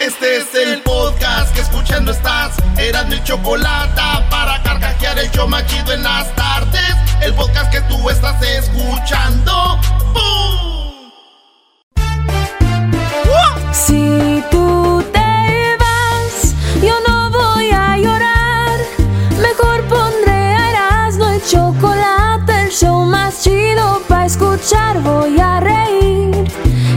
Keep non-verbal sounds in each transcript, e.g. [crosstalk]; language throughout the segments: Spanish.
Este es el podcast que escuchando estás. Eran mi chocolate para carcajear el yo machido en las tardes. El podcast que tú estás escuchando. ¡Bum! Si tú te vas, yo no voy a llorar. Mejor pondré Erasmo y chocolate, el show más chido para escuchar. Voy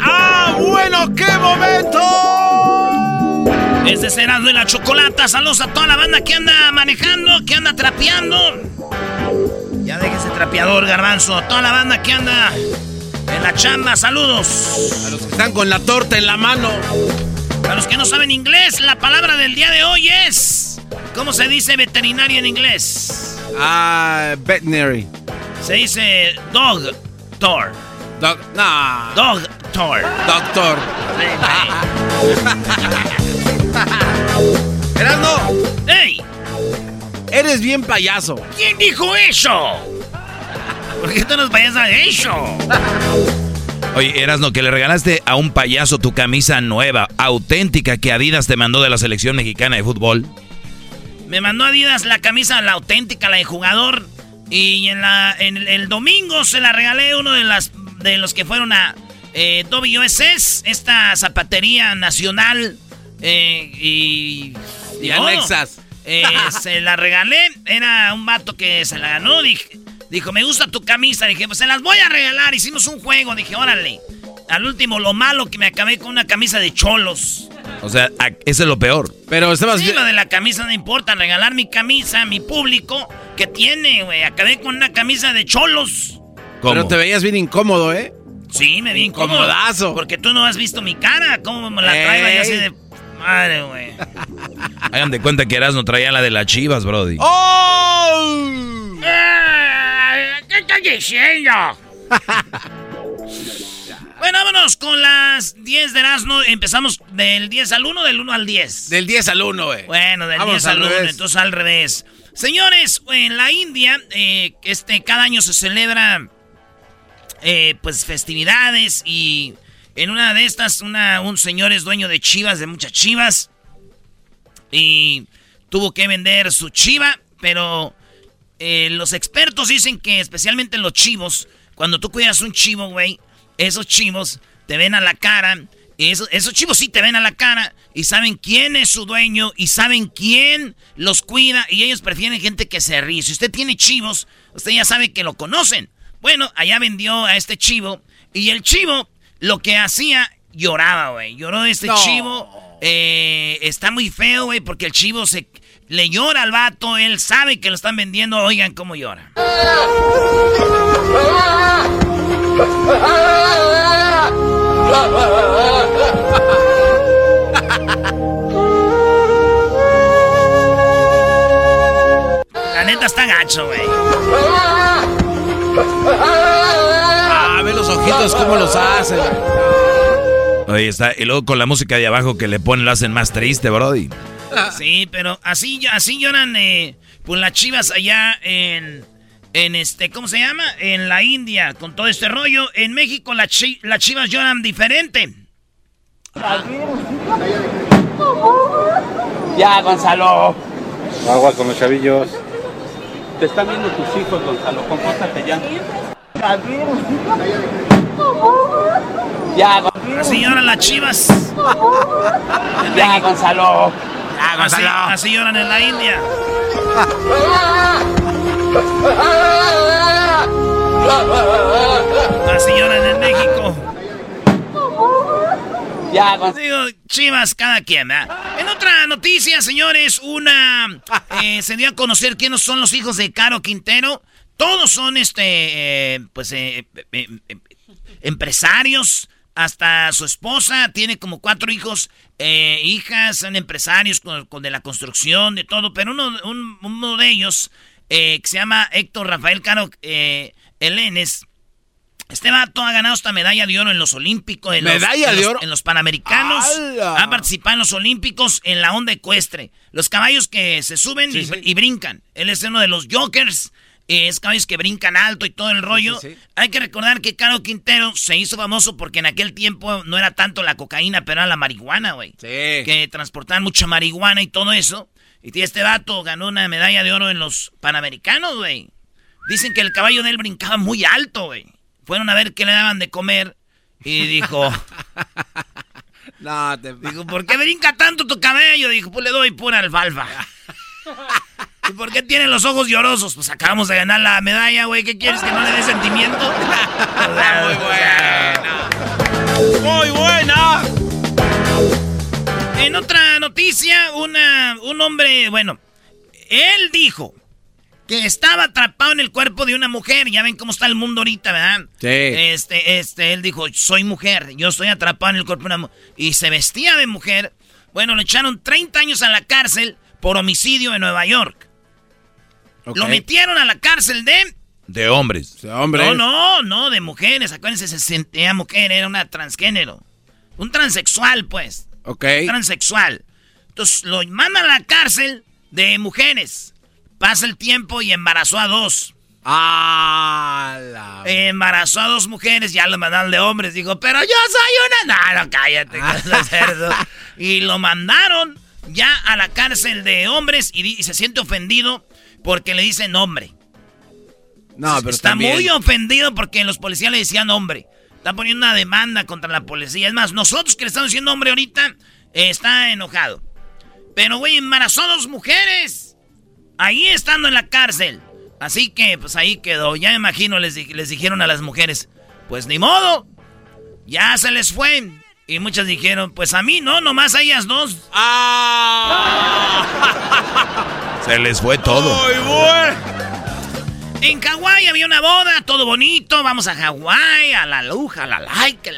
¡Ah, bueno, qué momento! Este será de la chocolata. Saludos a toda la banda que anda manejando, que anda trapeando. Ya déjese trapeador, garbanzo. Toda la banda que anda en la chamba, saludos. A los que están con la torta en la mano. A los que no saben inglés, la palabra del día de hoy es. ¿Cómo se dice veterinario en inglés? Ah, veterinary. Se dice dog tour. Doc, nah. Dog tour. Doctor. [laughs] Erasno, ¡Ey! eres bien payaso. ¿Quién dijo eso? ¿Por qué tú nos vayas a eso? Oye, Erasno, que le regalaste a un payaso tu camisa nueva, auténtica, que Adidas te mandó de la selección mexicana de fútbol. Me mandó Adidas la camisa, la auténtica, la de jugador. Y en, la, en el, el domingo se la regalé a uno de, las, de los que fueron a eh, WSS, esta zapatería nacional. eh, y. Anexas. Eh, [laughs] se la regalé. Era un vato que se la ganó. Dije, dijo, me gusta tu camisa. Dije, pues se las voy a regalar. Hicimos un juego. Dije, órale. Al último, lo malo que me acabé con una camisa de cholos. O sea, a- ese es lo peor. Pero estabas Sí, bien. lo de la camisa no importa. Regalar mi camisa, mi público. que tiene, güey? Acabé con una camisa de cholos. ¿Cómo? Pero te veías bien incómodo, ¿eh? Sí, me vi incómodo. Incomodazo. Porque tú no has visto mi cara. ¿Cómo me la traigo ahí así de... Madre, güey. [laughs] Hagan de cuenta que Erasno traía la de las chivas, Brody. ¡Oh! Eh, ¿Qué estás diciendo? [laughs] bueno, vámonos con las 10 de Erasmo. Empezamos del 10 al 1, del 1 al 10. Del 10 al 1, güey. Bueno, del Vámonos 10 al al 1, revés. entonces al revés. Señores, en la India, eh, este, cada año se celebra eh, pues festividades y en una de estas una, un señor es dueño de chivas, de muchas chivas y tuvo que vender su chiva, pero eh, los expertos dicen que especialmente los chivos, cuando tú cuidas un chivo, güey, esos chivos te ven a la cara. Esos, esos chivos sí te ven a la cara y saben quién es su dueño y saben quién los cuida y ellos prefieren gente que se ríe. Si usted tiene chivos, usted ya sabe que lo conocen. Bueno, allá vendió a este chivo y el chivo lo que hacía lloraba, güey. Lloró este No. chivo. Eh, está muy feo, güey, porque el chivo se le llora al vato. Él sabe que lo están vendiendo. Oigan cómo llora. La neta está gacho, güey. Ah, ve los ojitos cómo los hacen. Oye, está. Y luego con la música de abajo que le ponen lo hacen más triste, Brody. Sí, pero así, así lloran eh, pues las chivas allá en, en este, ¿cómo se llama? En la India, con todo este rollo. En México las chivas lloran diferente. Ya, Gonzalo. Agua con los chavillos. Te están viendo tus hijos, Gonzalo. Compórtate ya. Ya, Así lloran las chivas. Ya, Gonzalo. Ya, Gonzalo. Así, lloran en la India. Así lloran en México. Ya, Gonzalo. Digo, chivas cada quien. En otra noticia, señores, una... [laughs] Eh, se dio a conocer quiénes son los hijos de Caro Quintero. Todos son, este, eh, pues, eh, empresarios hasta su esposa, tiene como cuatro hijos, eh, hijas, son empresarios con, de la construcción, de todo, pero uno, uno de ellos, eh, que se llama Héctor Rafael Caro eh, Elenes, este vato ha ganado esta medalla de oro en los Olímpicos, en, ¿Medalla los, de oro? en los Panamericanos, ha participado en los Olímpicos en la onda ecuestre, los caballos que se suben y, y, brincan, él es uno de los jokers es caballos que brincan alto y todo el rollo. Hay que recordar que Caro Quintero se hizo famoso porque en aquel tiempo no era tanto la cocaína, pero era la marihuana, güey. Sí. Que transportaban mucha marihuana y todo eso. Y este vato ganó una medalla de oro en los Panamericanos, güey. Dicen que el caballo de él brincaba muy alto, güey. Fueron a ver qué le daban de comer y dijo... [laughs] no, te... Dijo, ¿por qué brinca tanto tu caballo? Dijo, pues le doy pura alfalfa. [laughs] ¿Y por qué tienen los ojos llorosos? Pues acabamos de ganar la medalla, güey. ¿Qué quieres? ¿Que no le dé sentimiento? [laughs] Muy buena. Muy buena. En otra noticia, una, un hombre, bueno, él dijo que estaba atrapado en el cuerpo de una mujer. Ya ven cómo está el mundo ahorita, ¿verdad? Sí. Este, este, él dijo, soy mujer, yo estoy atrapado en el cuerpo de una mujer. Y se vestía de mujer. Bueno, le echaron 30 años a la cárcel por homicidio en Nueva York. Lo metieron a la cárcel de... De hombres. De hombres. No, no, no, de mujeres. Acuérdense, se sentía mujer, era una transgénero. Un transexual, pues. Ok. Transexual. Entonces lo mandan a la cárcel de mujeres. Pasa el tiempo y embarazó a dos. Ah, la... Embarazó a dos mujeres, ya lo mandaron de hombres. Dijo, pero yo soy una. No, no, cállate, cerdo. Y lo mandaron ya a la cárcel de hombres y, y se siente ofendido porque le dicen hombre. No, pero Está muy ofendido porque los policías le decían hombre. Está poniendo una demanda contra la policía. Es más, nosotros que le estamos diciendo hombre ahorita, está enojado. Pero, güey, embarazó a dos mujeres. Ahí estando en la cárcel. Así que, pues ahí quedó. Ya me imagino, les, les dijeron a las mujeres, pues ni modo. Ya se les fue. Y muchas dijeron, pues a mí no, nomás a ellas dos. ¡Ah! [laughs] Se les fue todo. Muy bueno. En Hawái había una boda, todo bonito. Vamos a Hawái, a la luja, a la like.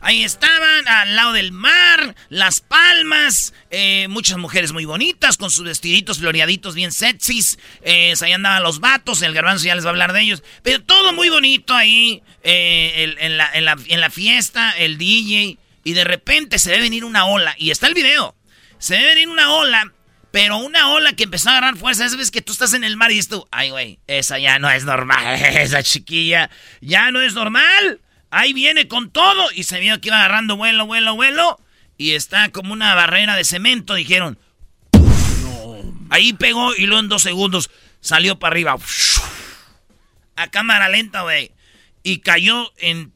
Ahí estaban, al lado del mar, las palmas, eh, muchas mujeres muy bonitas con sus vestiditos floreaditos bien sexys. Eh, ahí andaban los vatos, el garbanzo ya les va a hablar de ellos. Pero todo muy bonito ahí, eh, en, la, en, la, en la fiesta, el DJ. Y de repente se ve venir una ola. Y está el video. Se ve venir una ola. Pero una ola que empezó a agarrar fuerza. Esa vez que tú estás en el mar y dices tú, ay, güey, esa ya no es normal. [laughs] Esa chiquilla ya no es normal. Ahí viene con todo. Y se vio que iba agarrando vuelo, vuelo, vuelo. Y está como una barrera de cemento. Dijeron, Ahí pegó y luego en dos segundos salió para arriba. A cámara lenta, güey. Y cayó en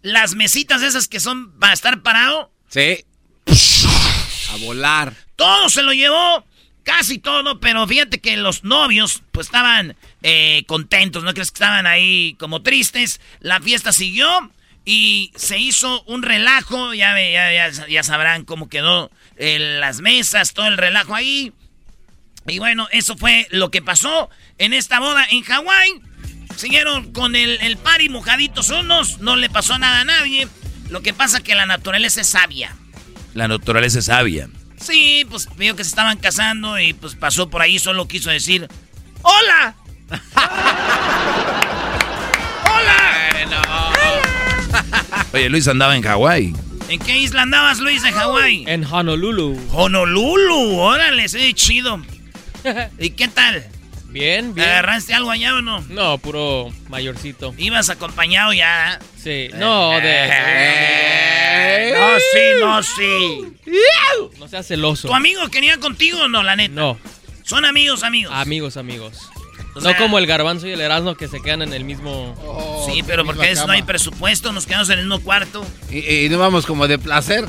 las mesitas esas que son para estar parado. Sí. [laughs] A volar. Todo se lo llevó. Casi todo, pero fíjate que los novios pues estaban eh, contentos, ¿no crees que estaban ahí como tristes? La fiesta siguió y se hizo un relajo, ya, ya, ya, sabrán cómo quedó eh, las mesas, todo el relajo ahí. Y bueno, eso fue lo que pasó en esta boda en Hawái. Siguieron con el, el party mojaditos unos, no le pasó nada a nadie. Lo que pasa que la naturaleza es sabia. La naturaleza es sabia. Sí, pues vio que se estaban casando y pues pasó por ahí, solo quiso decir, ¡Hola! [laughs] ¡Hola! Oye, Luis andaba en Hawái. ¿En qué isla andabas, Luis, de Hawái? En Honolulu. Honolulu, órale, sí, chido. ¿Y qué tal? Bien, bien. ¿Agarraste algo allá o no? No, puro mayorcito. Ibas acompañado ya. Sí, no, de... Eh, no, sí, no, sí. No seas celoso. ¿Tu amigo quería contigo o no, la neta? No. ¿Son amigos, amigos? Amigos, amigos. O no como el garbanzo y el erasmo que se quedan en el mismo... sí, pero porque eso no hay presupuesto, nos quedamos en el mismo cuarto. Y, y no vamos como de placer.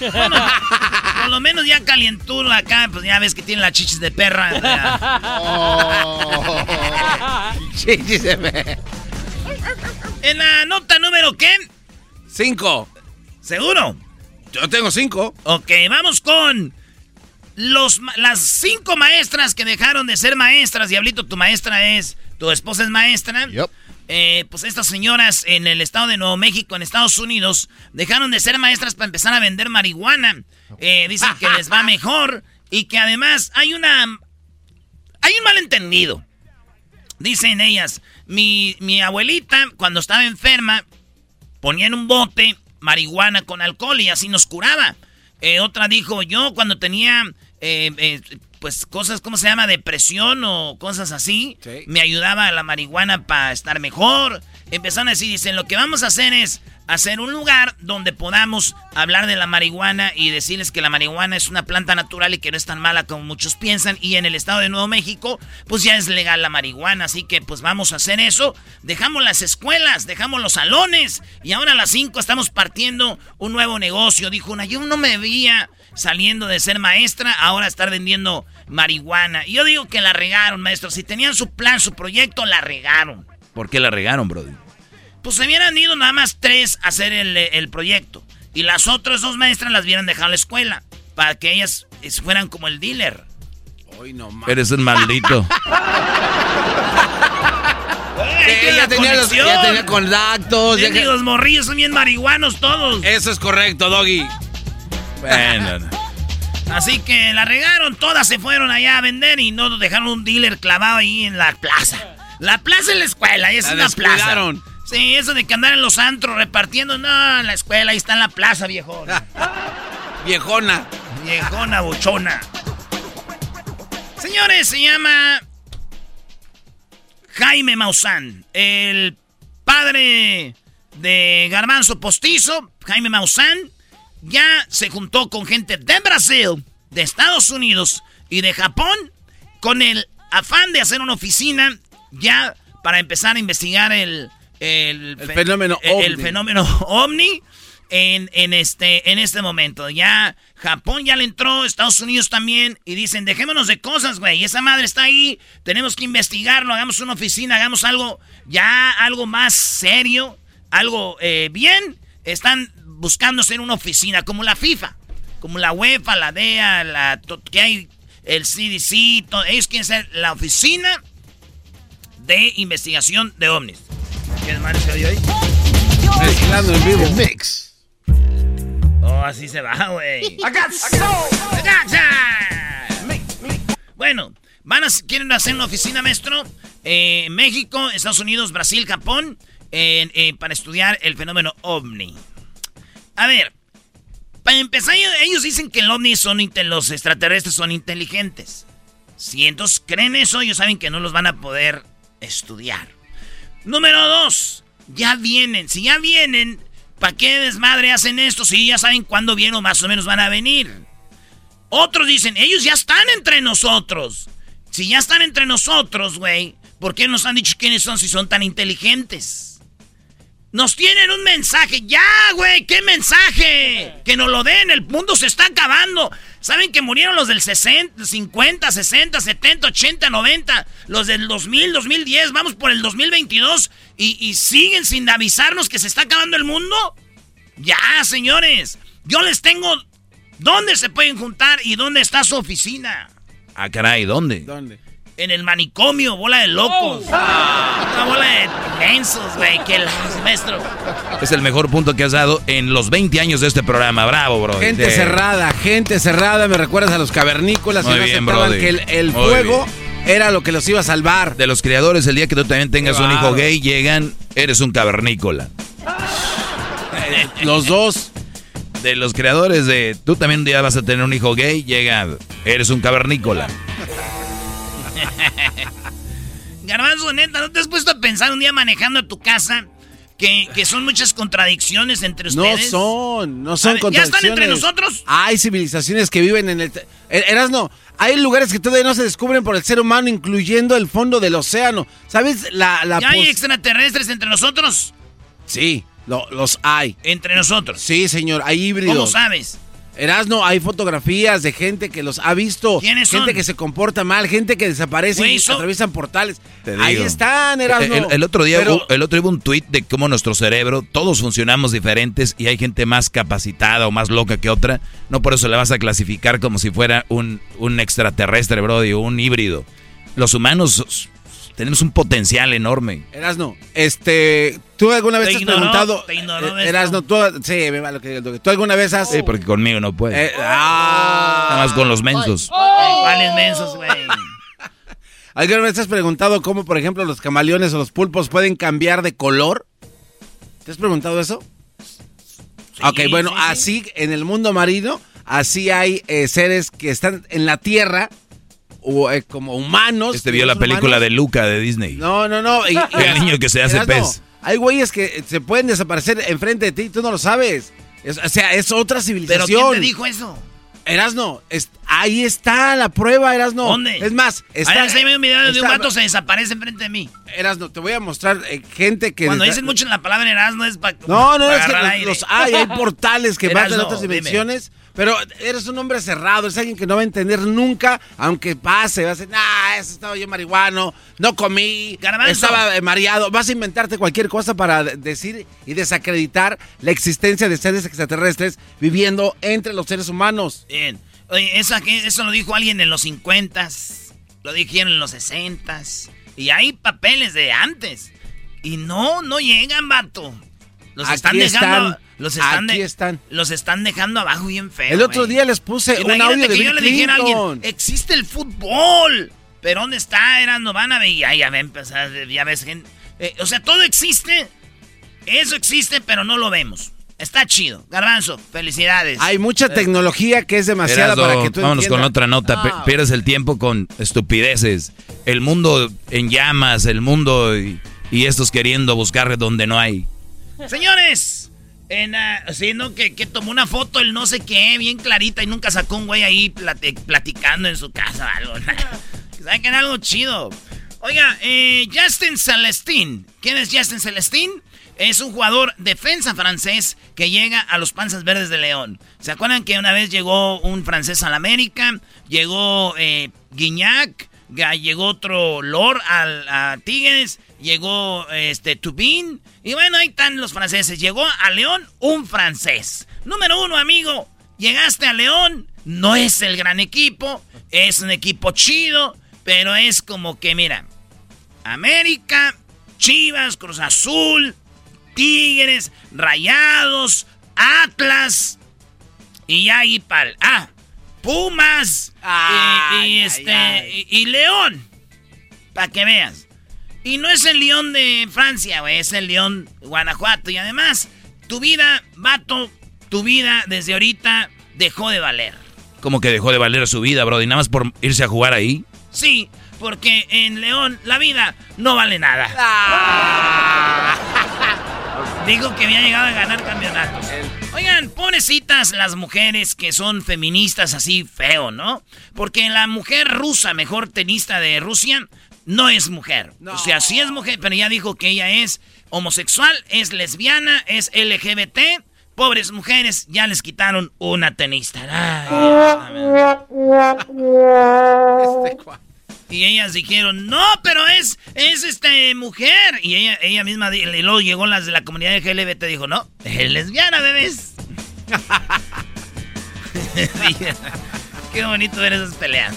[laughs] Por lo menos ya calienturo acá, pues ya ves que tiene las chichis de perra. [laughs] Chichis de me- En la nota número ¿qué? Cinco. ¿Seguro? Yo tengo cinco. Ok, vamos con los, las cinco maestras que dejaron de ser maestras. Diablito, tu maestra es, tu esposa es maestra. Eh, pues estas señoras en el estado de Nuevo México, en Estados Unidos, dejaron de ser maestras para empezar a vender marihuana. Eh, dicen que les va [laughs] mejor y que además hay una... Hay un malentendido. Dicen ellas, mi, mi abuelita cuando estaba enferma ponía en un bote marihuana con alcohol y así nos curaba. Eh, otra dijo, yo cuando tenía, eh, eh, pues cosas, ¿cómo se llama? Depresión o cosas así, me ayudaba la marihuana para estar mejor. Empezaron a decir, dicen, lo que vamos a hacer es hacer un lugar donde podamos hablar de la marihuana y decirles que la marihuana es una planta natural y que no es tan mala como muchos piensan. Y en el estado de Nuevo México, pues ya es legal la marihuana, así que pues vamos a hacer eso. Dejamos las escuelas, dejamos los salones y ahora a las 5 estamos partiendo un nuevo negocio. Dijo una, yo no me veía saliendo de ser maestra, ahora estar vendiendo marihuana. Y yo digo que la regaron, maestro. Si tenían su plan, su proyecto, la regaron. ¿Por qué la regaron, Brody? Pues se hubieran ido nada más tres a hacer el, el proyecto. Y las otras dos maestras las hubieran dejado en la escuela. Para que ellas eh, fueran como el dealer. Hoy no más. Eres un maldito. [laughs] Ey, ya tenía los- ya tenía contactos, ya que- Los morrillos son bien marihuanos todos. Eso es correcto, Doggy. Bueno, Así que la regaron, todas se fueron allá a vender y no dejaron un dealer clavado ahí en la plaza. La plaza es la escuela, es La una plaza. Sí, eso de que andar en los antros repartiendo, no, en la escuela, ahí está en la plaza, viejo. [laughs] Viejona. Viejona buchona. Señores, se llama Jaime Maussan, el padre de Garbanzo Postizo, Jaime Maussan, ya se juntó con gente de Brasil, de Estados Unidos y de Japón con el afán de hacer una oficina ya para empezar a investigar el, el, El fe- fenómeno el- el ovni. fenómeno [laughs] ovni en, en este, en este momento. Ya Japón ya le entró, Estados Unidos también, y dicen, dejémonos de cosas, güey. Esa madre está ahí, tenemos que investigarlo, hagamos una oficina, hagamos algo, ya algo más serio, algo eh, bien. Están buscando hacer una oficina, como la FIFA, como la UEFA, la DEA, la, que hay el CDC, todo. ellos quieren ser la oficina de investigación de ovnis. ¿Qué madre se oye ahí? Mezclando en vivo. Mix. Oh, así se va, güey. Bueno, van a, quieren hacer una oficina, maestro, eh, en México, Estados Unidos, Brasil, Japón, eh, para estudiar el fenómeno ovni. A ver, para empezar, ellos- dicen que el ovni son, los extraterrestres son inteligentes. Si entonces creen eso, ellos saben que no los van a poder estudiar. Número dos, ya vienen. Si ya vienen, ¿para qué desmadre hacen esto? Si ya saben cuándo vienen o más o menos van a venir. Otros dicen, ellos ya están entre nosotros. Si ya están entre nosotros, güey, ¿por qué nos han dicho quiénes son si son tan inteligentes? Nos tienen un mensaje. Ya, güey, ¿qué mensaje? Que nos lo den, el mundo se está acabando. ¿Saben que murieron los del 60, 50, 60, 70, 80, 90? Los del 2000, 2010, vamos por el 2022 y, y siguen sin avisarnos que se está acabando el mundo. Ya, señores, yo les tengo dónde se pueden juntar y dónde está su oficina. Ah, caray, ¿dónde? ¿Dónde? En el manicomio, bola de locos. Una bola de mensos, güey, que las, maestro. Es el mejor punto que has dado en los 20 años de este programa. Bravo, bro. Gente cerrada, gente cerrada. Me recuerdas a los cavernícolas Muy y no bien, aceptaban Brody. que el, el Muy fuego era lo que los iba a salvar. De los criadores, el día que tú también tengas un hijo gay, llegan, eres un cavernícola. Los dos. De los creadores de tú también un día vas a tener un hijo gay, llega, eres un cavernícola. [laughs] Garbanzo, neta, ¿no te has puesto a pensar un día manejando a tu casa que, que son muchas contradicciones entre No ustedes? son, no son ver, ¿Ya contradicciones. están entre nosotros? Hay civilizaciones que viven en el... Eh, Erasno, hay lugares que todavía no se descubren por el ser humano, incluyendo el fondo del océano. ¿Sabes? La, la ¿Ya hay extraterrestres entre nosotros? Sí, lo- los hay. Entre nosotros. Sí, señor, hay híbridos. ¿Cómo sabes? Erasno, hay fotografías de gente que los ha visto. ¿Quiénes Gente son? que se comporta mal, gente que desaparece y son- atraviesan portales. Te Ahí digo. están, Erasno. El, el otro día Pero- hubo, el otro día hubo un tweet de cómo nuestro cerebro, todos funcionamos diferentes y hay gente más capacitada o más loca que otra. No por eso le vas a clasificar como si fuera un, un extraterrestre, Brody, o un híbrido. Los humanos tenemos un potencial enorme. Erasno, este, ¿tú alguna vez Te has ignoró, preguntado? te ignoró, eh. Erasno, tú, sí, me va lo que ¿Tú alguna vez has? Sí, porque conmigo no puede. eh, ah, Nada más con los mensos. ¿Cuáles mensos, güey? [laughs] ¿Alguna vez has preguntado cómo, por ejemplo, los camaleones o los pulpos pueden cambiar de color? ¿Te has preguntado eso? ok, bueno, sí, sí. así en el mundo marino, así hay eh, seres que están en la tierra como humanos. Este vio la película de Luca de Disney. No, no, no. y- [laughs] y- El niño que se hace Erasno, pez. Hay güeyes que se pueden desaparecer enfrente de ti y tú no lo sabes. Es- o sea, es otra ¿Pero civilización. quién te dijo eso? Erasno, es- ahí está la prueba, Erasno. ¿Dónde? Es más, está, Ahora enséñame un video de un vato se desaparece enfrente de mí. Erasno, te voy a mostrar eh, gente que... Cuando dicen mucho en la palabra Erasmo es para No, no, no, es que los, los hay, hay portales que [laughs] van a Erasno, otras dime. Pero eres un hombre cerrado, eres alguien que no va a entender nunca, aunque pase. Vas a decir, nah, eso estaba yo marihuano, no comí, Garbanzo. estaba eh, mareado. Vas a inventarte cualquier cosa para de- decir y desacreditar la existencia de seres extraterrestres viviendo entre los seres humanos. Bien. Oye, eso, aquí- eso lo dijo alguien en los 50 lo dijeron en los 60 y hay papeles de antes. Y no, no llegan, vato. Los Aquí están dejando. están, los están, aquí de- están. Los están dejando abajo bien feo. El otro día les puse un Imagínate audio de que Bill yo le dijera a alguien, existe el fútbol. Pero ¿dónde está? Era no van a ver. Ya, ya ven, pues, ah, ya ves gente. eh, o sea, todo existe. Eso existe, pero no lo vemos. Está chido. Garbanzo, felicidades. Hay mucha tecnología que es demasiada para que tú vámonos con entiendas. otra nota. Ah. Pierdes el tiempo con estupideces. El mundo en llamas, el mundo y, y estos queriendo buscar donde no hay. Señores, en, sí, ¿no? que, que tomó una foto el no sé qué, bien clarita, y nunca sacó un güey ahí plati- platicando en su casa o algo. [laughs] Saquen algo chido. Oiga, eh, Justin Celestin. ¿Quién es Justin Celestin? Es un jugador defensa francés que llega a los Panzas Verdes de León. ¿Se acuerdan que una vez llegó un francés al América? Llegó eh, Guignac, llegó otro Lord al, a Tigres, llegó este Tubin. Y bueno, ahí están los franceses. Llegó a León un francés. Número uno, amigo. Llegaste a León, no es el gran equipo, es un equipo chido, pero es como que, mira, América, Chivas, Cruz Azul, Tigres, Rayados, Atlas y ya ahí pal. Ah, Pumas y- y, Ay, este ay, Y, y León. Para que veas. Y no es el León de Francia, güey, es el León de Guanajuato. Y además, tu vida, vato, tu vida desde ahorita dejó de valer. Como que dejó de valer su vida, Brody, nada más por irse a jugar ahí. Sí, porque en León la vida no vale nada. [laughs] Digo que había llegado a ganar campeonatos. Oigan, pobrecitas las mujeres que son feministas así feo, ¿no? Porque la mujer rusa, mejor tenista de Rusia, no es mujer. O sea, sí es mujer, pero ya dijo que ella es homosexual, es lesbiana, es LGBT. Pobres mujeres, ya les quitaron una tenista. Ay, Este y ellas dijeron, no, pero es, es este mujer. Y ella, ella misma, y luego llegó las de la comunidad LGBT, dijo, no, es lesbiana, bebés. [laughs] [laughs] Qué bonito ver esas peleas.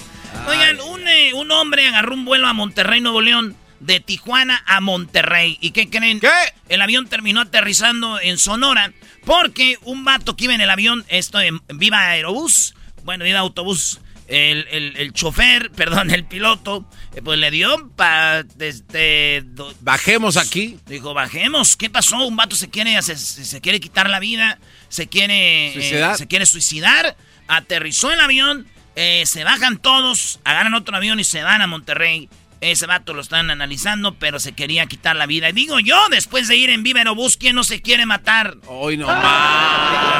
Oigan, un, eh, un hombre agarró un vuelo a Monterrey, Nuevo León, de Tijuana a Monterrey. ¿Y qué creen? ¿Qué? El avión terminó aterrizando en Sonora porque un vato que iba en el avión, esto en Viva Aerobús, bueno, Viva Autobús, el, el- el chofer, [laughs] perdón, el piloto, eh, pues le dio para do- Bajemos aquí. Dijo, bajemos. ¿Qué pasó? Un vato se quiere, se, se- quiere quitar la vida, se quiere, eh, ¿Suicidar? se quiere suicidar. Aterrizó el avión Eh, se bajan todos, agarran otro avión y se van a Monterrey. Ese vato lo están analizando, pero se quería quitar la vida. Y digo yo, después de ir en Viva Aerobús, ¿quién no se quiere matar? Hoy no más.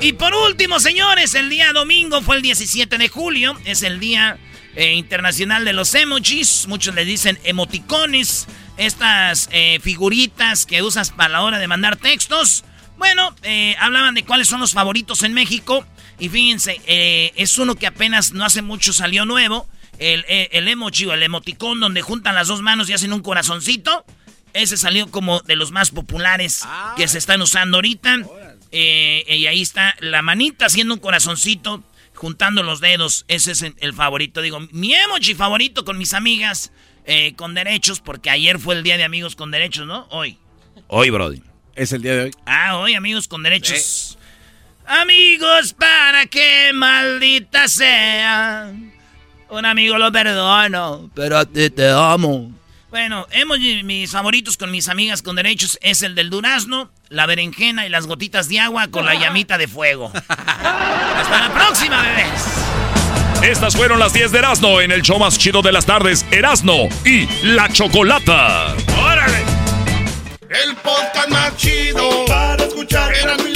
y por último, señores, el día domingo fue el 17 de julio. Es el día eh, internacional de los emojis. Muchos le dicen emoticones. Estas eh, figuritas que usas para la hora de mandar textos. Bueno, eh, hablaban de cuáles son los favoritos en México. Y fíjense, es uno que apenas no hace mucho salió nuevo. El, el emoji o el emoticón donde juntan las dos manos y hacen un corazoncito. Ese salió como de los más populares que se están usando ahorita. y ahí está la manita haciendo un corazoncito, juntando los dedos. Ese es el favorito. Digo, mi emoji favorito con mis amigas con derechos, porque ayer fue el día de amigos con derechos, ¿no? Hoy. Hoy, Brody. Es el día de hoy. Ah, hoy amigos con derechos. Amigos para que maldita sea. Un amigo lo perdono, pero a ti te amo. Bueno, hemos, mis favoritos con mis amigas con derechos es el del durazno, la berenjena y las gotitas de agua con la [laughs] llamita de fuego. Hasta la próxima, bebés. Estas fueron las 10 de Erasmo en el show más chido de las tardes, Erasmo y la Chocolata. ¡Órale! El podcast más chido para escuchar. Erasmo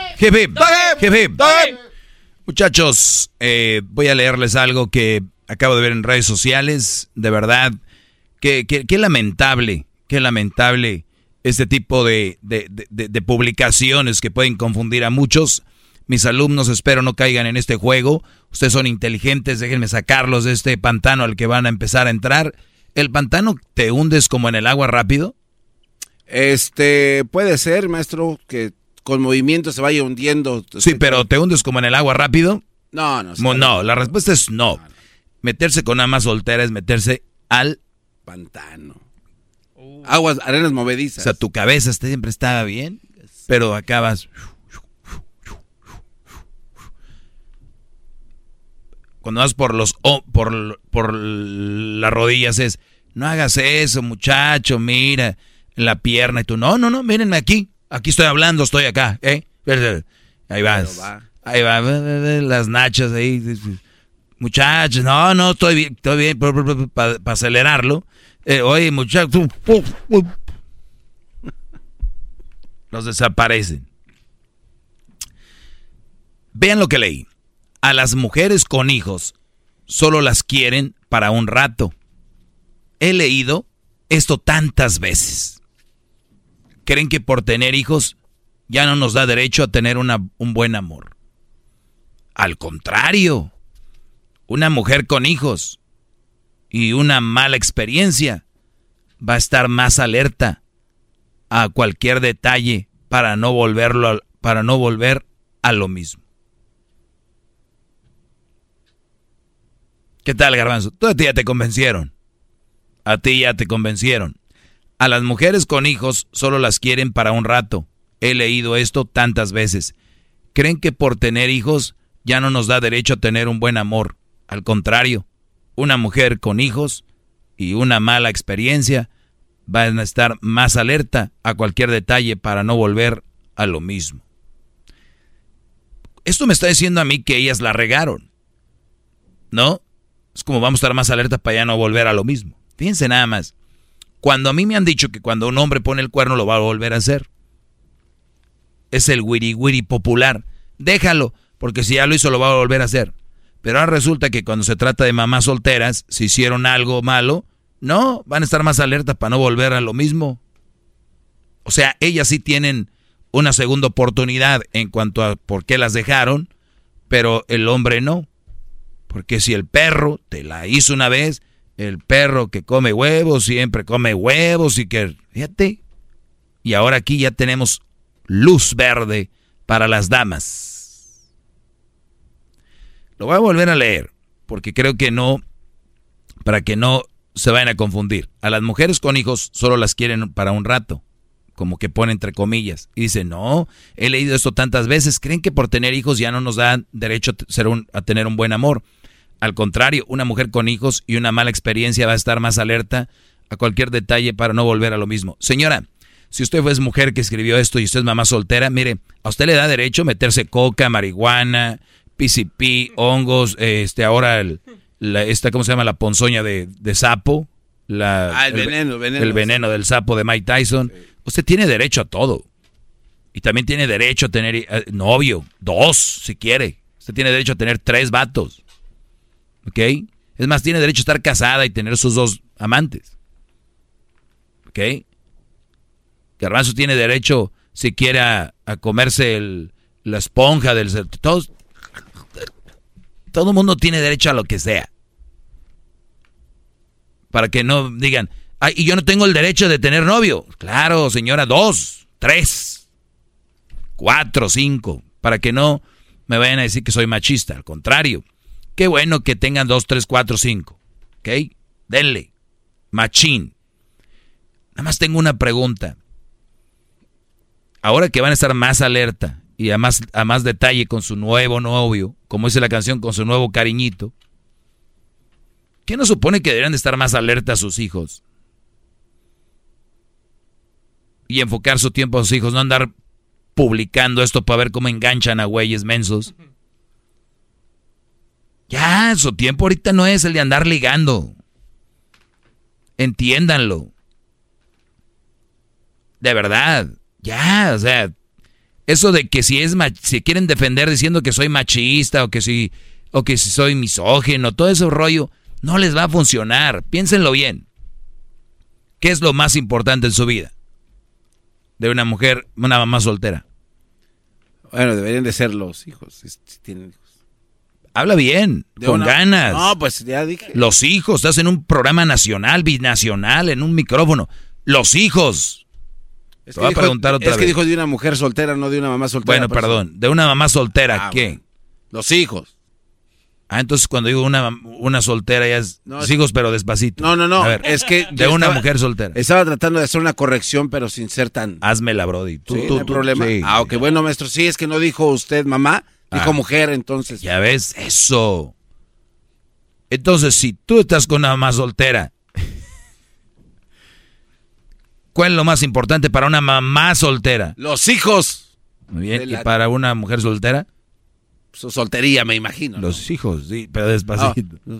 Hip, hip. Muchachos, eh, voy a leerles algo que acabo de ver en redes sociales. De verdad, qué que, lamentable, qué lamentable este tipo de, de, de, de, publicaciones que pueden confundir a muchos. Mis alumnos espero no caigan en este juego. Ustedes son inteligentes, déjenme sacarlos de este pantano al que van a empezar a entrar. ¿El pantano te hundes como en el agua rápido? Este, puede ser, maestro, que con movimiento se vaya hundiendo. Sí, pero ¿te hundes como en el agua rápido? No, no. No, no la respuesta es no. Meterse con una más soltera es meterse al pantano. Aguas, arenas movedizas. O sea, tu cabeza siempre estaba bien, pero acabas. Cuando vas por los por, por las rodillas es, no hagas eso, muchacho, mira, la pierna y tú, no, no, no, mírenme aquí. Aquí estoy hablando, estoy acá, ¿eh? Ahí vas. Va. Ahí va, las nachas ahí. Muchachos, no, no, estoy bien, estoy bien, para acelerarlo. Eh, oye, muchachos, los desaparecen. Vean lo que leí. A las mujeres con hijos solo las quieren para un rato. He leído esto tantas veces. Creen que por tener hijos ya no nos da derecho a tener una, un buen amor. Al contrario, una mujer con hijos y una mala experiencia va a estar más alerta a cualquier detalle para no volverlo para no volver a lo mismo. ¿Qué tal, Garbanzo? Tú a ti ya te convencieron. A ti ya te convencieron. A las mujeres con hijos solo las quieren para un rato. He leído esto tantas veces. Creen que por tener hijos ya no nos da derecho a tener un buen amor. Al contrario, una mujer con hijos y una mala experiencia van a estar más alerta a cualquier detalle para no volver a lo mismo. Esto me está diciendo a mí que ellas la regaron. ¿No? Es como vamos a estar más alerta para ya no volver a lo mismo. Fíjense nada más. Cuando a mí me han dicho que cuando un hombre pone el cuerno lo va a volver a hacer. Es el wiri wiri popular. Déjalo, porque si ya lo hizo lo va a volver a hacer. Pero ahora resulta que cuando se trata de mamás solteras, si hicieron algo malo, no, van a estar más alertas para no volver a lo mismo. O sea, ellas sí tienen una segunda oportunidad en cuanto a por qué las dejaron, pero el hombre no. Porque si el perro te la hizo una vez, el perro que come huevos siempre come huevos y que, fíjate, y ahora aquí ya tenemos luz verde para las damas. Lo voy a volver a leer, porque creo que no, para que no se vayan a confundir. A las mujeres con hijos solo las quieren para un rato, como que pone entre comillas. Y dice, no, he leído esto tantas veces, creen que por tener hijos ya no nos dan derecho a, ser un, a tener un buen amor. Al contrario, una mujer con hijos y una mala experiencia va a estar más alerta a cualquier detalle para no volver a lo mismo. Señora, si usted fue mujer que escribió esto y usted es mamá soltera, mire, a usted le da derecho a meterse coca, marihuana, PCP, hongos, este, ahora el, la, esta, ¿cómo se llama? La ponzoña de, de sapo. La, ah, el, veneno, el, veneno. El veneno del sapo de Mike Tyson. Usted tiene derecho a todo. Y también tiene derecho a tener eh, novio, dos, si quiere. Usted tiene derecho a tener tres vatos. ¿Ok? Es más, tiene derecho a estar casada y tener sus dos amantes. ¿Ok? Garbanzo tiene derecho, si quiere, a, comerse la esponja del... Todos, todo el mundo tiene derecho a lo que sea. Para que no digan, y yo no tengo el derecho de tener novio. Claro, señora, dos, tres, cuatro, cinco. Para que no me vayan a decir que soy machista. Al contrario, qué bueno que tengan dos, tres, cuatro, cinco. ¿Ok? Denle. Machín. Nada más tengo una pregunta. Ahora que van a estar más alerta y a más, a más detalle con su nuevo novio, como dice la canción, con su nuevo cariñito, ¿qué nos supone que deberían de estar más alerta a sus hijos? Y enfocar su tiempo a sus hijos, no andar publicando esto para ver cómo enganchan a güeyes mensos. Ya, su tiempo ahorita no es el de andar ligando. Entiéndanlo. De verdad. Ya, o sea, eso de que si es si quieren defender diciendo que soy machista o que si o que si soy misógino, todo ese rollo no les va a funcionar. Piénsenlo bien. ¿Qué es lo más importante en su vida? De una mujer, una mamá soltera. Bueno, deberían de ser los hijos, si, tienen hijos. Habla bien, De con una- ganas. No, pues ya dije. Los hijos, estás en un programa nacional, binacional, en un micrófono. Los hijos. Es Te voy a preguntar otra es que vez. dijo de una mujer soltera, no de una mamá soltera. Bueno, por eso. perdón. De una mamá soltera, Ah, ¿qué? bueno. Los hijos. Ah, entonces cuando digo una, una soltera ya es No, hijos, pero despacito. No, no, no. A ver, es que de una estaba- mujer soltera. Estaba tratando de hacer una corrección, pero sin ser tan. Házmela, Brody. Tú, Sí, tú, no hay tú, problema. sí. Ah, ok, bueno, maestro. Sí, es que no dijo usted mamá, dijo Ah. mujer, entonces. Ya ves, eso. Entonces, si tú estás con una mamá soltera, ¿cuál es lo más importante para una mamá soltera? Los hijos. Muy bien. ¿Y la- para una mujer soltera? Su soltería, me imagino. ¿no? Los hijos, sí, pero despacito. Ah,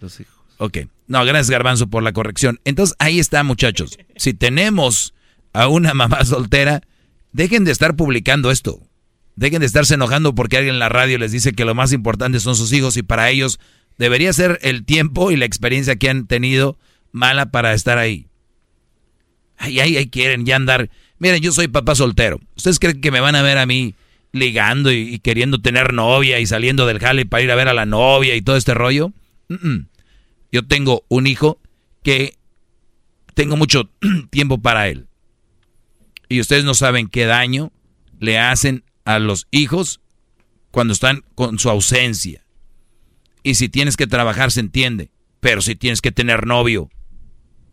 los hijos. Ok. No, gracias Garbanzo por la corrección. Entonces, ahí está, muchachos. Si tenemos a una mamá soltera, dejen de estar publicando esto. Dejen de estarse enojando porque alguien en la radio les dice que lo más importante son sus hijos y para ellos debería ser el tiempo y la experiencia que han tenido mala para estar ahí. Ay, ay, ay, quieren ya andar. Miren, yo soy papá soltero. ¿Ustedes creen que me van a ver a mí ligando y, queriendo tener novia y saliendo del jale para ir a ver a la novia y todo este rollo? Yo tengo un hijo que tengo mucho [clears throat] tiempo para él. Y ustedes no saben qué daño le hacen a los hijos cuando están con su ausencia. Y si tienes que trabajar se entiende, pero si tienes que tener novio,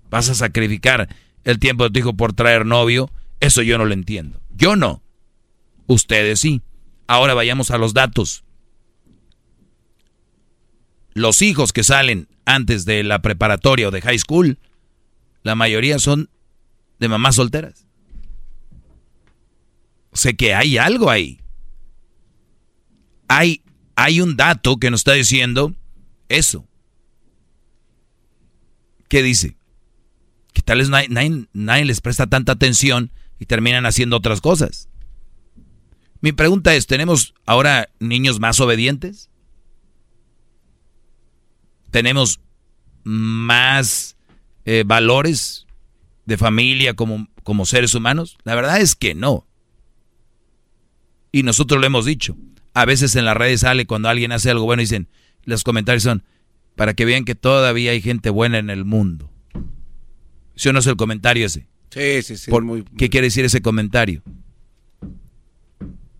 vas a sacrificar el tiempo de tu hijo por traer novio, eso yo no lo entiendo. Yo no. Ustedes sí. Ahora vayamos a los datos. Los hijos que salen antes de la preparatoria o de high school, la mayoría son de mamás solteras. Sé que hay algo ahí. Hay, hay un dato que nos está diciendo eso. ¿Qué dice? Que tal vez nadie, nadie- les presta tanta atención y terminan haciendo otras cosas. Mi pregunta es, ¿tenemos ahora niños más obedientes? ¿Tenemos más eh, valores de familia como, como seres humanos? La verdad es que no. Y nosotros lo hemos dicho. A veces en las redes sale cuando alguien hace algo bueno y dicen, los comentarios son, para que vean que todavía hay gente buena en el mundo. ¿Sí o no es el comentario ese? Sí, sí, sí. Por- muy, ¿Qué quiere decir ese comentario?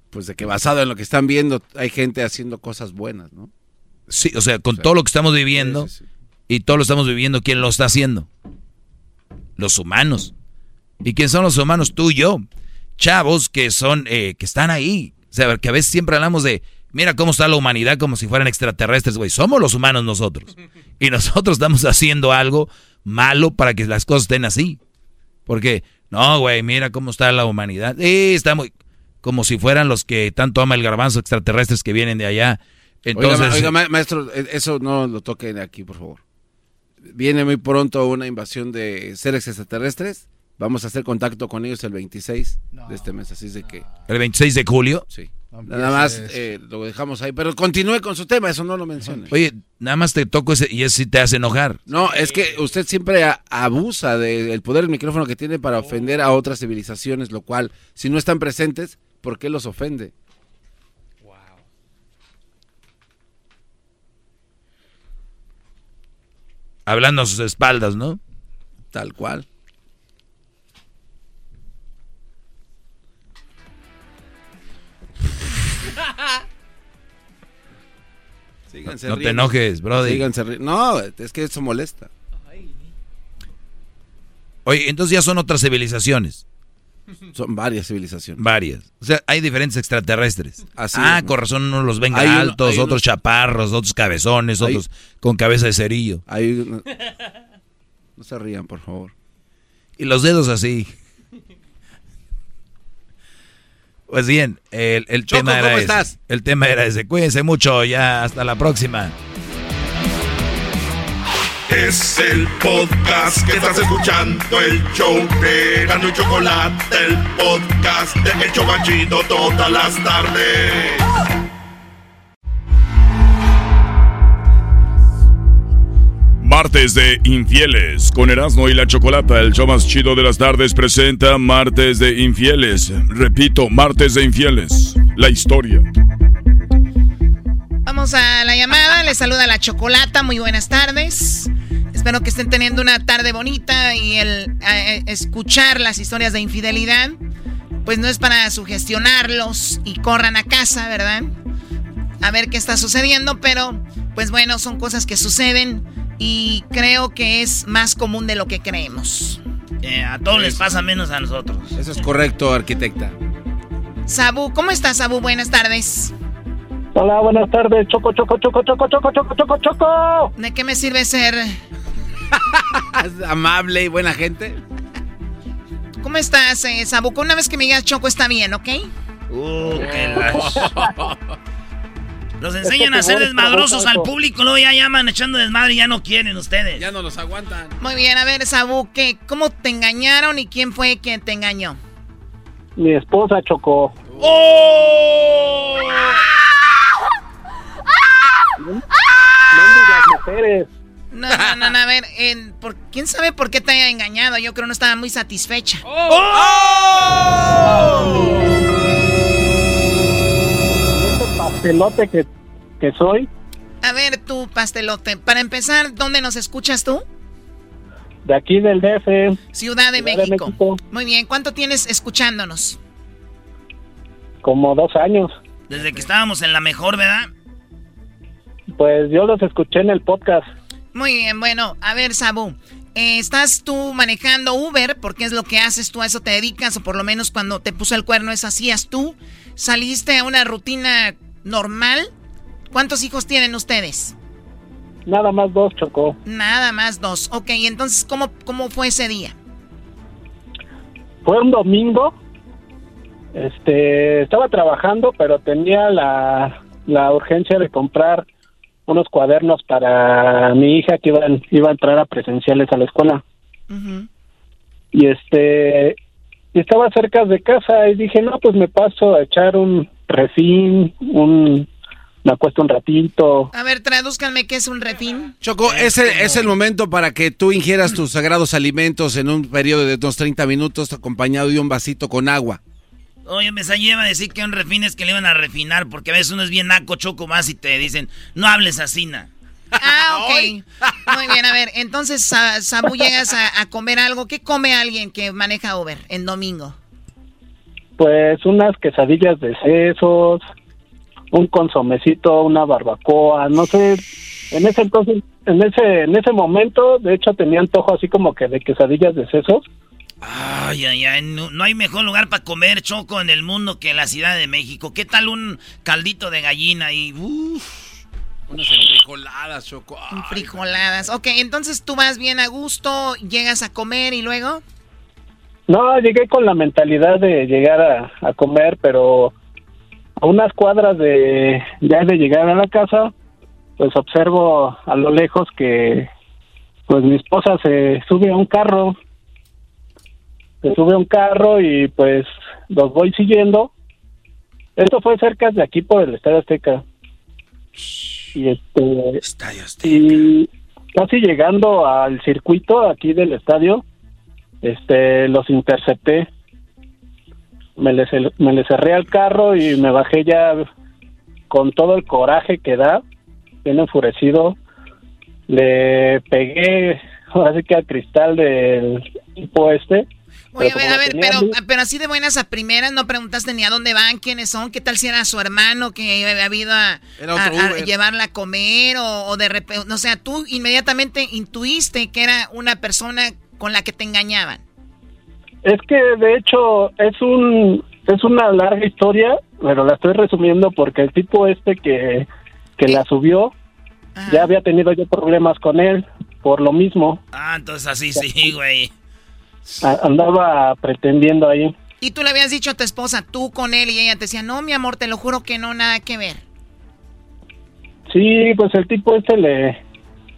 pues de que basado en lo que están viendo, hay gente haciendo cosas buenas, ¿no? Sí, o sea, con todo lo que estamos viviendo y todo lo estamos viviendo, ¿quién lo está haciendo? Los humanos. ¿Y quién son los humanos? Tú y yo. Chavos que son, eh, que están ahí. O sea, que a veces siempre hablamos de, mira cómo está la humanidad como si fueran extraterrestres, güey. Somos los humanos nosotros. Y nosotros estamos haciendo algo malo para que las cosas estén así. Porque, no, güey, mira cómo está la humanidad. Sí, está muy... Como si fueran los que tanto ama el garbanzo extraterrestres que vienen de allá. Entonces, oiga, ma- oiga, ma- maestro, eh, eso no lo toquen aquí, por favor. Viene muy pronto una invasión de seres extraterrestres. Vamos a hacer contacto con ellos el 26 de este mes, así es de que... el 26 de julio. Sí. Nada más eh, lo dejamos ahí, pero continúe con su tema, eso no lo mencione. Oye, nada más te toco ese y ese sí te hace enojar. No, es que usted siempre a- abusa del poder del micrófono que tiene para ofender a otras civilizaciones, lo cual, si no están presentes, ¿por qué los ofende? Hablando a sus espaldas, ¿no? Tal cual. Síganse No te enojes. Síganse ri- No, es que eso molesta. Oye, entonces ya son otras civilizaciones. Son varias civilizaciones. Varias. O sea, hay diferentes extraterrestres. Así ah, es, ¿no? con razón unos los ven uno- altos, uno- otros chaparros, otros cabezones, Hay- otros con cabeza de cerillo. Hay una- No se rían, por favor. Y los dedos así. Pues bien, el, el Choco, tema era ¿cómo ese. estás? El tema era ese. Cuídense mucho, ya hasta la próxima. Es el podcast que estás escuchando, el show de Gano y Chocolate, el podcast de El Chobachito todas las tardes. Martes de Infieles. Con Erasmo y la Chocolata, el show más chido de las tardes presenta Martes de Infieles. Repito, Martes de Infieles. La historia. Vamos a la llamada, les saluda la Chocolata, muy buenas tardes. Espero que estén teniendo una tarde bonita y el eh, escuchar las historias de infidelidad, pues no es para sugestionarlos y corran a casa, ¿verdad? A ver qué está sucediendo, pero pues bueno, son cosas que suceden y creo que es más común de lo que creemos. Eh, a todos les pasa menos a nosotros. Eso es correcto, arquitecta. Sabu, ¿cómo estás, Sabu? Buenas tardes. Hola, buenas tardes. Choco, choco, choco, choco, choco, choco, choco, choco. ¿De qué me sirve ser? [laughs] Amable y buena gente. ¿Cómo estás, eh, Sabu? Una vez que me digas Choco está bien, ¿ok? Uh, la- [laughs] Los enseñan a ser desmadrosos al público, luego ya llaman echando desmadre y ya no quieren ustedes. Ya no los aguantan. Muy bien, a ver, Sabu, ¿qué, ¿cómo te engañaron y quién fue quien te engañó? Mi esposa, Choco. ¡Oh! Mendigas mujeres. No, no, no, no, a ver, en- por, ¿quién sabe por qué te haya engañado? Yo creo no estaba muy satisfecha. Este pastelote que, que soy, A ver, tú, pastelote, para empezar, ¿dónde nos escuchas tú? de aquí del DF. Ciudad de, Ciudad de México. México. Muy bien, ¿cuánto tienes escuchándonos? como dos años. Desde que estábamos en la mejor, ¿verdad? Pues yo los escuché en el podcast. Muy bien, bueno, a ver, Sabu, eh, ¿estás tú manejando Uber? Porque es lo que haces, tú a eso te dedicas, o por lo menos cuando te puso el cuerno es hacías tú. ¿Saliste a una rutina normal? ¿Cuántos hijos tienen ustedes? Nada más dos chocó. Nada más dos. Ok, entonces, ¿cómo, cómo fue ese día? Fue un domingo. Este, estaba trabajando, pero tenía la, la urgencia de comprar unos cuadernos para mi hija que iba, iba a entrar a presenciales a la escuela. Y este, y estaba cerca de casa y dije, no, pues me paso a echar un refín, un, me acuesto un ratito. A ver, tradúzcanme qué es un refín. Choco, es el, es el momento para que tú ingieras tus sagrados alimentos en un periodo de unos 30 minutos acompañado de un vasito con agua. Oye, me iba a decir que un refín es que le iban a refinar, porque a veces uno es bien naco, choco más y te dicen, no hables así, na. Ah, [laughs] ok. Muy bien, a ver, entonces, Sa- Sabu, llegas a, a comer algo. ¿Qué come alguien que maneja Uber en domingo? Pues unas quesadillas de sesos, un consomecito, una barbacoa, no sé. En ese entonces, en ese, en ese momento, de hecho tenía antojo así como que de quesadillas de sesos. Ay, ay, ay, no, no hay mejor lugar para comer choco en el mundo que la Ciudad de México. ¿Qué tal un caldito de gallina y uff? Unas frijoladas, Choco. Ay, Frijoladas. Ok, entonces tú vas bien a gusto, llegas a comer y luego. No, llegué con la mentalidad de llegar a, a comer, pero a unas cuadras de ya de llegar a la casa, pues observo a lo lejos que pues mi esposa se sube a un carro, se sube a un carro y pues los voy siguiendo. Esto fue cerca de aquí por el Estadio Azteca. Y este y casi llegando al circuito aquí del estadio, este los intercepté. Me le, cel- me le cerré al carro y me bajé ya con todo el coraje que da bien enfurecido. Le pegué ahora que al cristal del tipo este Oye, a Pero ver, a pero, pero así de buenas a primeras no preguntaste ni a dónde van, quiénes son, qué tal si era su hermano que había ido a, llevarla a comer o, o de repente, o sea, tú inmediatamente intuiste que era una persona con la que te engañaban. Es que de hecho es un es una larga historia, pero la estoy resumiendo porque el tipo este que, que la subió ya había tenido yo problemas con él por lo mismo. Ah, entonces así sí, güey. Andaba pretendiendo ahí. Y tú le habías dicho a tu esposa, tú con él, y ella te decía, no, mi amor, te lo juro que no, nada que ver. Sí, pues el tipo este le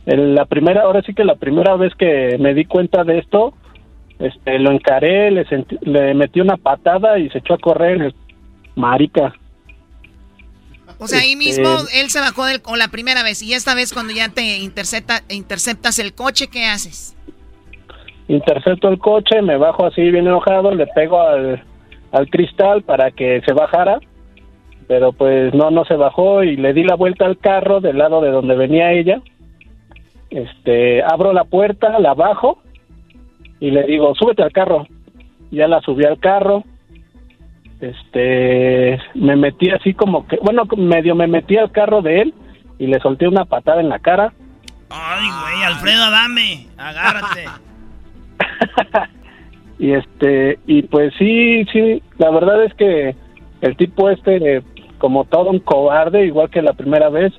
la primera ahora sí que la primera vez que me di cuenta de esto este lo encaré, le sentí- le metí una patada y se echó a correr, marica. O sea, ahí Este- mismo él se bajó del, o la primera vez, y esta vez cuando ya te intercepta, interceptas el coche, ¿qué haces? intercepto el coche, me bajo así bien enojado, le pego al, al cristal para que se bajara, pero pues no, no se bajó y le di la vuelta al carro del lado de donde venía ella. Este, abro la puerta, la bajo y le digo, súbete al carro. Ya la subí al carro. Este, me metí así como que, bueno, medio me metí al carro de él y le solté una patada en la cara. Ay, güey, Alfredo Adame, agárrate. [laughs] Y este, y pues sí, sí, la verdad es que el tipo este, como todo un cobarde, igual que la primera vez,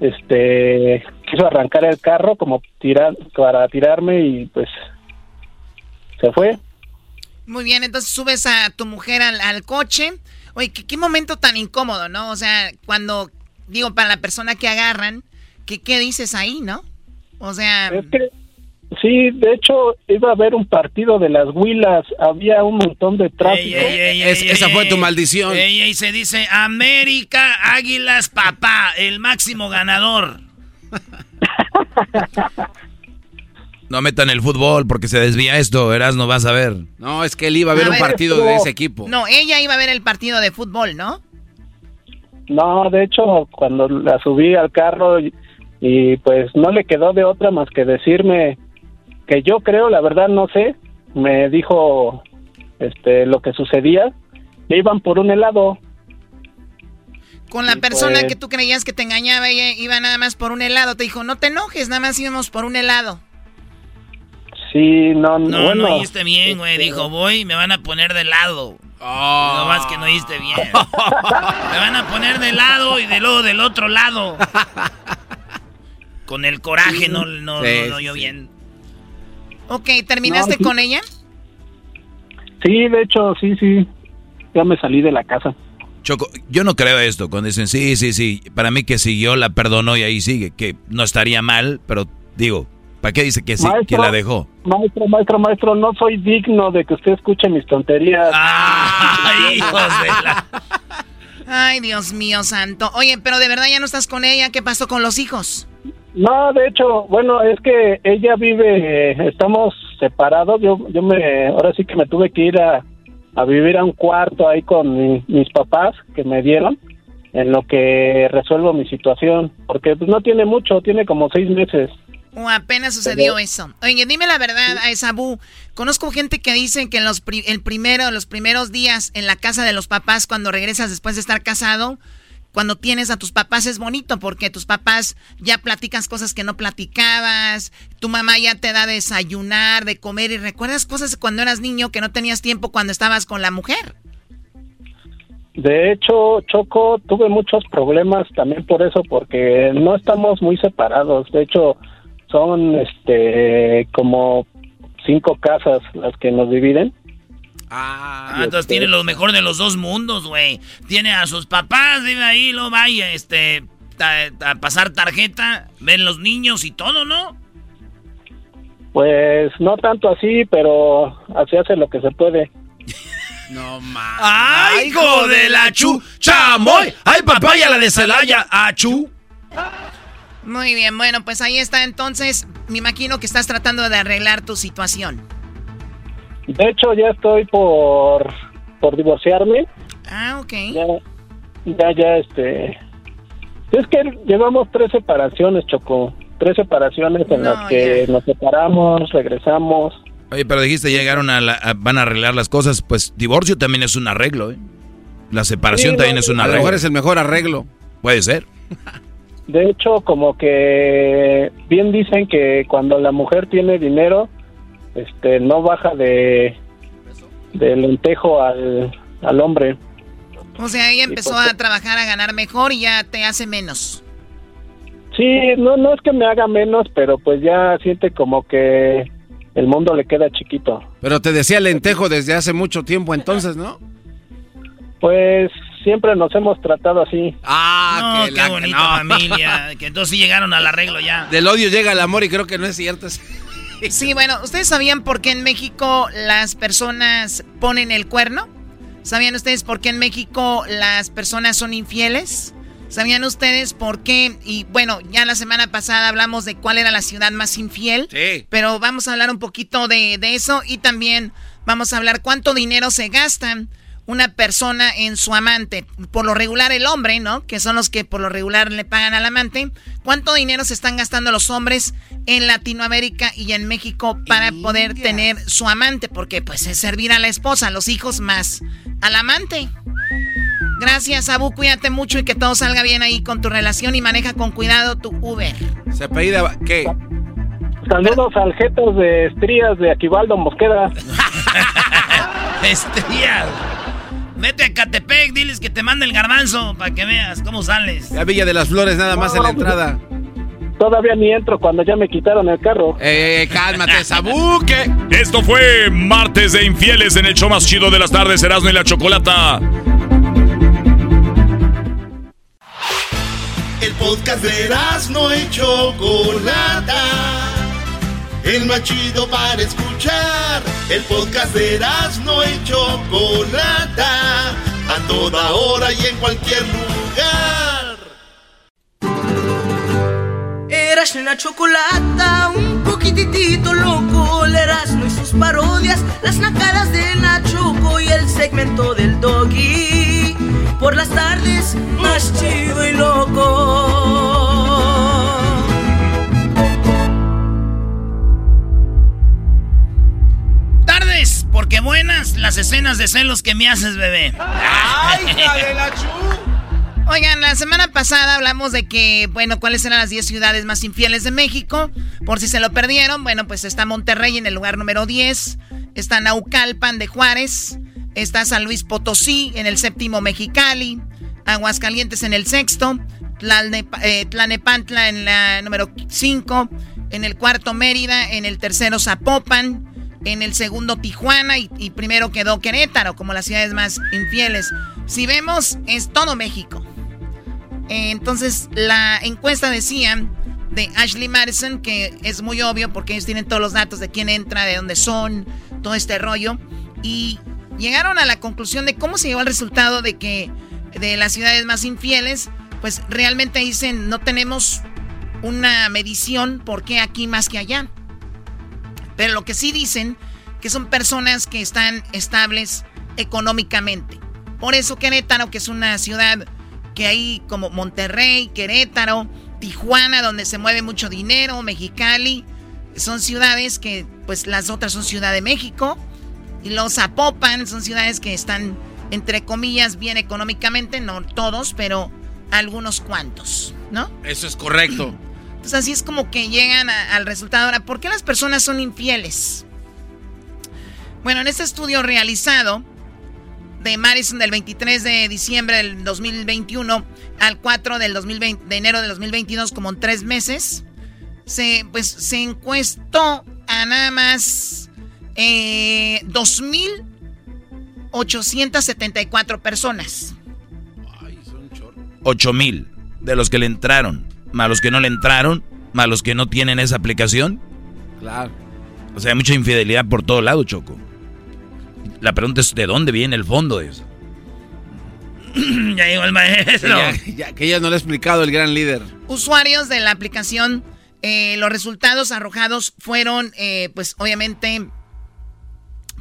este, quiso arrancar el carro como tirar, para tirarme y pues se fue. Muy bien, entonces subes a tu mujer al, al coche. Oye, ¿qué, qué momento tan incómodo, ¿no? O sea, cuando, digo, para la persona que agarran, ¿qué, qué dices ahí, no? O sea... Es que Sí, de hecho, iba a haber un partido de las Huilas, había un montón de tráfico. esa fue tu maldición. Ey, se dice América Águilas Papá, el máximo ganador. No metan el fútbol porque se desvía esto, verás, no vas a ver. No, es que él iba a ver un partido de ese equipo. No, ella iba a ver el partido de fútbol, ¿no? No, de hecho, cuando la subí al carro y, y, pues no le quedó de otra más que decirme que yo creo, la verdad no sé, me dijo este lo que sucedía, que iban por un helado. Con la persona pues- que tú creías que te engañaba, ella iba nada más por un helado, te dijo, no te enojes, nada más íbamos por un helado. Sí, no, No, bueno. no oíste bien, güey. Dijo, voy, me van a poner de lado. No más que no oíste bien. me van a poner de lado y de luego del otro lado. Con el coraje no, no, Sí, no, no oyó sí. bien. Ok, ¿terminaste No, sí. con ella? Sí, de hecho, sí, sí. Ya me salí de la casa. Choco, yo no creo esto, cuando dicen sí, sí, sí, para mí que siguió, la perdonó y ahí sigue, que no estaría mal, pero digo, ¿para qué dice que sí, que la dejó? Maestro, maestro, maestro, no soy digno de que usted escuche mis tonterías. ¡Ay, [laughs] hijos de la... Ay, Dios mío santo. Oye, pero de verdad ya no estás con ella, ¿qué pasó con los hijos? No, de hecho, bueno, es que ella vive, eh, estamos separados. Yo, yo me, ahora sí que me tuve que ir a, a vivir a un cuarto ahí con mi- mis papás que me dieron, en lo que resuelvo mi situación, porque pues no tiene mucho, tiene como seis meses. O apenas sucedió Pero- eso. Oye, dime la verdad, a Esaú. Conozco gente que dicen que en los, pri- el primero, los primeros días en la casa de los papás, cuando regresas después de estar casado, cuando tienes a tus papás es bonito porque tus papás ya platicas cosas que no platicabas, tu mamá ya te da de desayunar, de comer y recuerdas cosas cuando eras niño que no tenías tiempo cuando estabas con la mujer. De hecho, Choco, tuve muchos problemas también por eso, porque no estamos muy separados. De hecho, son este como cinco casas las que nos dividen. Ah, entonces tiene lo mejor de los dos mundos, güey. Tiene a sus papás, vive ahí, lo vaya, este, a, a pasar tarjeta, ven los niños y todo, ¿no? Pues no tanto así, pero así hace lo que se puede. [laughs] No más. ¡Ay, hijo de la chu! ¡Chamoy! ¡Ay, papaya, la de Celaya! ¡Achu! Muy bien, bueno, pues ahí está entonces. Me imagino que estás tratando de arreglar tu situación. De hecho, ya estoy por, por divorciarme. Ah, ok. Ya, ya, ya, este... Es que llevamos tres separaciones, Choco. Tres separaciones en No, las que nos separamos, regresamos. Oye, pero dijiste llegaron a, la, a- van a arreglar las cosas, pues divorcio también es un arreglo, ¿eh? La separación Sí, también no, es un A lo arreglo. mejor es el mejor arreglo. Puede ser. De hecho, como que bien dicen que cuando la mujer tiene dinero, este, no baja de del lentejo al, al hombre. O sea, ella empezó pues, a trabajar, a ganar mejor y ya te hace menos. Sí, no, no es que me haga menos, pero pues ya siente como que el mundo le queda chiquito. Pero te decía lentejo desde hace mucho tiempo entonces, ¿no? Pues siempre nos hemos tratado así. Ah, no, que qué la- bonita no. familia. Que entonces llegaron al arreglo ya. Del odio llega el amor y creo que no es cierto. [laughs] Sí, bueno, ¿ustedes sabían por qué en México las personas ponen el cuerno? ¿Sabían ustedes por qué en México las personas son infieles? ¿Sabían ustedes por qué? Y bueno, ya la semana pasada hablamos de cuál era la ciudad más infiel. Sí. Pero vamos a hablar un poquito de, de eso y también vamos a hablar cuánto dinero se gastan una persona en su amante. Por lo regular el hombre, ¿no? Que son los que por lo regular le pagan al amante. ¿Cuánto dinero se están gastando los hombres en Latinoamérica y en México para poder tener su amante? Porque pues es servir a la esposa, a los hijos más al amante. Gracias, Abu. Cuídate mucho y que todo salga bien ahí con tu relación y maneja con cuidado tu Uber. Se apellida, ¿qué? Saludos al jetos de estrías de Aquivaldo Mosqueda. [laughs] Estrías. Vete a Catepec, diles que te mande el garbanzo para que veas cómo sales. La Villa de las Flores nada más en la entrada. Todavía ni entro cuando ya me quitaron el carro. Eh, cálmate, [laughs] Sabuque. Esto fue Martes de Infieles en el show más chido de las tardes, Erasmo y la Chocolata. El podcast de no y Chocolata. El más chido para escuchar. El podcast de no y Chocolata, a toda hora y en cualquier lugar. Eras una chocolata, un poquitito loco, el Erasmo y sus parodias, las nacadas de Nachoco y el segmento del doggy. Por las tardes, más chido y loco. Porque buenas las escenas de celos que me haces, bebé. ¡Ay, [laughs] hija de la chu! Oigan, la semana pasada hablamos de que, bueno, cuáles eran las 10 ciudades más infieles de México. Por si se lo perdieron, bueno, pues está Monterrey en el lugar número 10. Está Naucalpan de Juárez. Está San Luis Potosí en el séptimo Mexicali. Aguascalientes en el sexto. eh, Tlanepantla en la número 5. En el cuarto Mérida. En el tercero Zapopan. En el segundo Tijuana. Y, primero quedó Querétaro como las ciudades más infieles. Si vemos, es todo México. Eh, entonces, la encuesta decía de Ashley Madison, que es muy obvio porque ellos tienen todos los datos de quién entra, de dónde son, todo este rollo. Y llegaron a la conclusión de cómo se llegó al resultado de que de las ciudades más infieles, pues realmente dicen no tenemos una medición por qué aquí más que allá. Pero lo que sí dicen que son personas que están estables económicamente. Por eso Querétaro, que es una ciudad que hay como Monterrey, Querétaro, Tijuana, donde se mueve mucho dinero, Mexicali, son ciudades que, pues las otras son Ciudad de México, y los Zapopan son ciudades que están, entre comillas, bien económicamente, no todos, pero algunos cuantos, ¿no? Eso es correcto. Así es como que llegan al resultado. Ahora, ¿por qué las personas son infieles? Bueno, en este estudio realizado de Madison del 23 de diciembre del 2021 al 4 del 2020, de enero del 2022, como en tres meses, se, pues, encuestó a nada más eh, 2.874 personas. 8 mil de los que le entraron, más los que no le entraron, más los que no tienen esa aplicación. Claro. O sea, hay mucha infidelidad por todo lado, Choco. La pregunta es, ¿de dónde viene el fondo de eso? [clears throat] ya llegó el maestro. Que ya, ya- que ya no le ha explicado el gran líder. Usuarios de la aplicación, eh, los resultados arrojados fueron, eh, pues obviamente,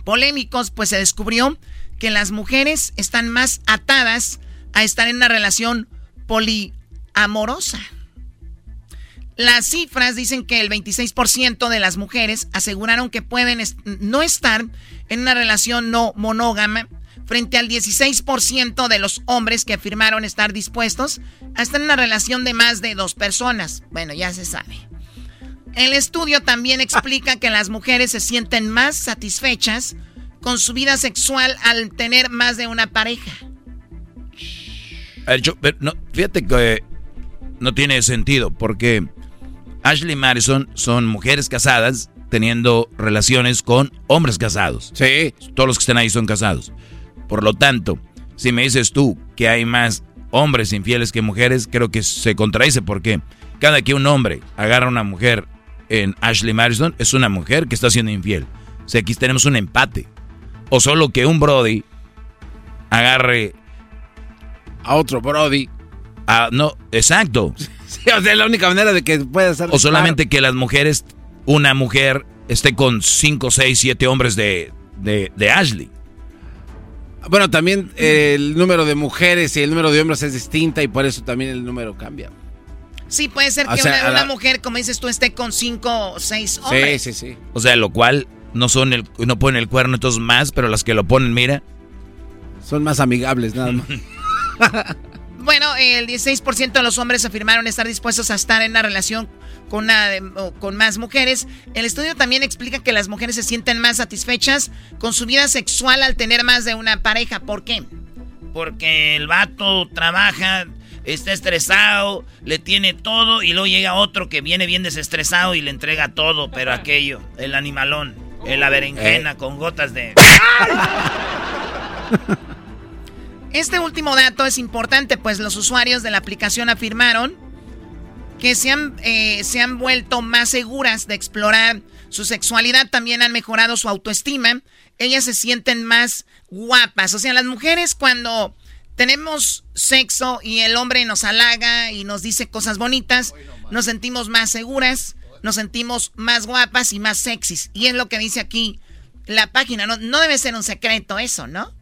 polémicos, pues se descubrió que las mujeres están más atadas a estar en una relación poliamorosa. Las cifras dicen que el 26% de las mujeres aseguraron que pueden no estar en una relación no monógama, frente al 16% de los hombres que afirmaron estar dispuestos a estar en una relación de más de dos personas. Bueno, ya se sabe. El estudio también explica que las mujeres se sienten más satisfechas con su vida sexual al tener más de una pareja. Fíjate que eh, no tiene sentido, porque Ashley Madison son mujeres casadas teniendo relaciones con hombres casados. Sí. Todos los que están ahí son casados. Por lo tanto, si me dices tú que hay más hombres infieles que mujeres, creo que se contradice porque cada que un hombre agarra a una mujer en Ashley Madison, es una mujer que está siendo infiel. O sea, aquí tenemos un empate. O solo que un Brody agarre a otro Brody. Ah, no, exacto. [laughs] Sí, o sea, es la única manera de que pueda ser. O solamente que las mujeres, una mujer esté con 5, 6, 7 hombres de, de, de Ashley. Bueno, también eh, el número de mujeres y el número de hombres es distinta y por eso también el número cambia. Sí, puede ser O que sea, una, a una la- mujer, como dices tú, esté con cinco o seis hombres. Sí, sí, sí. O sea, lo cual no son el, no ponen el cuerno entonces más, pero las que lo ponen, mira. Son más amigables, nada más. [laughs] Bueno, el 16% de los hombres afirmaron estar dispuestos a estar en una relación con, una de- con más mujeres. El estudio también explica que las mujeres se sienten más satisfechas con su vida sexual al tener más de una pareja. ¿Por qué? Porque el vato trabaja, está estresado, le tiene todo y luego llega otro que viene bien desestresado y le entrega todo, pero aquello, el animalón, el la berenjena con gotas de... [laughs] Este último dato es importante, pues los usuarios de la aplicación afirmaron que se han, eh, se han vuelto más seguras de explorar su sexualidad, también han mejorado su autoestima. Ellas se sienten más guapas. O sea, las mujeres cuando tenemos sexo y el hombre nos halaga y nos dice cosas bonitas, nos sentimos más seguras, nos sentimos más guapas y más sexys. Y es lo que dice aquí la página. No, no debe ser un secreto eso, ¿no?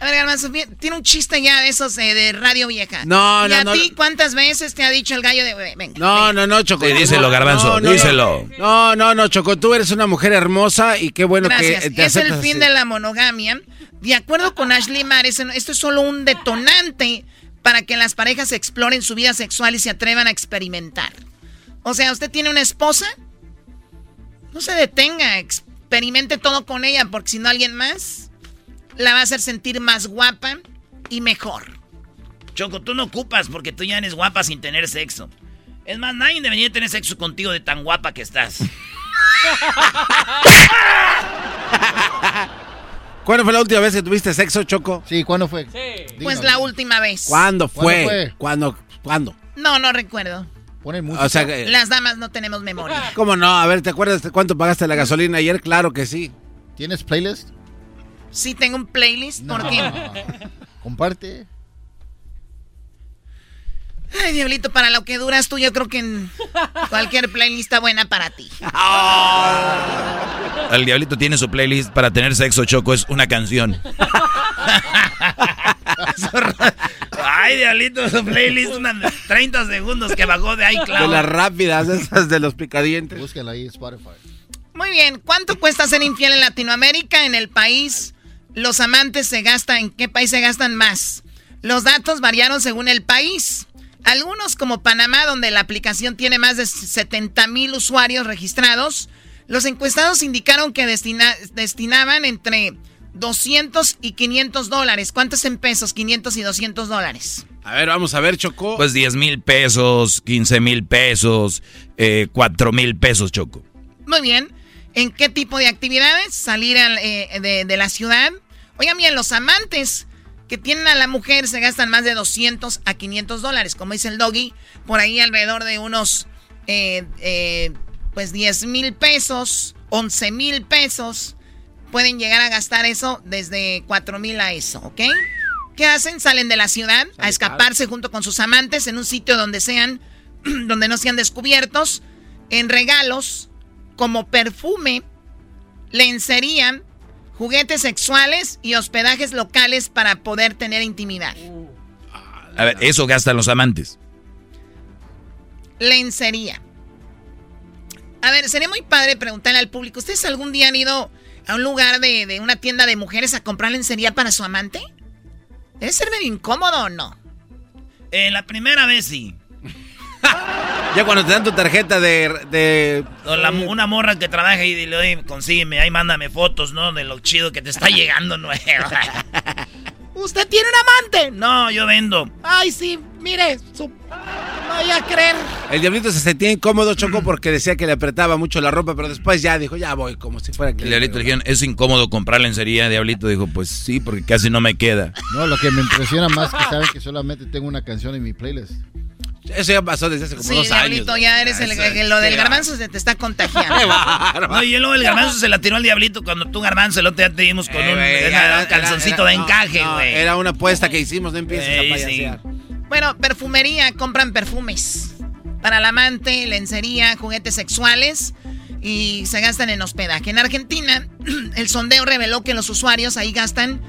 A ver, Garbanzo, tiene un chiste ya de esos eh, de radio vieja. No, ¿Y no, a no. ti cuántas veces te ha dicho el gallo de? Venga. No, no, no, Choco. Sí, díselo, Garbanzo, No, no, díselo. No, no, no, Choco, tú eres una mujer hermosa y qué bueno Gracias. que te es el fin así. de la monogamia. De acuerdo con Ashley Mares, esto es solo un detonante para que las parejas exploren su vida sexual y se atrevan a experimentar. O sea, usted tiene una esposa, no se detenga, experimente todo con ella, porque si no alguien más la va a hacer sentir más guapa y mejor. Choco, tú no ocupas porque tú ya eres guapa sin tener sexo. Es más, nadie debería tener sexo contigo de tan guapa que estás. [laughs] ¿Cuándo fue la última vez que tuviste sexo, Choco? Sí, ¿cuándo fue? Pues la última vez. ¿Cuándo fue? ¿Cuándo fue? ¿Cuándo? ¿Cuándo? No, no recuerdo. Ponen música. O sea que- Las damas no tenemos memoria. ¿Cómo no? A ver, ¿te acuerdas de cuánto pagaste la gasolina ayer? Claro que sí. ¿Tienes playlist? Sí, tengo un playlist porque... Comparte. Ay, Diablito, para lo que duras tú, yo creo que en cualquier playlist está buena para ti. El diablito tiene su playlist para tener sexo, Choco, es una canción. Ay, diablito, su playlist, unas 30 segundos que bajó de iCloud. De las rápidas, esas de los picadientes. Búsquenla ahí en Spotify. Muy bien, ¿cuánto cuesta ser infiel en Latinoamérica? En el país, los amantes se gastan, ¿en qué país se gastan más? Los datos variaron según el país. Algunos, como Panamá, donde la aplicación tiene más de 70 mil usuarios registrados, los encuestados indicaron que destina- destinaban entre 200 y 500 dólares. ¿Cuántos en pesos? 500 y 200 dólares. A ver, vamos a ver, Choco. Pues 10 mil pesos, 15 mil pesos, eh, 4 mil pesos, Choco. Muy bien. ¿En qué tipo de actividades? Salir al, eh, de, de la ciudad. Oigan bien, los amantes que tienen a la mujer se gastan más de 200 a 500 dólares. Como dice el doggy, por ahí alrededor de unos, eh, eh, pues 10 mil pesos, 11 mil pesos. Pueden llegar a gastar eso desde 4 mil a eso, ¿ok? ¿Qué hacen? Salen de la ciudad a escaparse junto con sus amantes en un sitio donde sean, [clears throat] donde no sean descubiertos, en regalos como perfume, lencería, juguetes sexuales y hospedajes locales para poder tener intimidad. A ver, eso gastan los amantes. Lencería. A ver, sería muy padre preguntarle al público, ¿ustedes algún día han ido a un lugar de, de una tienda de mujeres a comprar lencería para su amante? ¿Debe ser medio incómodo o no? Eh, la primera vez sí. [laughs] Ya cuando te dan tu tarjeta de... de- la- una morra que trabaja y le oye, consígueme, ahí mándame fotos, ¿no? De lo chido que te está llegando nueva. [laughs] ¿Usted tiene un amante? No, yo vendo. Ay, sí, mire, su... no voy a creer. El diablito se sentía incómodo, Choco, porque decía que le apretaba mucho la ropa, pero después ya dijo, ya voy, como si fuera que... El diablito le dijeron, es incómodo comprar lencería. Diablito dijo, pues sí, porque casi no me queda. No, lo que me impresiona más que saben que solamente tengo una canción en mi playlist. Eso ya pasó desde hace como Sí, dos Diablito, años. ya eres el, el- lo del garbanzo se te está contagiando. [laughs] No, y luego el garbanzo se la tiró al diablito cuando tú, garbanzo, el otro día te dimos con Eh, un, era- calzoncito era- de encaje, no, güey. Era una apuesta que hicimos, no empieces a payasear. Bueno, perfumería, compran perfumes. Para el amante, lencería, juguetes sexuales y se gastan en hospedaje. En Argentina, [clears throat] el sondeo reveló que los usuarios ahí gastan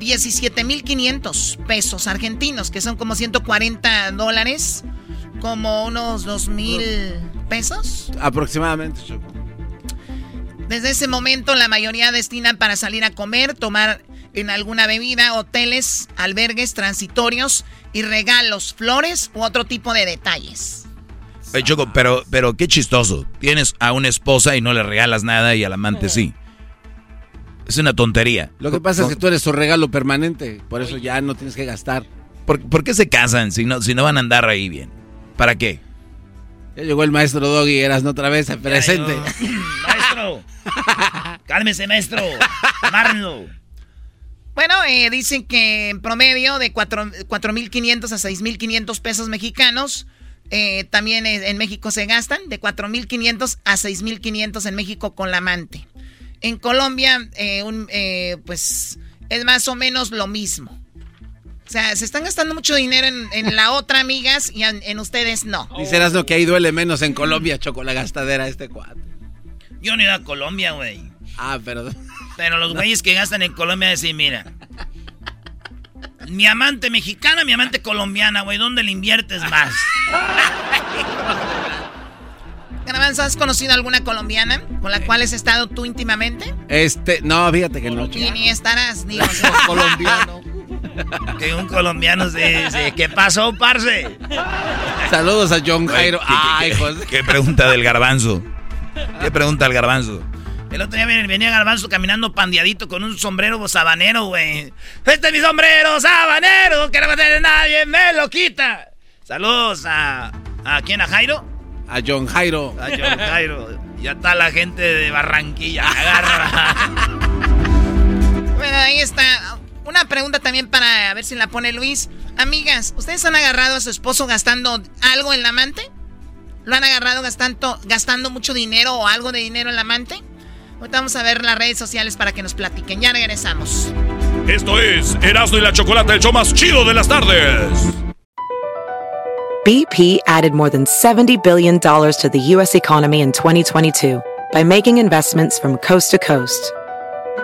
17.500 pesos argentinos, que son como 140 dólares, como unos 2.000 pesos. Aproximadamente, Choco. Desde ese momento la mayoría destinan para salir a comer, tomar en alguna bebida, hoteles, albergues, transitorios y regalos, flores u otro tipo de detalles. Oye, Choco, pero, pero qué chistoso. Tienes a una esposa y no le regalas nada y al amante sí. Es una tontería. Lo que pasa es que tú eres su regalo permanente, por eso ya no tienes que gastar. ¿Por, por qué se casan si no, si no van a andar ahí bien? ¿Para qué? Ya llegó el maestro Doggy, eras no otra vez presente. [laughs] Maestro, [laughs] cálmese, maestro. Amárrenlo. Bueno, eh, dicen que en promedio de cuatro- 4.500 a 6.500 pesos mexicanos eh, también en México se gastan de 4.500 a 6.500 en México con la amante. En Colombia, eh, un, eh, pues es más o menos lo mismo. O sea, se están gastando mucho dinero en, la otra, amigas, y en, ustedes no. Dicerás lo que ahí duele menos en Colombia, Choco, la gastadera este cuadro. Yo no he ido a Colombia, güey. Ah, perdón. [laughs] Pero los güeyes que gastan en Colombia decir, mira, mi amante mexicana, mi amante colombiana, güey, ¿dónde le inviertes más? [laughs] Garbanzo, ¿has conocido alguna colombiana con la cual has estado tú íntimamente? Este, no, fíjate que no. Y ni estarás, digo, [laughs] colombiano. Que un colombiano se dice, ¿qué pasó, parce? Saludos a John Jairo. Ay, ¿qué, qué, pregunta del garbanzo? ¿Qué pregunta el garbanzo? El otro día venía Garbanzo caminando pandeadito con un sombrero sabanero, güey. Este es mi sombrero sabanero, que no va a tener nadie, me lo quita. Saludos a... ¿A quién? ¿A Jairo? A John Jairo. A John Jairo. Ya está la gente de Barranquilla. Agarra. bueno, ahí está. Una pregunta también para ver si la pone Luis. Amigas, ¿ustedes han agarrado a su esposo gastando algo en la amante? ¿Lo han agarrado gastando, gastando mucho dinero o algo de dinero en la amante? Ahorita vamos a ver las redes sociales para que nos platiquen. Ya regresamos. Esto es Erasmo y la Chocolate, el show más chido de las tardes. BP added more than $70 billion to the U.S. economy in 2022 by making investments from coast to coast.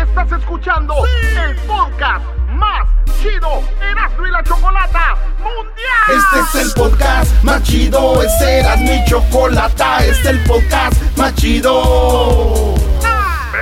Estás escuchando el podcast más chido Erasmo y la Chocolata Mundial. Este es el podcast más chido, este Erasmo y Chocolata, este es el podcast más chido.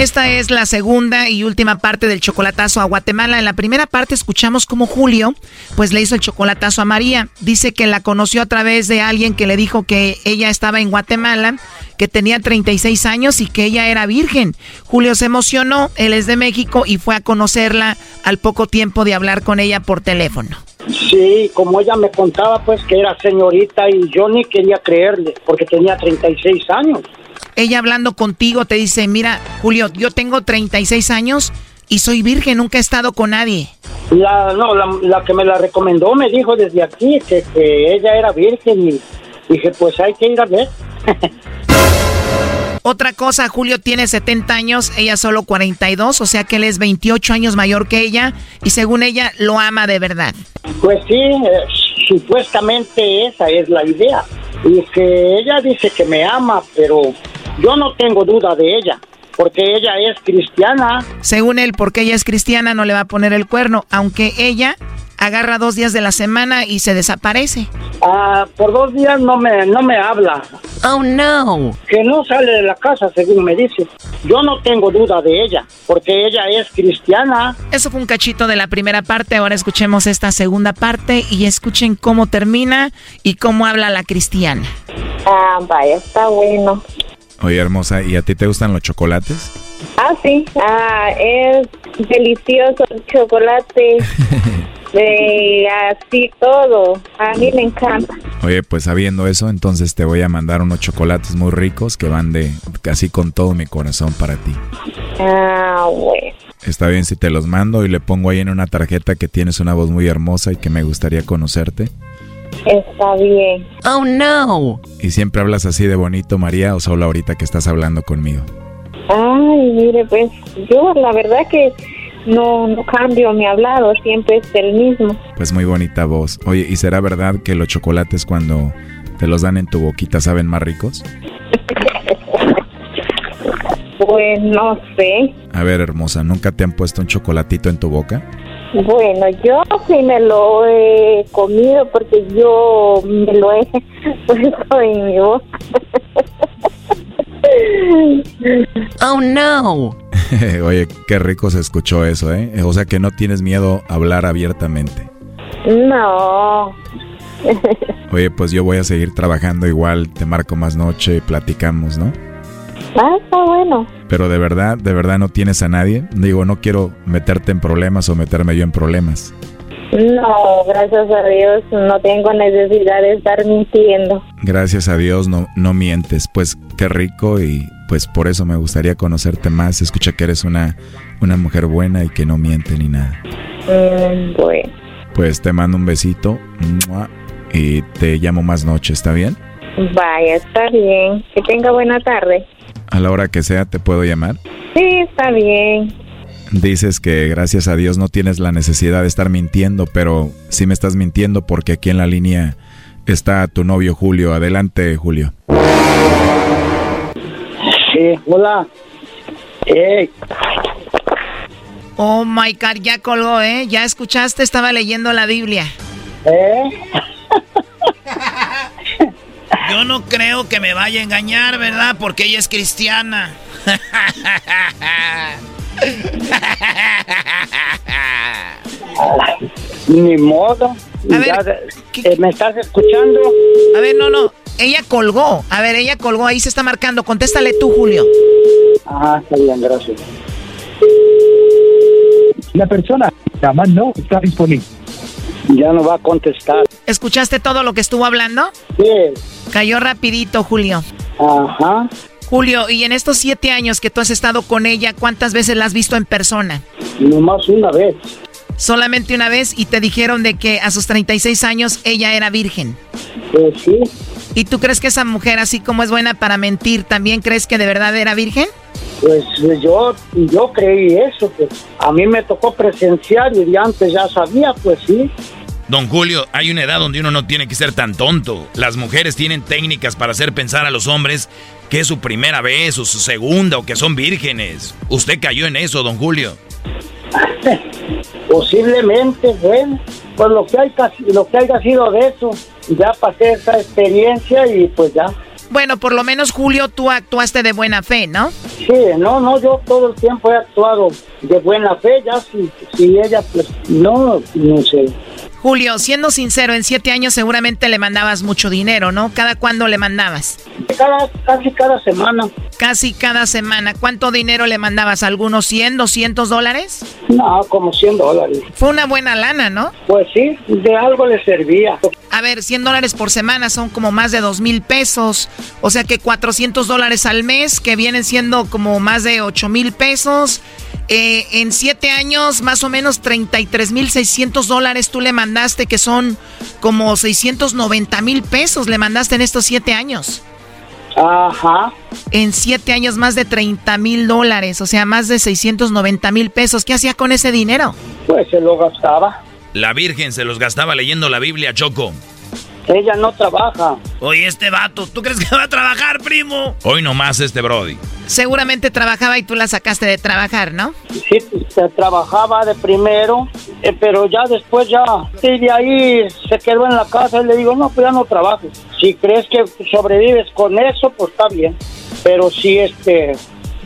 Esta es la segunda y última parte del chocolatazo a Guatemala. En la primera parte escuchamos cómo Julio pues le hizo el chocolatazo a María. Dice que la conoció a través de alguien que le dijo que ella estaba en Guatemala, que tenía 36 años y que ella era virgen. Julio se emocionó, él es de México y fue a conocerla al poco tiempo de hablar con ella por teléfono. Sí, como ella me contaba pues que era señorita y yo ni quería creerle porque tenía 36 años. Ella hablando contigo te dice, mira, Julio, yo tengo 36 años y soy virgen, nunca he estado con nadie. La, no, la, la que me la recomendó me dijo desde aquí que, que ella era virgen y dije, pues hay que ir a ver. [laughs] Otra cosa, Julio tiene 70 años, ella solo 42, o sea que él es 28 años mayor que ella y según ella lo ama de verdad. Pues sí, eh, supuestamente esa es la idea. Y que ella dice que me ama, pero yo no tengo duda de ella, porque ella es cristiana. Según él, porque ella es cristiana no le va a poner el cuerno, aunque ella agarra dos días de la semana y se desaparece. Ah, por dos días no me, no me habla. Oh, no. Que no sale de la casa, según me dice. Yo no tengo duda de ella, porque ella es cristiana. Eso fue un cachito de la primera parte, ahora escuchemos esta segunda parte y escuchen cómo termina y cómo habla la cristiana. Ah, vaya, está bueno. Oye, hermosa, ¿y a ti te gustan los chocolates? Ah, sí. Ah, es delicioso el chocolate. [laughs] de así todo. A mí me encanta. Oye, pues sabiendo eso, entonces te voy a mandar unos chocolates muy ricos que van de casi con todo mi corazón para ti. Ah, bueno. Está bien si te los mando y le pongo ahí en una tarjeta que tienes una voz muy hermosa y que me gustaría conocerte. Está bien. Oh, no. ¿Y siempre hablas así de bonito, María, o solo ahorita que estás hablando conmigo? Ay, mire, pues yo la verdad que no, no cambio mi hablado, siempre es el mismo. Pues muy bonita voz. Oye, ¿y será verdad que los chocolates cuando te los dan en tu boquita saben más ricos? pues no sé. A ver, hermosa, ¿nunca te han puesto un chocolatito en tu boca? Bueno, yo sí me lo he comido porque yo me lo he [laughs] puesto en mi boca. Oh no. [laughs] Oye, qué rico se escuchó eso, ¿eh? O sea que no tienes miedo a hablar abiertamente. No. Oye, pues yo voy a seguir trabajando igual, te marco más noche y platicamos, ¿no? Ah, está bueno. Pero de verdad, de verdad no tienes a nadie. Digo, no quiero meterte en problemas o meterme yo en problemas. No, gracias a Dios no tengo necesidad de estar mintiendo. Gracias a Dios no, no mientes, pues qué rico y pues por eso me gustaría conocerte más. Escucha que eres una, una mujer buena y que no miente ni nada. Mm, bueno. Pues te mando un besito y te llamo más noche, ¿está bien? Vaya, está bien. Que tenga buena tarde. A la hora que sea, ¿te puedo llamar? Sí, está bien. Dices que gracias a Dios no tienes la necesidad de estar mintiendo, pero sí me estás mintiendo porque aquí en la línea está tu novio Julio. Adelante, Julio. Sí, hola. Hey. Oh my God, ya colgó, ¿eh? Ya escuchaste, estaba leyendo la Biblia. ¿Eh? Yo no creo que me vaya a engañar, ¿verdad? Porque ella es cristiana. Ni modo. A ver, eh, ¿Me estás escuchando? A ver, no, no. Ella colgó. A ver, ella colgó. Ahí se está marcando. Contéstale tú, Julio. Ah, está bien, gracias. La persona llama no está disponible. Ya no va a contestar. ¿Escuchaste todo lo que estuvo hablando? Sí. Cayó rapidito, Julio. Ajá. Julio, y en estos siete años que tú has estado con ella, ¿cuántas veces la has visto en persona? Nomás una vez. Solamente una vez y te dijeron de que a sus 36 años ella era virgen. Pues sí. ¿Y tú crees que esa mujer, así como es buena para mentir, también crees que de verdad era virgen? Pues yo, yo creí eso, pues a mí me tocó presenciar y de antes ya sabía, pues sí. Don Julio, hay una edad donde uno no tiene que ser tan tonto. Las mujeres tienen técnicas para hacer pensar a los hombres que es su primera vez o su segunda o que son vírgenes. Usted cayó en eso, don Julio. [laughs] Posiblemente, bueno, pues lo que, hay, lo que haya sido de eso, ya pasé esa experiencia y pues ya. Bueno, por lo menos Julio, tú actuaste de buena fe, ¿no? Sí, no, no, yo todo el tiempo he actuado de buena fe, ya si, si ella, pues no, no sé. Julio, siendo sincero, en siete años seguramente le mandabas mucho dinero, ¿no? ¿Cada cuándo le mandabas? Cada, casi cada semana. Casi cada semana. ¿Cuánto dinero le mandabas? ¿Algunos 100, 200 dólares? No, como 100 dólares. Fue una buena lana, ¿no? Pues sí, de algo le servía. A ver, 100 dólares por semana son como más de 2 mil pesos. O sea que 400 dólares al mes, que vienen siendo como más de 8 mil pesos. Eh, en siete años, más o menos 33 mil 600 dólares tú le mandaste, que son como 690 mil pesos le mandaste en estos siete años. Ajá. En siete años, más de 30 mil dólares, o sea, más de 690 mil pesos. ¿Qué hacía con ese dinero? Pues se lo gastaba. La Virgen se los gastaba leyendo la Biblia, Choco. Ella no trabaja. Oye, este vato, ¿tú crees que va a trabajar, primo? Hoy nomás este Brody. Seguramente trabajaba y tú la sacaste de trabajar, ¿no? Sí, se trabajaba de primero, eh, pero ya después ya, sí, de ahí se quedó en la casa y le digo, no, pues ya no trabajes. Si crees que sobrevives con eso, pues está bien. Pero si este,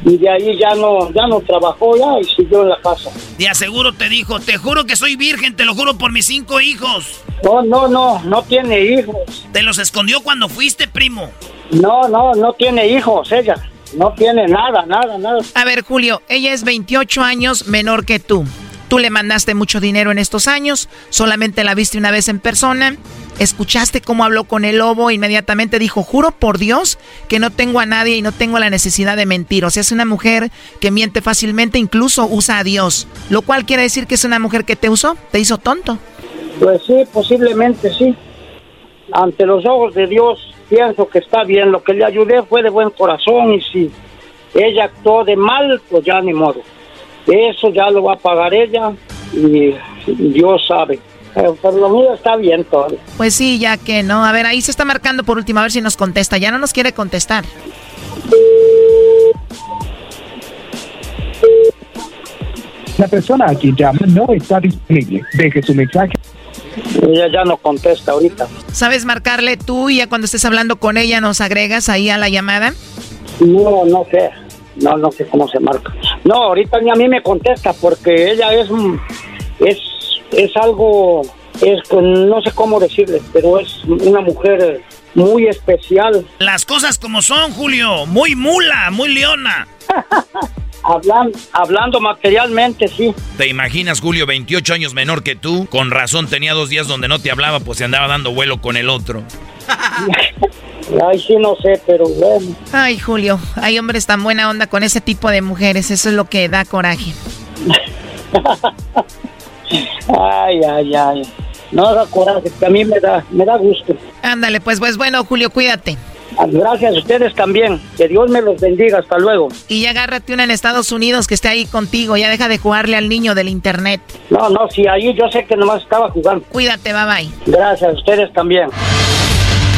y de ahí ya no, ya no trabajó ya y siguió en la casa. De aseguro te dijo, te juro que soy virgen, te lo juro por mis cinco hijos. No, no, no, no tiene hijos. ¿Te los escondió cuando fuiste, primo? No, no, no tiene hijos ella. No tiene nada, nada, nada. A ver, Julio, ella es 28 años menor que tú. Tú le mandaste mucho dinero en estos años, solamente la viste una vez en persona. Escuchaste cómo habló con el lobo, inmediatamente dijo, juro por Dios que no tengo a nadie y no tengo la necesidad de mentir. O sea, es una mujer que miente fácilmente, incluso usa a Dios. Lo cual quiere decir que es una mujer que te usó, te hizo tonto. Pues sí, posiblemente sí. Ante los ojos de Dios pienso que está bien. Lo que le ayudé fue de buen corazón y si ella actuó de mal, pues ya ni modo. Eso ya lo va a pagar ella y Dios sabe. Pero por lo mío está bien todo. Pues sí, ya que no. A ver, ahí se está marcando por última, a ver si nos contesta. Ya no nos quiere contestar. La persona a quien llama no está disponible. Deje su mensaje. Ella ya no contesta ahorita. ¿Sabes marcarle tú y ya cuando estés hablando con ella nos agregas ahí a la llamada? No, no sé. No, no sé cómo se marca. No, ahorita ni a mí me contesta porque ella es es es algo es no sé cómo decirle, pero es una mujer muy especial. Las cosas como son, Julio, muy mula, muy leona. [laughs] Hablando, hablando materialmente, sí. ¿Te imaginas, Julio, 28 años menor que tú? Con razón tenía dos días donde no te hablaba, pues se andaba dando vuelo con el otro. [laughs] Ay, sí, no sé, pero bueno. Ay, Julio, hay hombres tan buena onda con ese tipo de mujeres, eso es lo que da coraje. [laughs] ay, ay, ay. No da coraje, a mí me da, me da gusto. Ándale, pues, pues bueno, Julio, cuídate. Gracias a ustedes también. Que Dios me los bendiga. Hasta luego. Y ya agárrate una en Estados Unidos que esté ahí contigo. Ya deja de jugarle al niño del internet. No, no, sí, ahí yo sé que nomás estaba jugando. Cuídate, bye bye. Gracias a ustedes también.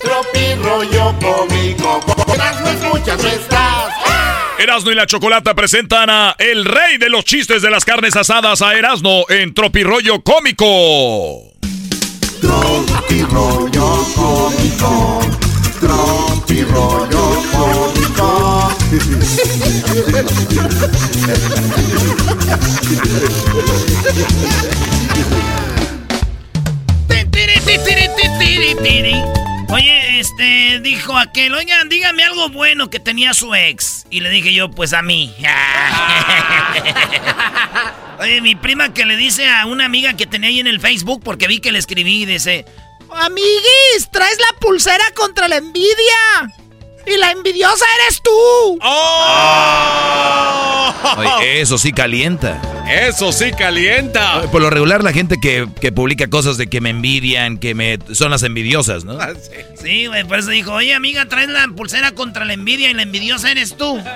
Tropi rollo cómico. Erasmo escuchas, no estás. Erasno y la Chocolata presentan a el rey de los chistes de las carnes asadas a Erasno en Tropirollo Cómico. Tropi rollo cómico. Tropi rollo cómico. Oye, este, dijo aquel, oigan, dígame algo bueno que tenía su ex. Y le dije yo, pues a mí. [laughs] Oye, mi prima que le dice a una amiga que tenía ahí en el Facebook, porque vi que le escribí, dice, Amiguis, traes la pulsera contra la envidia. Y la envidiosa eres tú. Oye, eso sí calienta. Eso sí calienta. Por lo regular, la gente que, que publica cosas de que me envidian, que me son las envidiosas, ¿no? Sí, güey, por eso dijo, oye amiga, traes la pulsera contra la envidia y la envidiosa eres tú. [laughs]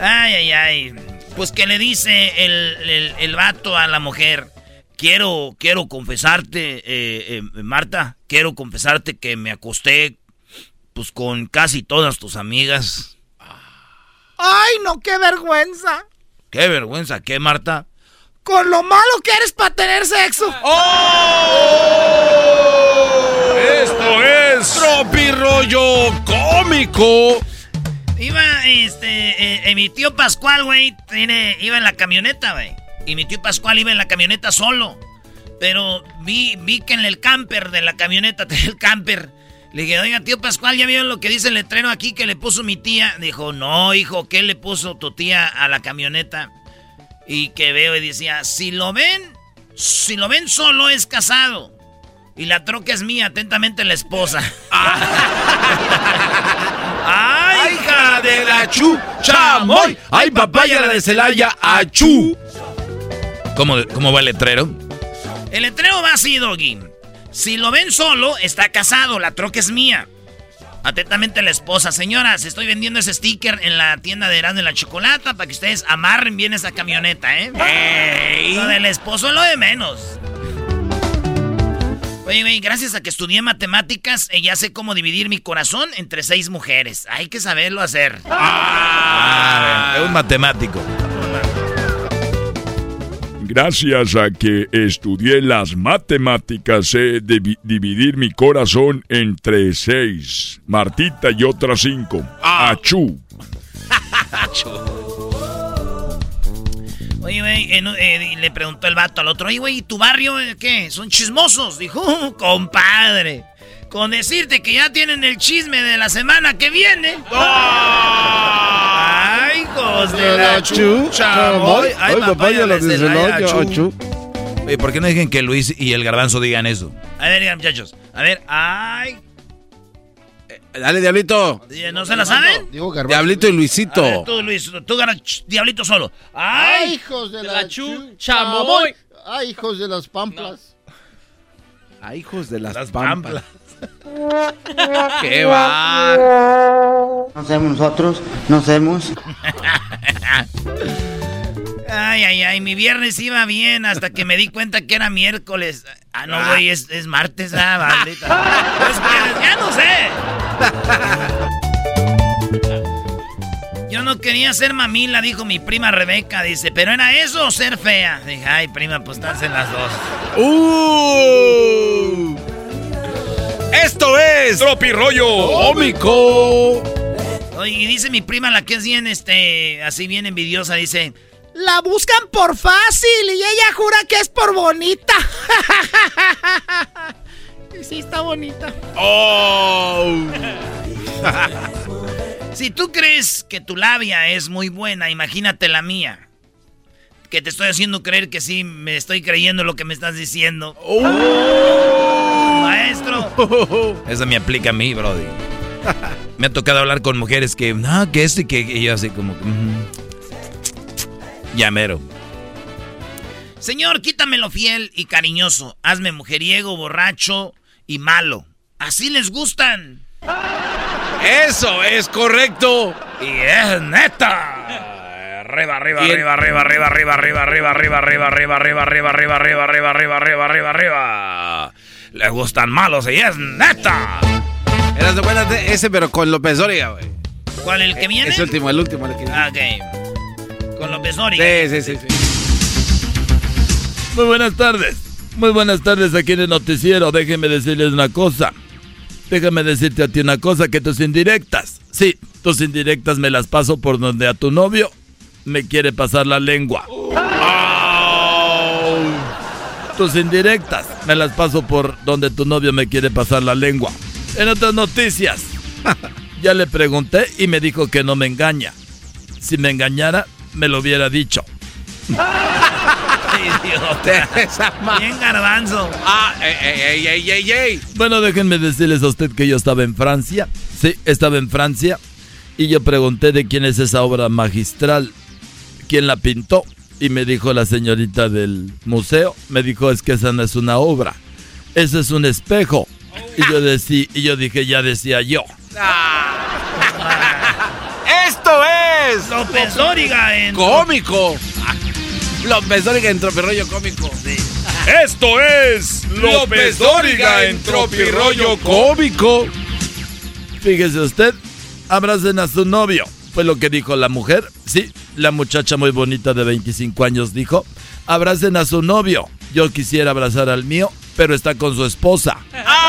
ay, ay, ay. Pues que le dice el, el, el vato a la mujer, quiero, quiero confesarte, eh, eh, Marta, quiero confesarte que me acosté pues con casi todas tus amigas. Ay, no, qué vergüenza. Qué vergüenza, ¿qué, Marta? con lo malo que eres para tener sexo. ¡Oh! Esto es Tropirollo Cómico. Iba, este, eh, mi tío Pascual, güey, iba en la camioneta, güey. Y mi tío Pascual iba en la camioneta solo. Pero vi, vi que en el camper de la camioneta, [laughs] el camper, le dije, oiga, tío Pascual, ¿ya vieron lo que dice el letrero aquí que le puso mi tía? Dijo, no, hijo, ¿qué le puso tu tía a la camioneta? Y que veo y decía, si lo ven, si lo ven solo es casado. Y la troca es mía, atentamente la esposa. [laughs] ¡Ay, hija de la chu! ¡Chamoy! ¡Ay, papaya la de Celaya! ¡Achú! ¿Cómo, ¿Cómo va el letrero? El letrero va así, Doggy. Si lo ven solo, está casado, la troca es mía. Atentamente la esposa. Señoras, estoy vendiendo ese sticker en la tienda de Erasmo de la Chocolata para que ustedes amarren bien esa camioneta, ¿eh? Lo del esposo es lo de menos. Oye, gracias a que estudié matemáticas, eh, ya sé cómo dividir mi corazón entre seis mujeres. Hay que saberlo hacer. Ah, es un matemático. Gracias a que estudié las matemáticas, sé dividir mi corazón entre seis. Martita y otras cinco. Ah. Achú. [laughs] Achú. Oye, güey, eh, le preguntó el vato al otro, oye, güey, ¿y tu barrio eh, qué? ¿Son chismosos? Dijo, uh, compadre. Con decirte que ya tienen el chisme de la semana que viene. ¡Ay, hijos de la chucha! ¡Ay, papaya la de Oye, ¿por qué no dejen que Luis y el garbanzo digan eso? A ver, muchachos. A ver, ¡ay! Eh, dale, Diablito. ¿No se la saben? Diablito y Luisito. Ver, tú, Luis, tú ganas Diablito solo. ¡Ay! hijos de, la, chucha! ¡Ay, hijos de las pamplas! ¡Ay, hijos de las, pamplas. ¿Qué va? No somos nosotros, no somos. Ay, ay, ay, mi viernes iba bien hasta que me di cuenta que era miércoles. Ah, no, güey, es, es, martes, ah, maldita. ya no sé. Yo no quería ser mamila, dijo mi prima Rebeca, dice, pero era eso o ser fea. Dije, ay, prima, pues estás en las dos. ¡Uh! Esto es Rollo Cómico. Oye, y dice mi prima, la que es bien, este, así bien envidiosa, dice... La buscan por fácil y ella jura que es por bonita. y [laughs] sí, está bonita. Oh. [laughs] si tú crees que tu labia es muy buena, imagínate la mía. Que te estoy haciendo creer que sí, me estoy creyendo lo que me estás diciendo. Oh. Maestro. Eso me aplica a mí, Brody. me ha tocado hablar con mujeres que, no, que esto y que y yo así como... Llamero. Señor, quítamelo fiel y cariñoso. Hazme mujeriego, borracho y malo. Así les gustan. Eso es correcto. Y es neta. Arriba, arriba, arriba, arriba, arriba, arriba, arriba, arriba, arriba, arriba, arriba, arriba, arriba, arriba, arriba, arriba, arriba, arriba, Les gustan malos y es neta. Eras de buena ese, pero con López Dóriga, güey. ¿Cuál el que viene? Es el último, el último. El que... Ah, ok. Con López Dóriga. Sí, sí, sí, Muy buenas tardes. Muy buenas tardes aquí en el noticiero. Déjenme decirles una cosa. Déjame decirte a ti una cosa, que tus indirectas, sí, tus indirectas me las paso por donde a tu novio me quiere pasar la lengua. Tus indirectas me las paso por donde tu novio me quiere pasar la lengua. En otras noticias, [laughs] ya le pregunté y me dijo que no me engaña. Si me engañara, me lo hubiera dicho. [laughs] Bien garbanzo. Ah, ey, ey, ey, ey, Bueno, déjenme decirles a usted que yo estaba en Francia. Sí, estaba en Francia. Y yo pregunté de quién es esa obra magistral. ¿Quién la pintó? Y me dijo la señorita del museo. Me dijo, es que esa no es una obra. Ese es un espejo. Y yo, decí, y yo dije, ya decía yo. [laughs] Esto es López Dóriga en cómico. López Dóriga en Tropirollo cómico. Esto es López Dóriga en Tropirollo cómico. Fíjese usted, abracen a su novio. Pues lo que dijo la mujer, sí, la muchacha muy bonita de 25 años dijo, abracen a su novio. Yo quisiera abrazar al mío, pero está con su esposa. ¡Ay,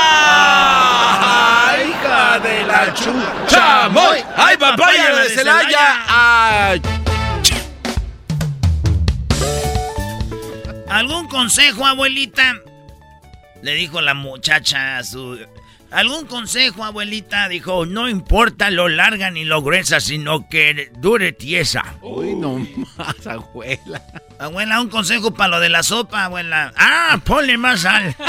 hija de la chucha! ¡Moy! ¡Ay, papaya de Celaya! ¡Ay! ¿Algún consejo, abuelita? Le dijo la muchacha a su... ¿Algún consejo, abuelita? Dijo, no importa lo larga ni lo gruesa, sino que dure tiesa. Uy, no más, abuela. Abuela, un consejo para lo de la sopa, abuela. Ah, ponle más sal. [laughs]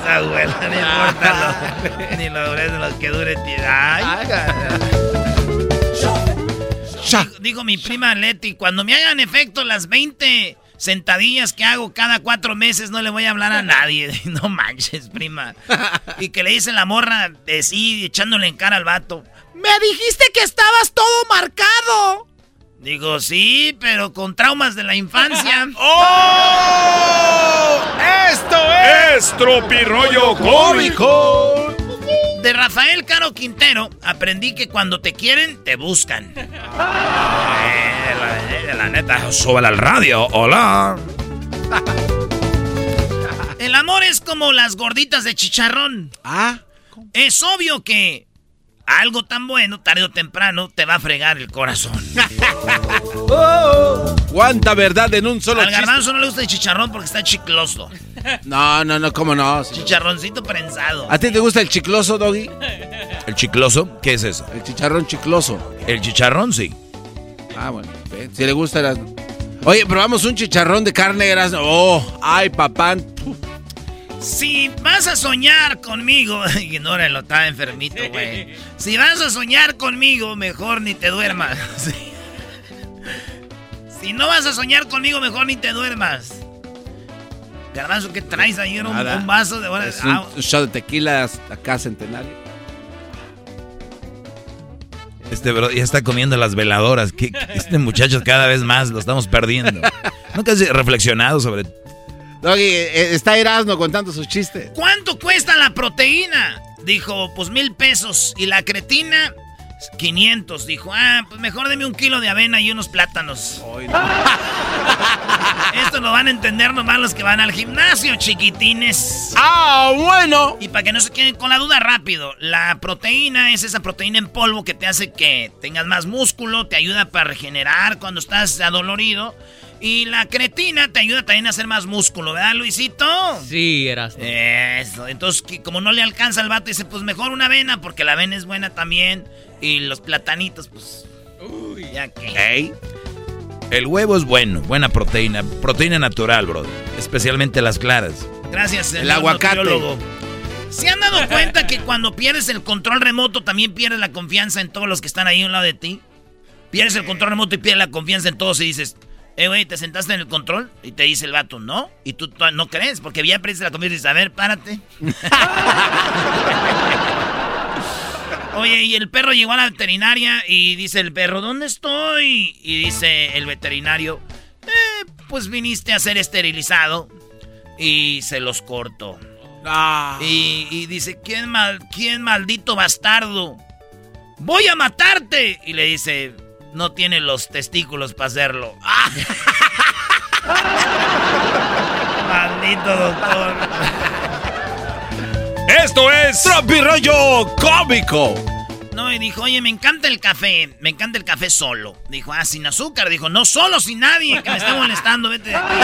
Esa abuela, no importa lo, [laughs] ni lo grueso, lo que dure tiesa. Ay, Dijo, dijo mi prima Leti, cuando me hagan efecto las 20 sentadillas que hago cada cuatro meses, no le voy a hablar a [laughs] nadie. [laughs] No manches, prima. Y que le dice la morra de sí, echándole en cara al vato. Me dijiste que estabas todo marcado. Digo, sí, pero con traumas de la infancia. [laughs] ¡Oh! ¡Esto es Tropirollo Cómico! De Rafael Caro Quintero aprendí que cuando te quieren, te buscan. Eh, la, neta, súbela al radio. Hola. El amor es como las gorditas de chicharrón. Ah. Es obvio que algo tan bueno, tarde o temprano, te va a fregar el corazón. [laughs] Oh, ¿Cuánta verdad en un solo Al garbanzo no le gusta el chicharrón porque está chicloso. No, no, no, ¿cómo no? Chicharroncito prensado. ¿A ti te gusta el chicloso, Doggy? ¿El chicloso? ¿Qué es eso? El chicharrón chicloso. El chicharrón, sí. Ah, bueno. Si le gusta las... Oye, probamos un chicharrón de carne Erasmo. Oh, ay, papá. Si vas a soñar conmigo, [laughs] ignóralo, está enfermito, güey. Si vas a soñar conmigo, mejor ni te duermas. [laughs] Si no vas a soñar conmigo, mejor ni te duermas. Garbanzo, ¿qué traes ahí? Un, un vaso de... Es un, Ah, shot de tequila acá centenario. Este bro ya está comiendo las veladoras. ¿Qué- Este muchacho cada vez más lo estamos perdiendo. Nunca has reflexionado sobre... Doggy, eh, está Erasmo contando sus chistes. ¿Cuánto cuesta la proteína? Dijo, pues mil pesos. Y la cretina, 500. Dijo, ah, pues mejor deme un kilo de avena y unos plátanos. [laughs] Esto lo van a entender nomás los que van al gimnasio, chiquitines. ¡Ah, bueno! Y para que no se queden con la duda rápido, la proteína es esa proteína en polvo que te hace que tengas más músculo, te ayuda para regenerar cuando estás adolorido. Y la cretina te ayuda también a hacer más músculo, ¿verdad, Luisito? Sí, eras. Eso, entonces que como no le alcanza al vato, dice, pues mejor una avena, porque la avena es buena también. Y los platanitos, pues... ya que... El huevo es bueno, buena proteína. Proteína natural, bro. Especialmente las claras. Gracias, El aguacate. nutriólogo. ¿Se han dado [laughs] cuenta que cuando pierdes el control remoto también pierdes la confianza en todos los que están ahí a un lado de ti? Pierdes el control remoto y pierdes la confianza en todos y dices, eh, güey, ¿te sentaste en el control? Y te dice el vato, no. Y tú, tú no crees, porque ya perdiste la confianza y dices, a ver, párate. [laughs] Oye, y el perro llegó a la veterinaria y dice el perro, ¿dónde estoy? Y dice el veterinario, eh, pues viniste a ser esterilizado. Y se los corto. Y, y dice, ¿quién, mal, ¿quién maldito bastardo? Voy a matarte. Y le dice, no tiene los testículos para hacerlo. [laughs] Maldito doctor. Esto es Tropirollo Cómico. No, y dijo, oye, me encanta el café, me encanta el café solo. Dijo, ah, sin azúcar. Dijo, no solo, sin nadie, que me esté molestando, vete de aquí.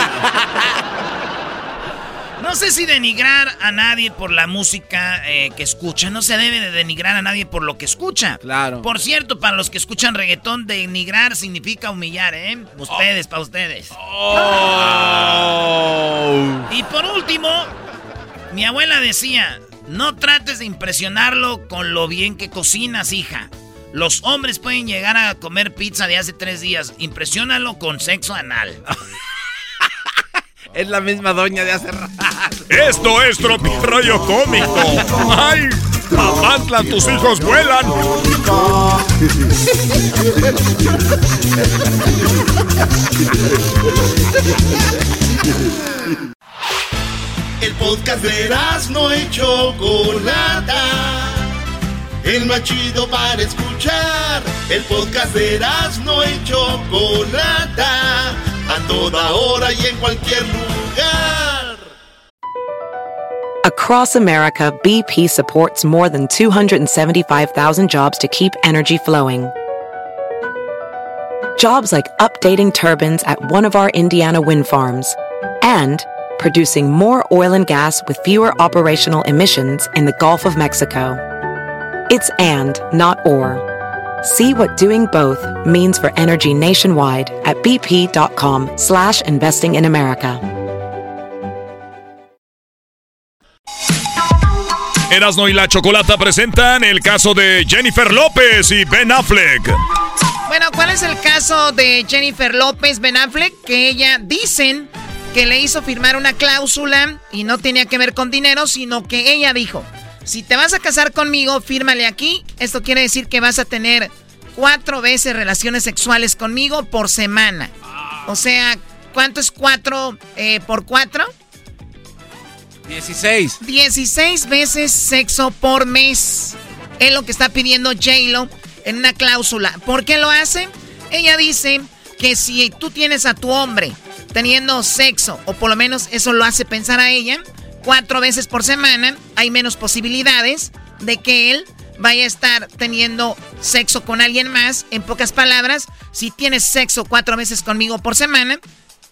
No sé si denigrar a nadie por la música eh, que escucha. No se debe de denigrar a nadie por lo que escucha. Claro. Por cierto, para los que escuchan reggaetón, denigrar significa humillar, ¿eh? Ustedes, para ustedes. Y por último, mi abuela decía, no trates de impresionarlo con lo bien que cocinas, hija. Los hombres pueden llegar a comer pizza de hace tres días. Impresiónalo con sexo anal. [laughs] Es la misma doña de hace rato. Esto es Tropirollo Cómico. ¡Ay! Papantla, tus hijos vuelan. [laughs] El podcast de no y Chocolata. el más chido para escuchar. El podcast de no y Chocolata, a toda hora y en cualquier lugar. Across America, BP supports more than 275,000 jobs to keep energy flowing. Jobs like updating turbines at one of our Indiana wind farms and producing more oil and gas with fewer operational emissions in the Gulf of Mexico. It's and, not or. See what doing both means for energy nationwide at bp.com slash investing in America. Erasno y la Chocolata presentan el caso de Jennifer López y Ben Affleck. Bueno, ¿cuál es el caso de Jennifer López Ben Affleck? Que ella dicen que le hizo firmar una cláusula y no tenía que ver con dinero, sino que ella dijo, si te vas a casar conmigo, fírmale aquí. Esto quiere decir que vas a tener cuatro veces relaciones sexuales conmigo por semana. O sea, ¿cuánto es cuatro eh, por cuatro? Dieciséis. Dieciséis veces sexo por mes. Es lo que está pidiendo J-Lo en una cláusula. ¿Por qué lo hace? Ella dice que si tú tienes a tu hombre teniendo sexo, o por lo menos eso lo hace pensar a ella, cuatro veces por semana, hay menos posibilidades de que él vaya a estar teniendo sexo con alguien más. En pocas palabras, si tienes sexo cuatro veces conmigo por semana,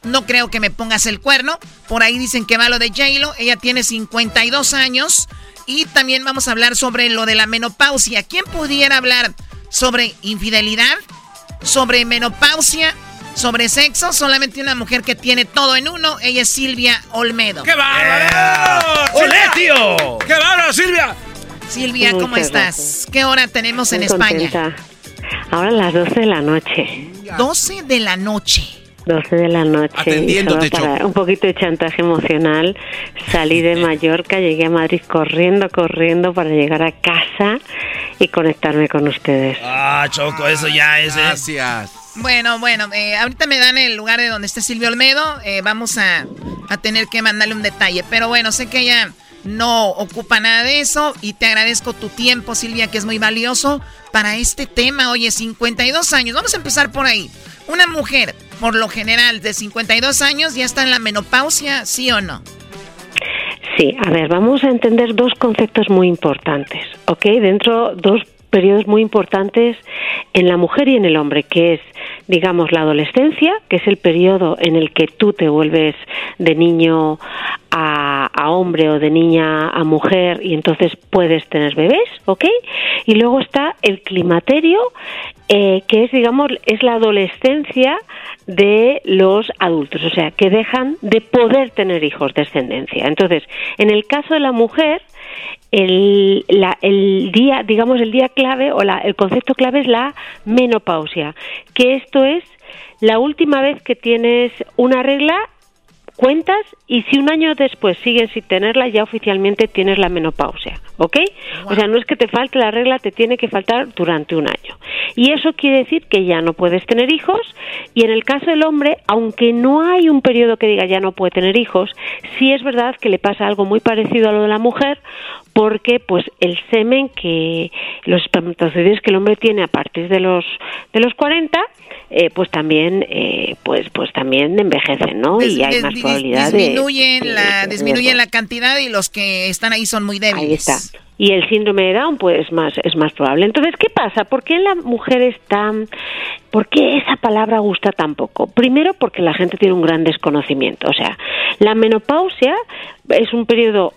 no creo que me pongas el cuerno. Por ahí dicen que va lo de J-Lo. Ella tiene 52 años. Y también vamos a hablar sobre lo de la menopausia. ¿Quién pudiera hablar sobre infidelidad? Sobre menopausia sobre sexo, solamente una mujer que tiene todo en uno. Ella es Silvia Olmedo. ¡Qué bárbaro! ¡Olé, tío! ¡Qué bárbaro, Silvia! Silvia, ¿cómo estás? ¿Qué hora tenemos en España? Ahora las 12 de la noche. 12 de la noche. 12 de la noche. Atendiéndote, para un poquito de chantaje emocional. Salí de [laughs] Mallorca, llegué a Madrid corriendo, corriendo para llegar a casa y conectarme con ustedes. Ah, Choco, eso ya es. ¿eh? Gracias. Bueno, bueno, eh, ahorita me dan el lugar de donde esté Silvio Olmedo. Eh, vamos a, a, tener que mandarle un detalle. Pero bueno, sé que ella no ocupa nada de eso. Y te agradezco tu tiempo, Silvia, que es muy valioso para este tema. Oye, 52 años. Vamos a empezar por ahí. Una mujer, por lo general, de 52 años ya está en la menopausia, ¿sí o no? Sí, a ver, vamos a entender dos conceptos muy importantes, ¿ok? Dentro, dos periodos muy importantes en la mujer y en el hombre, que es, digamos, la adolescencia, que es el periodo en el que tú te vuelves de niño a, hombre o de niña a mujer y entonces puedes tener bebés, ¿ok? Y luego está el climaterio, eh, que es, digamos, es la adolescencia de los adultos, o sea, que dejan de poder tener hijos, descendencia. Entonces, en el caso de la mujer, el, la, el día, digamos, el día clave o la, el concepto clave es la menopausia, que esto es la última vez que tienes una regla cuentas y si un año después sigues sin tenerla, ya oficialmente tienes la menopausia, ¿ok? O sea, no es que te falte la regla, te tiene que faltar durante un año. Y eso quiere decir que ya no puedes tener hijos y en el caso del hombre, aunque no hay un periodo que diga ya no puede tener hijos, sí es verdad que le pasa algo muy parecido a lo de la mujer porque pues el semen que los espermatozoides que el hombre tiene a partir de los de los 40 eh, pues también eh, pues pues también envejecen no y hay más probabilidad disminuyen la disminuyen la cantidad y los que están ahí son muy débiles. ahí está. Y el síndrome de Down pues más es más probable. Entonces qué pasa por qué la mujer está por qué esa palabra gusta tan poco primero porque la gente tiene un gran desconocimiento. O sea la menopausia es un periodo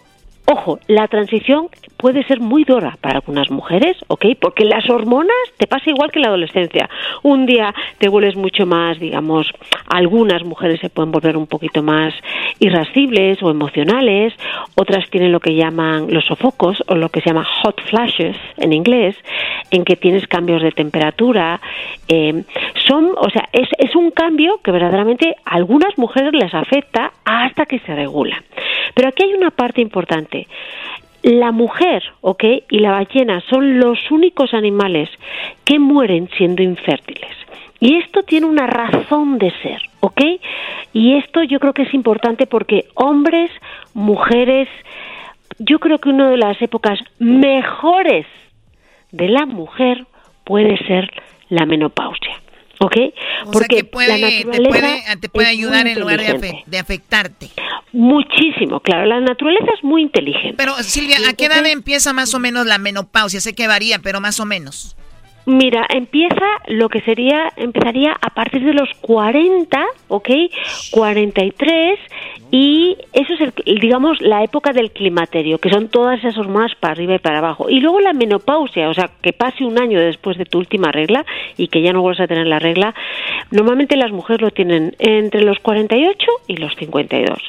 Ojo, la transición puede ser muy dura para algunas mujeres, ¿ok? Porque las hormonas te pasa igual que en la adolescencia. Un día te vuelves mucho más, digamos, algunas mujeres se pueden volver un poquito más irascibles o emocionales, otras tienen lo que llaman los sofocos o lo que se llama hot flashes en inglés, en que tienes cambios de temperatura. Eh, son, o sea, es, es un cambio que verdaderamente a algunas mujeres les afecta hasta que se regula. Pero aquí hay una parte importante. La mujer, ¿ok? Y la ballena son los únicos animales que mueren siendo infértiles. Y esto tiene una razón de ser, ¿ok? Y esto yo creo que es importante porque hombres, mujeres, yo creo que una de las épocas mejores de la mujer puede ser la menopausia. ¿Ok? Porque puede, te puede, ayudar en lugar de, de, afectarte. Muchísimo, claro. La naturaleza es muy inteligente. Pero Silvia, ¿a qué edad empieza más o menos la menopausia? Sé que varía, pero más o menos. Mira, empieza lo que sería, empezaría a partir de los 40, ¿ok? 43 y eso es, el, digamos, la época del climaterio, que son todas esas hormonas para arriba y para abajo. Y luego la menopausia, o sea, que pase un año después de tu última regla y que ya no vuelvas a tener la regla. Normalmente las mujeres lo tienen entre los 48 y los 52.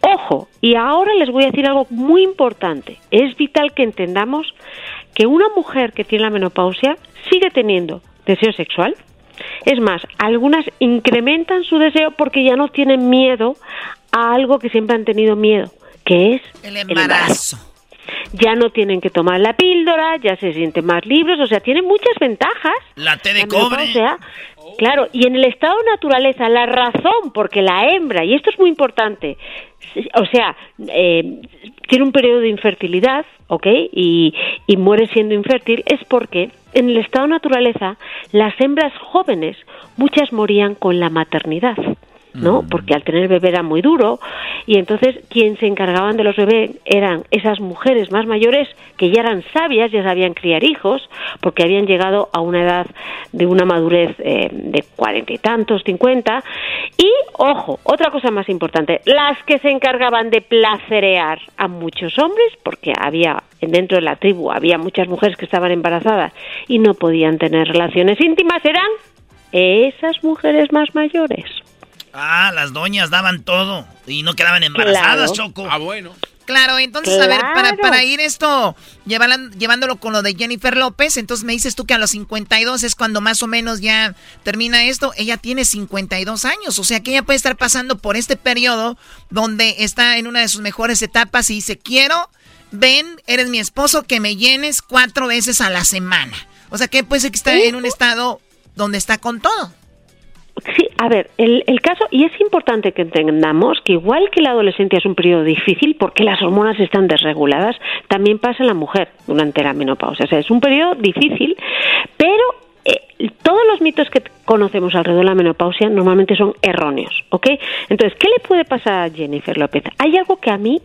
Ojo, y ahora les voy a decir algo muy importante. Es vital que entendamos que una mujer que tiene la menopausia sigue teniendo deseo sexual. Es más, algunas incrementan su deseo porque ya no tienen miedo a algo que siempre han tenido miedo, que es el embarazo. Ya no tienen que tomar la píldora, ya se sienten más libres, o sea, tienen muchas ventajas. La té de cobre. claro, y en el estado de naturaleza, la razón porque la hembra, y esto es muy importante, o sea, eh, tiene un periodo de infertilidad, ¿ok? Y, y muere siendo infértil, es porque en el estado de naturaleza las hembras jóvenes, muchas morían con la maternidad. ¿No? Porque al tener bebé era muy duro y entonces quien se encargaban de los bebés eran esas mujeres más mayores que ya eran sabias, ya sabían criar hijos, porque habían llegado a una edad de una madurez eh, de cuarenta y tantos, cincuenta. Y, ojo, otra cosa más importante, las que se encargaban de placerear a muchos hombres, porque había dentro de la tribu había muchas mujeres que estaban embarazadas y no podían tener relaciones íntimas, eran esas mujeres más mayores. Ah, las doñas daban todo y no quedaban embarazadas, Choco. Ah, bueno. Claro, entonces, a ver, para, para ir esto, llevándolo con lo de Jennifer López, entonces me dices tú que a los 52 es cuando más o menos ya termina esto. Ella tiene 52 años, o sea que ella puede estar pasando por este periodo donde está en una de sus mejores etapas y dice, quiero, ven, eres mi esposo, que me llenes cuatro veces a la semana. O sea que puede ser que está en un estado donde está con todo. Sí, a ver, el, el, caso, y es importante que entendamos que igual que la adolescencia es un periodo difícil porque las hormonas están desreguladas, también pasa en la mujer durante la menopausia. O sea, es un periodo difícil, pero eh, todos los mitos que conocemos alrededor de la menopausia normalmente son erróneos, ¿ok? Entonces, ¿qué le puede pasar a Jennifer López? Hay algo que a mí,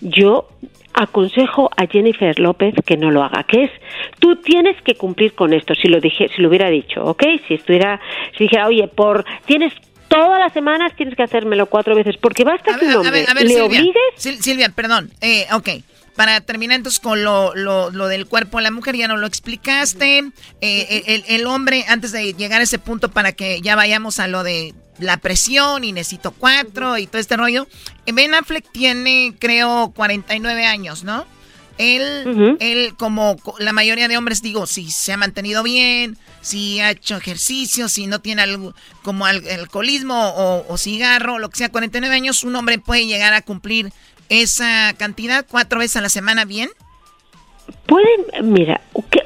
yo aconsejo a Jennifer López que no lo haga, que es tú tienes que cumplir con esto, si lo dije, si lo hubiera dicho, ¿ok? Si estuviera, si dijera, oye, por tienes todas las semanas tienes que hacérmelo cuatro veces, porque basta que un hombre le Silvia, obligues. Silvia, perdón, eh, ok. Para terminar entonces con lo, lo, lo, del cuerpo de la mujer, ya no lo explicaste. Eh, el, el hombre, antes de llegar a ese punto para que ya vayamos a lo de la presión y necesito cuatro y todo este rollo. Ben Affleck tiene, creo, 49 años, ¿no? Él, él, como la mayoría de hombres, digo, si se ha mantenido bien, si ha hecho ejercicio, si no tiene algo como alcoholismo o, o, cigarro, lo que sea, 49 años, un hombre puede llegar a cumplir esa cantidad cuatro veces a la semana bien. Pueden, mira,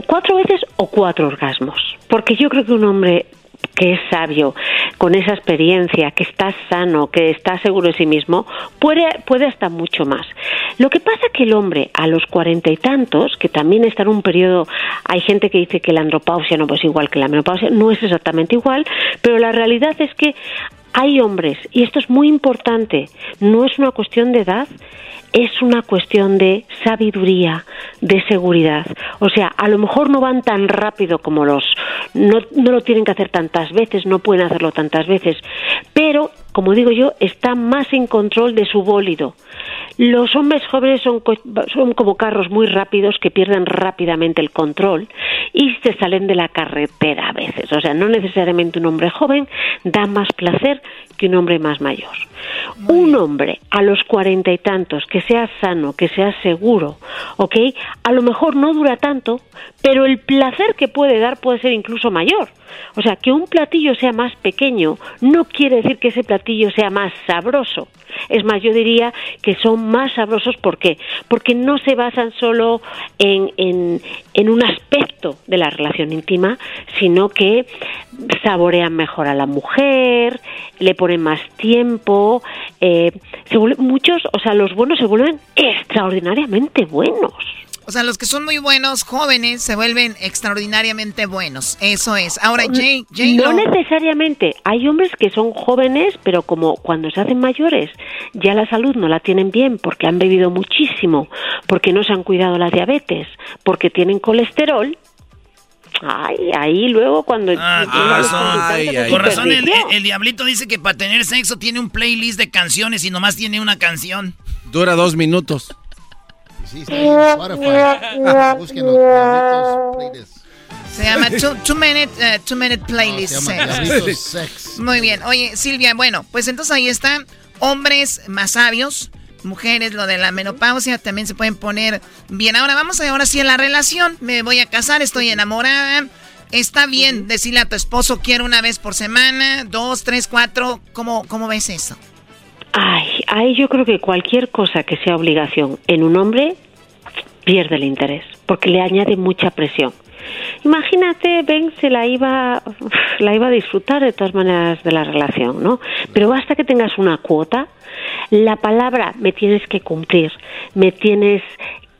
cuatro veces o cuatro orgasmos, porque yo creo que un hombre que es sabio, con esa experiencia, que está sano, que está seguro de sí mismo, puede, puede hasta mucho más. Lo que pasa que el hombre a los cuarenta y tantos, que también está en un periodo, hay gente que dice que la andropausia no es igual que la menopausia, no es exactamente igual, pero la realidad es que hay hombres, y esto es muy importante, no es una cuestión de edad, es una cuestión de sabiduría, de seguridad. O sea, a lo mejor no van tan rápido como los... No, no lo tienen que hacer tantas veces, no pueden hacerlo tantas veces, pero, como digo yo, están más en control de su bólido. Los hombres jóvenes son, son como carros muy rápidos que pierden rápidamente el control y se salen de la carretera a veces. O sea, no necesariamente un hombre joven da más placer que un hombre más mayor. Un hombre a los cuarenta y tantos que sea sano, que sea seguro, ¿ok? A lo mejor no dura tanto, pero el placer que puede dar puede ser incluso mayor. O sea, que un platillo sea más pequeño no quiere decir que ese platillo sea más sabroso. Es más, yo diría que son más sabrosos ¿por qué? porque no se basan solo en, en, en un aspecto de la relación íntima, sino que saborean mejor a la mujer, le ponen más tiempo, eh, se vuelven, muchos, o sea, los buenos se vuelven extraordinariamente buenos. O sea, los que son muy buenos, jóvenes, se vuelven extraordinariamente buenos. Eso es. Ahora, Jay, Jay No necesariamente. Hay hombres que son jóvenes, pero como cuando se hacen mayores, ya la salud no la tienen bien porque han bebido muchísimo, porque no se han cuidado la diabetes, porque tienen colesterol. Ay, ahí luego cuando... Ah, con razón, Con razón el, diablito dice que para tener sexo tiene un playlist de canciones y nomás tiene una canción. Dura dos minutos. Sí, está en Spotify. Búsquenlo, Diablitos Playlists. Se llama Two, two Minute, eh, two minute Playlist. No, se llama Sex. Sex. Muy bien. Oye, Silvia, bueno, pues entonces ahí está. Hombres más sabios, mujeres, lo de la menopausia también se pueden poner bien. Ahora vamos a ahora sí a la relación. Me voy a casar, estoy enamorada. Está bien decirle a tu esposo quiero una vez por semana, dos, tres, cuatro. ¿Cómo, cómo ves eso? Ay, ahí yo creo que cualquier cosa que sea obligación en un hombre pierde el interés, porque le añade mucha presión. Imagínate, Ben se la iba, la iba a disfrutar de todas maneras de la relación, ¿no? Pero basta que tengas una cuota, la palabra me tienes que cumplir, me tienes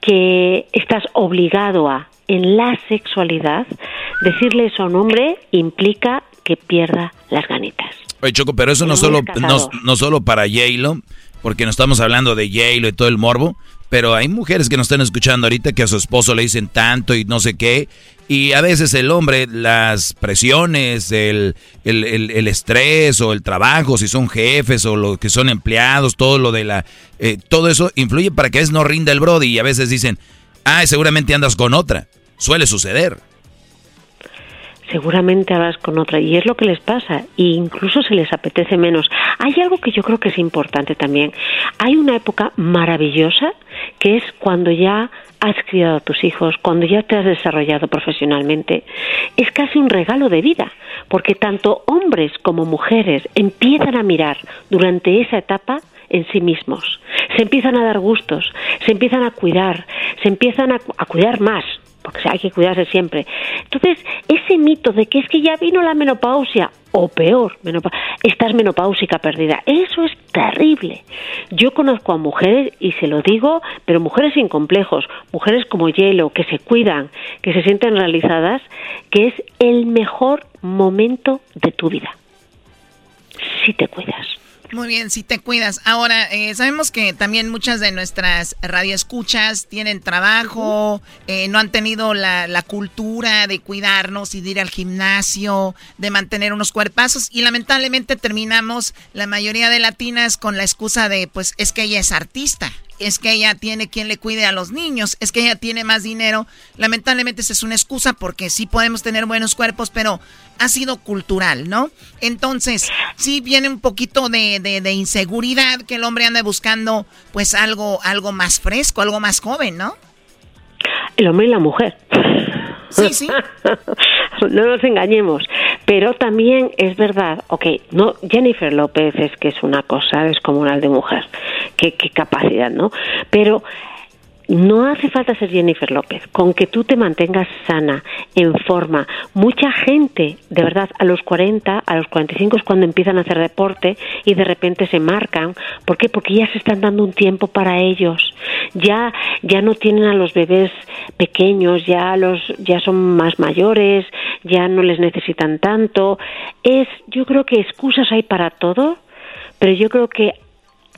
que estás obligado a en la sexualidad, decirle eso a un hombre implica que pierda las ganitas. Oye, Choco, pero eso no solo, no solo para J-Lo, porque no estamos hablando de J-Lo y todo el morbo, pero hay mujeres que nos están escuchando ahorita que a su esposo le dicen tanto y no sé qué, y a veces el hombre, las presiones, el, el, el- estrés o el trabajo, si son jefes o los que son empleados, todo lo de la... eh, todo eso influye para que a veces no rinda el brody y a veces dicen, ah, seguramente andas con otra. Suele suceder. Seguramente hablas con otra y es lo que les pasa e incluso se les apetece menos. Hay algo que yo creo que es importante también. Hay una época maravillosa que es cuando ya has criado a tus hijos, cuando ya te has desarrollado profesionalmente. Es casi un regalo de vida, porque tanto hombres como mujeres empiezan a mirar durante esa etapa en sí mismos. Se empiezan a dar gustos, se empiezan a cuidar, se empiezan a, a cuidar más, porque hay que cuidarse siempre. Entonces, ese mito de que es que ya vino la menopausia, o peor, menopa- estás menopáusica perdida, eso es terrible. Yo conozco a mujeres, y se lo digo, pero mujeres sin complejos, mujeres como Hielo, que se cuidan, que se sienten realizadas, que es el mejor momento de tu vida. Si te cuidas. Muy bien, si te cuidas. Ahora, eh, sabemos que también muchas de nuestras radioescuchas tienen trabajo, eh, no han tenido la, la cultura de cuidarnos y de ir al gimnasio, de mantener unos cuerpazos y lamentablemente terminamos la mayoría de latinas con la excusa de, pues es que ella es artista. Es que ella tiene quien le cuide a los niños, es que ella tiene más dinero. Lamentablemente esa es una excusa porque sí podemos tener buenos cuerpos, pero ha sido cultural, ¿no? Entonces, sí viene un poquito de, de- de inseguridad que el hombre anda buscando, pues algo, algo más fresco, algo más joven, ¿no? El hombre y la mujer. Sí, [laughs] sí. no nos engañemos. Pero también es verdad, ok, no, Jennifer López es que es una cosa descomunal de mujer. Qué, qué capacidad, ¿no? Pero no hace falta ser Jennifer López, con que tú te mantengas sana, en forma. Mucha gente, de verdad, a los 40, a los 45 es cuando empiezan a hacer deporte y de repente se marcan. ¿Por qué? Porque ya se están dando un tiempo para ellos. Ya, ya no tienen a los bebés pequeños, ya los, ya son más mayores, ya no les necesitan tanto. Es, yo creo que excusas hay para todo, pero yo creo que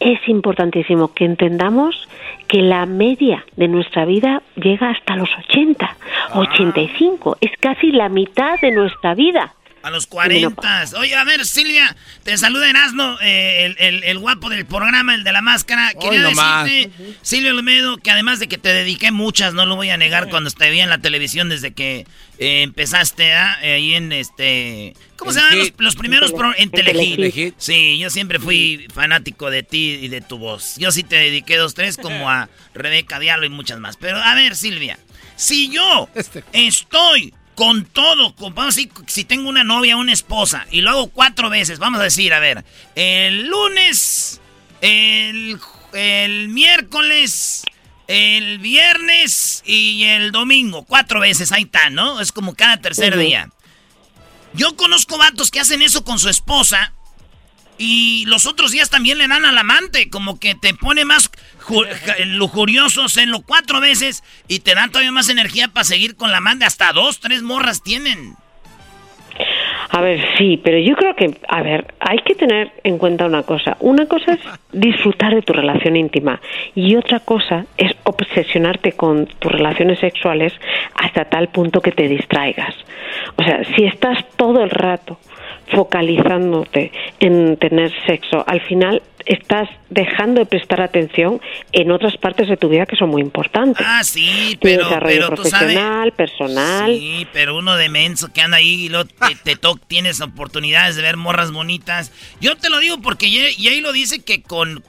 es importantísimo que entendamos que la media de nuestra vida llega hasta los 80, 85, es casi la mitad de nuestra vida. A los 40. Oye, a ver, Silvia, te saluda Erasmo, eh, el, el- el guapo del programa, el de la máscara. Quería nomás. decirte, Silvia Olmedo, que además de que te dediqué muchas, no lo voy a negar, cuando te vi en la televisión desde que eh, empezaste ¿ah? Eh, ahí en este... ¿Cómo En se llaman los, primeros En en Tele- en Telehit? Telehit. Sí, yo siempre fui fanático de ti y de tu voz. Yo sí te dediqué dos, tres, como a [laughs] Rebeca Diallo y muchas más. Pero a ver, Silvia, si yo estoy con todo, con- vamos a decir, si tengo una novia, una esposa, y lo hago cuatro veces, vamos a decir, a ver, el lunes, el, el miércoles, el viernes y el domingo, cuatro veces, ahí está, ¿no? Es como cada tercer día. Yo conozco vatos que hacen eso con su esposa y los otros días también le dan al amante, como que te pone más lujuriosos, en lo cuatro veces y te dan todavía más energía para seguir con la manda. Hasta dos, tres morras tienen. A ver, sí, pero yo creo que, a ver, hay que tener en cuenta una cosa. Una cosa es [laughs] disfrutar de tu relación íntima y otra cosa es obsesionarte con tus relaciones sexuales hasta tal punto que te distraigas. O sea, si estás todo el rato focalizándote en tener sexo, al final estás dejando de prestar atención en otras partes de tu vida que son muy importantes. Ah, sí, pero, desarrollo profesional, personal. Sí, pero uno de menso que anda ahí y lo, te, [laughs] te tienes oportunidades de ver morras bonitas. Yo te lo digo porque y ahí lo dice que con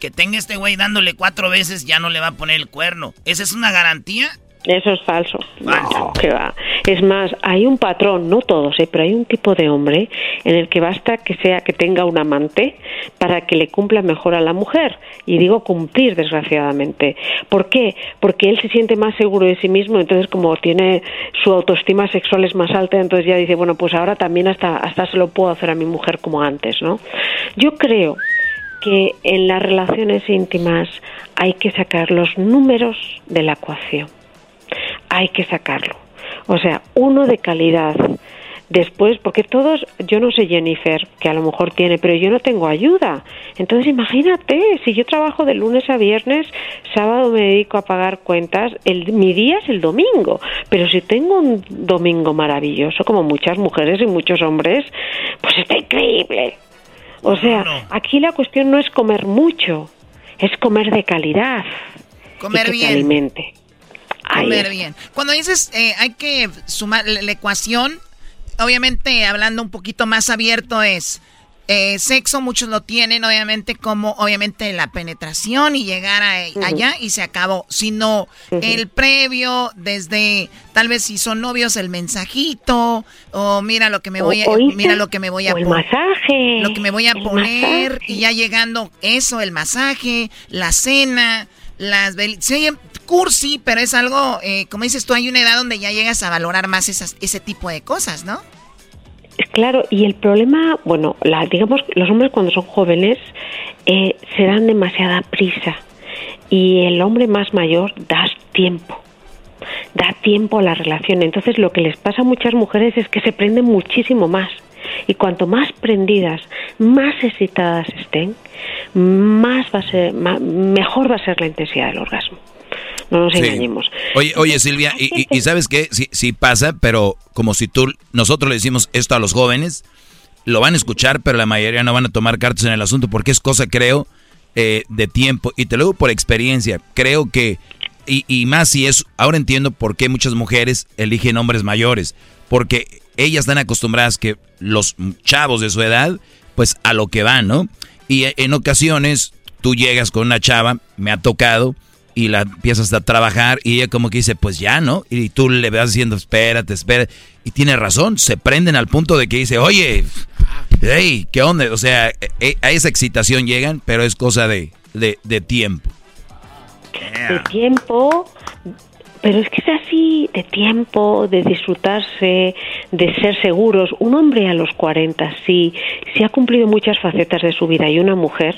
que tenga este güey dándole cuatro veces ya no le va a poner el cuerno. ¿Esa es una garantía? Eso es falso. No, que va. Es más, hay un patrón, no todos, ¿eh? pero hay un tipo de hombre en el que basta que sea que tenga un amante para que le cumpla mejor a la mujer. Y digo cumplir, desgraciadamente. ¿Por qué? Porque él se siente más seguro de sí mismo, entonces como tiene su autoestima sexual es más alta, entonces ya dice, bueno, pues ahora también hasta, hasta se lo puedo hacer a mi mujer como antes, ¿no? Yo creo que en las relaciones íntimas hay que sacar los números de la ecuación hay que sacarlo. O sea, uno de calidad. Después, porque todos, yo no sé Jennifer, que a lo mejor tiene, pero yo no tengo ayuda. Entonces imagínate, si yo trabajo de lunes a viernes, sábado me dedico a pagar cuentas, el, mi día es el domingo. Pero si tengo un domingo maravilloso, como muchas mujeres y muchos hombres, pues está increíble. O sea, aquí la cuestión no es comer mucho, es comer de calidad. Comer y bien. alimente. Comer bien. Cuando dices eh, hay que sumar la, ecuación, obviamente hablando un poquito más abierto es eh, sexo, muchos lo tienen obviamente como obviamente la penetración y llegar allá y se acabó, sino el previo desde tal vez si son novios el mensajito o mira lo que me voy a mira lo que me voy a el masaje, lo que me voy a poner y ya llegando eso, el masaje, la cena, las se oye cursi, pero es algo, eh, como dices tú, hay una edad donde ya llegas a valorar más esas, ese tipo de cosas, ¿no? Claro, y el problema, bueno, la, digamos, los hombres cuando son jóvenes eh, se dan demasiada prisa y el hombre más mayor da tiempo da tiempo a la relación. Entonces lo que les pasa a muchas mujeres es que se prenden muchísimo más. Y cuanto más prendidas, más excitadas estén, más va a ser, mejor va a ser la intensidad del orgasmo. No nos engañemos. Oye, oye Silvia, y, sabes qué, sí, sí pasa, pero como si tú, nosotros le decimos esto a los jóvenes, lo van a escuchar, pero la mayoría no van a tomar cartas en el asunto porque es cosa, creo, eh, de tiempo. Y te lo digo por experiencia, creo que, y, y más si es, ahora entiendo por qué muchas mujeres eligen hombres mayores, porque ellas están acostumbradas que los chavos de su edad, pues a lo que van, ¿no? Y en ocasiones tú llegas con una chava, me ha tocado, y la empiezas a trabajar y ella como que dice, pues ya, ¿no? Y tú le vas diciendo, espérate, espérate. Y tiene razón, se prenden al punto de que dice, oye, hey, ¿qué onda? O sea, e, e, a esa excitación llegan, pero es cosa de, de, tiempo. De tiempo, pero es que es así, de tiempo, de disfrutarse, de ser seguros. Un hombre a los 40, sí, sí ha cumplido muchas facetas de su vida y una mujer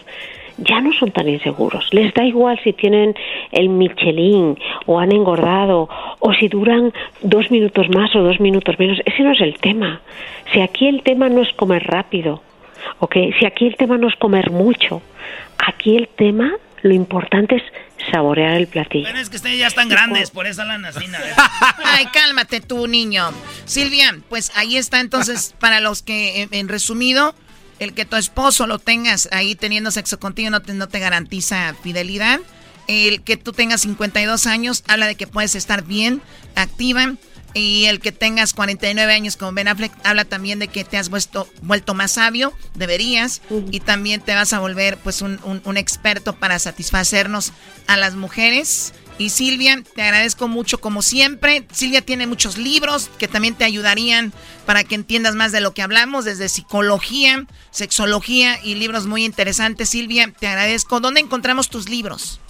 ya no son tan inseguros. Les da igual si tienen el Michelin o han engordado o si duran dos minutos más o dos minutos menos. Ese no es el tema. Si aquí el tema no es comer rápido, ¿ok? Si aquí el tema no es comer mucho, aquí el tema, lo importante es saborear el platillo. Pero es que ustedes ya están grandes, por eso la nacina. [laughs] Ay, cálmate tú, niño. Silvia, pues ahí está entonces, [laughs] para los que, en resumido, el que tu esposo lo tengas ahí teniendo sexo contigo no te, no te garantiza fidelidad. El que tú tengas 52 años habla de que puedes estar bien, activa. Y el que tengas 49 años como Ben Affleck habla también de que te has vuelto, vuelto más sabio, deberías, y también te vas a volver pues un, un experto para satisfacernos a las mujeres. Y Silvia, te agradezco mucho como siempre. Silvia tiene muchos libros que también te ayudarían para que entiendas más de lo que hablamos, desde psicología, sexología y libros muy interesantes. Silvia, te agradezco. ¿Dónde encontramos tus libros?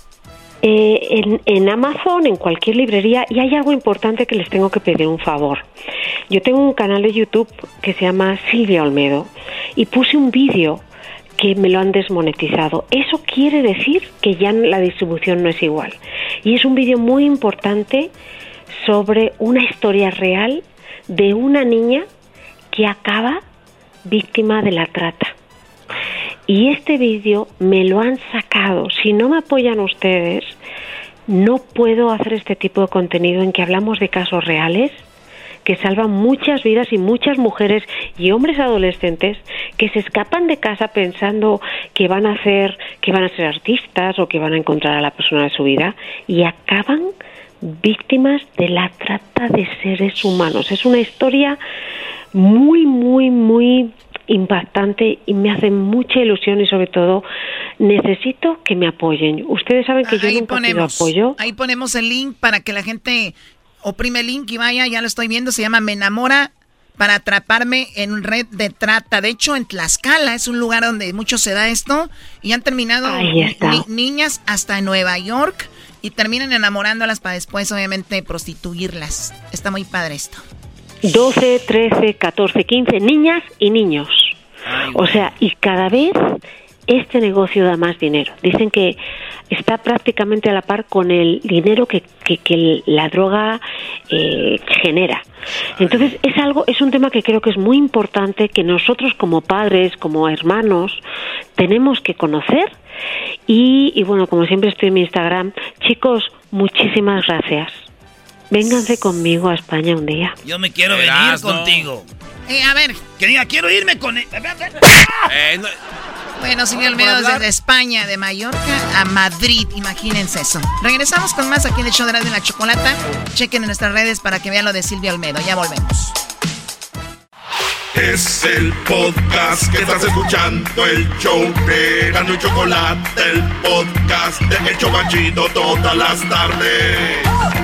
Eh, en, Amazon, en cualquier librería, y hay algo importante que les tengo que pedir un favor. Yo tengo un canal de YouTube que se llama Silvia Olmedo y puse un vídeo que me lo han desmonetizado. Eso quiere decir que ya la distribución no es igual. Y es un vídeo muy importante sobre una historia real de una niña que acaba víctima de la trata. Y este vídeo me lo han sacado. Si no me apoyan ustedes, no puedo hacer este tipo de contenido en que hablamos de casos reales que salvan muchas vidas y muchas mujeres y hombres adolescentes que se escapan de casa pensando que van a hacer que van a ser artistas o que van a encontrar a la persona de su vida y acaban víctimas de la trata de seres humanos. Es una historia muy muy muy impactante y me hace mucha ilusión y sobre todo necesito que me apoyen. Ustedes saben que yo nunca ponemos, apoyo. Ahí ponemos el link para que la gente oprime el link y vaya, ya lo estoy viendo, se llama Me enamora para atraparme en red de trata. De hecho, en Tlaxcala es un lugar donde mucho se da esto y han terminado niñas hasta Nueva York y terminan enamorándolas para después, obviamente, prostituirlas. Está muy padre esto. 12, 13, 14, 15 niñas y niños. o sea, y cada vez este negocio da más dinero. Dicen que está prácticamente a la par con el dinero que, que, la droga eh, genera. Entonces es algo, es un tema que creo que es muy importante que nosotros como padres, como hermanos, tenemos que conocer. Y, y bueno, como siempre estoy en mi Instagram, chicos, muchísimas gracias. Vénganse conmigo a España un día. Yo me quiero venir contigo. Eh, a ver. Que diga, quiero irme con él. Eh, bueno, señor Almeida, desde España, de Mallorca a Madrid. Imagínense eso. Regresamos con más aquí en el show de Radio la Chocolata. Chequen en nuestras redes para que vean lo de Silvia Olmedo. Ya volvemos. Es el podcast que estás escuchando, el show de Gano y Chocolate, el podcast de El Chocachito todas las tardes.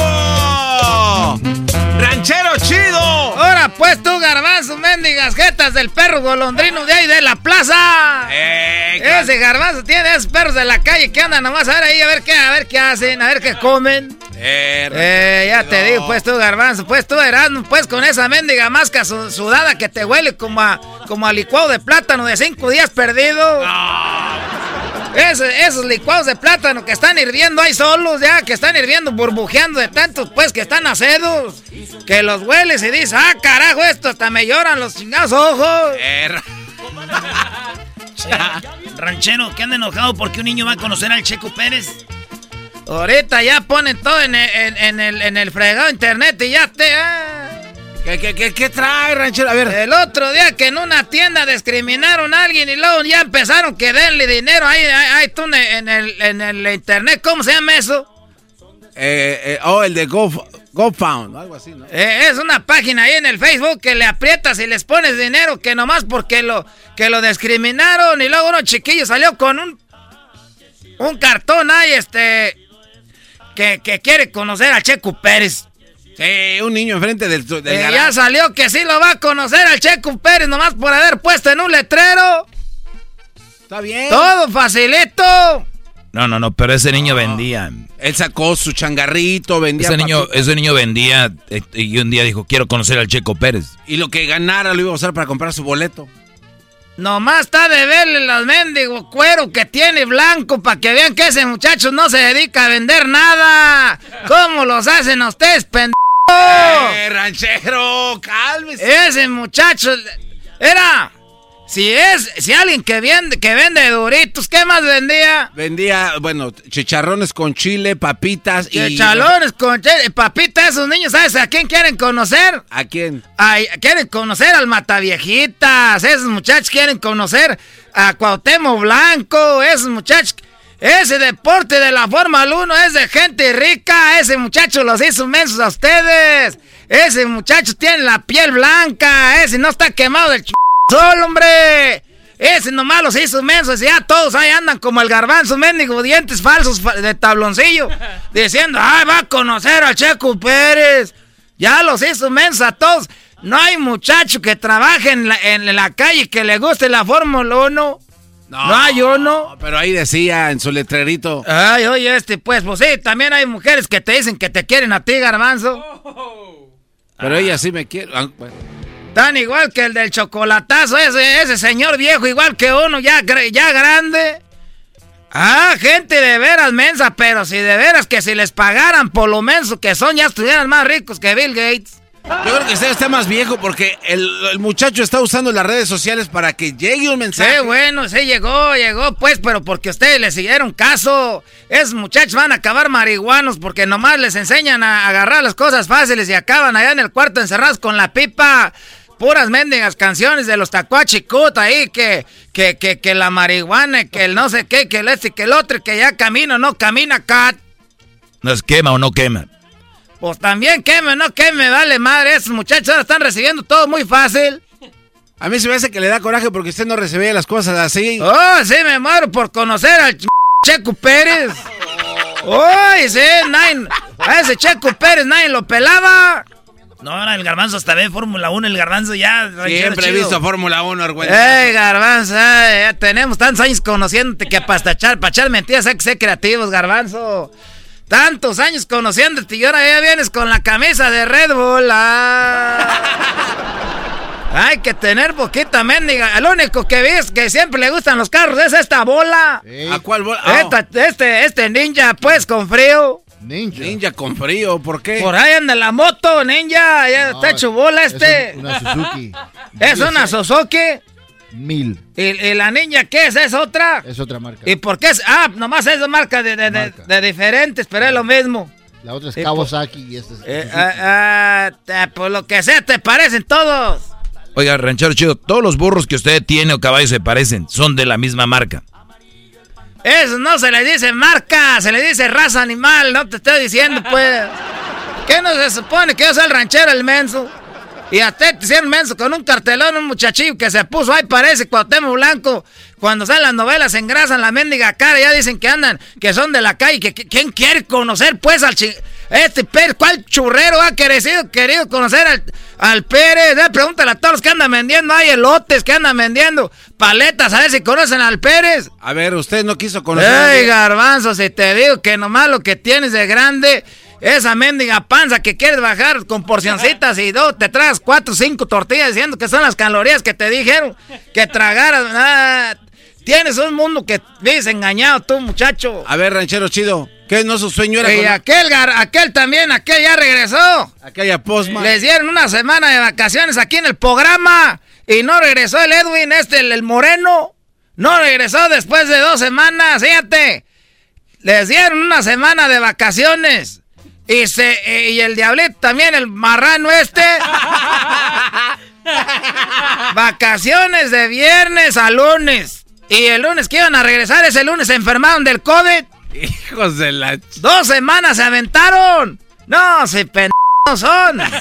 Pues tú, garbanzo, mendigas jetas del perro golondrino de ahí de la plaza. Eh, Ese garbanzo tiene esos perros de la calle que andan nomás a ver ahí, a ver qué, a ver qué hacen, a ver qué comen. Eh, eh ya te digo, pues tú, garbanzo, pues tú eras, pues con esa mendiga masca sudada que te huele como a, como a licuado de plátano de cinco días perdido. Esos licuados de plátano que están hirviendo ahí solos, ya, que están hirviendo, burbujeando de tantos, pues, que están acedos. Que los hueles y dices, ah, carajo, esto hasta me lloran los chingados ojos. [laughs] ranchero, que anda enojado porque un niño va a conocer al Checo Pérez. Ahorita ya ponen todo en el, en el, fregado internet y ya te... Ah. ¿Qué, trae, ranchero? A ver. El otro día que en una tienda discriminaron a alguien y luego ya empezaron que denle dinero ahí, ahí, tú en el, en el internet. ¿Cómo se llama eso? Eh, eh, oh, el de Go, GoFound, algo así, ¿no? Eh, es una página ahí en el Facebook que le aprietas y les pones dinero que nomás porque lo, que lo discriminaron y luego uno chiquillo salió con un, un cartón ahí, este, que, que quiere conocer a Checo Pérez. Sí, un niño enfrente del, del Ya salió que sí lo va a conocer al Checo Pérez nomás por haber puesto en un letrero. Está bien. Todo facilito. No, no, no, pero ese niño vendía. Él sacó su changarrito, vendía. Ese niño, ese niño vendía eh, y un día dijo, quiero conocer al Checo Pérez. Y lo que ganara lo iba a usar para comprar su boleto. Nomás está de verle los mendigos cuero que tiene blanco para que vean que ese muchacho no se dedica a vender nada. ¿Cómo los hacen ustedes, pendejos? ¡Eh, ranchero! ¡Cálmese! Ese muchacho era si es, si alguien que vende, que vende duritos, ¿qué más vendía? Vendía, bueno, chicharrones con chile, papitas y. Chicharrones con chile, papitas, esos niños, ¿sabes a quién quieren conocer? ¿A quién? Ay, quieren conocer al Mataviejitas, esos muchachos quieren conocer a Cuauhtémoc Blanco, esos muchachos. Ese deporte de la Fórmula 1 es de gente rica, ese muchacho los hizo mensos a ustedes. Ese muchacho tiene la piel blanca, ese no está quemado del ch... ¡Sol, hombre! Ese nomás los hizo mensos, ya todos ahí andan como el garbanzo, mendigo, dientes falsos de tabloncillo, [laughs] diciendo, ay, va a conocer al Checo Pérez. Ya los hizo mensos a todos. No hay muchacho que trabaje en la, en la calle que le guste la Fórmula 1. No, hay uno. Pero ahí decía en su letrerito. Ay, oye, este, pues, pues sí, también hay mujeres que te dicen que te quieren a ti, garbanzo. Pero ella sí me quiere. Ah, Tan igual que el del chocolatazo, ese, ese señor viejo, igual que uno, ya, ya grande. Ah, gente de veras mensa, pero si de veras que si les pagaran por lo menso que son, ya estuvieran más ricos que Bill Gates. Yo creo que usted está más viejo porque el, muchacho está usando las redes sociales para que llegue un mensaje. Sí, bueno, sí llegó, llegó, pues, pero porque ustedes le siguieron caso. Esos muchachos van a acabar marihuanos porque nomás les enseñan a agarrar las cosas fáciles y acaban allá en el cuarto encerrados con la pipa puras mendigas canciones de los tacuachicut ahí, que, que, que, que la marihuana, que el no sé qué, que el este, que el otro, que ya camino, no camina, cat. ¿No es quema o no quema? Pues también queme, no queme, vale madre. Esos muchachos ahora están recibiendo todo muy fácil. A mí se me hace que le da coraje porque usted no recibía las cosas así. Oh, sí, me muero por conocer al Checo Pérez. Oh, sí, nadie, a ese Checo Pérez nadie lo pelaba. No, ahora el garbanzo hasta ve Fórmula 1, el garbanzo ya. Siempre he visto Fórmula 1, Argüello. ¡Ey, garbanzo! ya tenemos tantos años conociéndote que para echar, para echar mentiras hay que ser creativos, garbanzo. Tantos años conociéndote y ahora ya vienes con la camisa de Red Bull. Ah. [laughs] Hay que tener poquita mendiga. El único que ves que siempre le gustan los carros es esta bola. ¿A cuál bola? este, este ninja, pues, con frío. Ninja. Ninja con frío, ¿por qué? Por ahí anda la moto, ninja. Ya está hecho bola este. [laughs] Es una Suzuki. ¿Es una Suzuki? Mil. ¿Y, la niña qué es? ¿Es otra? Es otra marca. ¿Y por qué es? Ah, nomás es marca de, de, de, diferentes, pero es lo mismo. La otra es Kawasaki y esta es. Eh, ah, ah, por lo que sea, te parecen todos. Oiga, ranchero chido, todos los burros que usted tiene o caballos se parecen, son de la misma marca. Eso no se le dice marca, se le dice raza animal, no te estoy diciendo, pues. ¿Qué no se supone que yo soy el ranchero, el menso? Y a te hicieron menso con un cartelón, un muchachillo que se puso ahí, parece Cuauhtémoc Blanco. Cuando salen las novelas, engrasan la mendiga cara, ya dicen que andan, que son de la calle, que, ¿quién quiere conocer, pues, al Este Pérez, ¿cuál churrero ha querido, querido conocer al, al Pérez? Eh, pregúntale a todos los que andan vendiendo, hay elotes que andan vendiendo, paletas, a ver si conocen al Pérez. A ver, usted no quiso conocer. Ey, garbanzo, si te digo que nomás lo que tienes de grande esa mendiga panza que quieres bajar con porcioncitas y dos, te traes cuatro cinco tortillas diciendo que son las calorías que te dijeron que tragaras. Ah, tienes un mundo que vives engañado tú, muchacho. A ver, ranchero chido, ¿qué no su sueño era? Y aquel, aquel también, aquel ya regresó. Aquella posma. Les dieron una semana de vacaciones aquí en el programa y no regresó el Edwin, este, el, el moreno. No regresó después de dos semanas, fíjate. Les dieron una semana de vacaciones. Y, se, eh, y el diablito también, el marrano este. [laughs] Vacaciones de viernes a lunes. Y el lunes que iban a regresar, ese lunes se enfermaron del COVID. Hijos de la... Dos semanas se aventaron. No, se pendejos son. [laughs]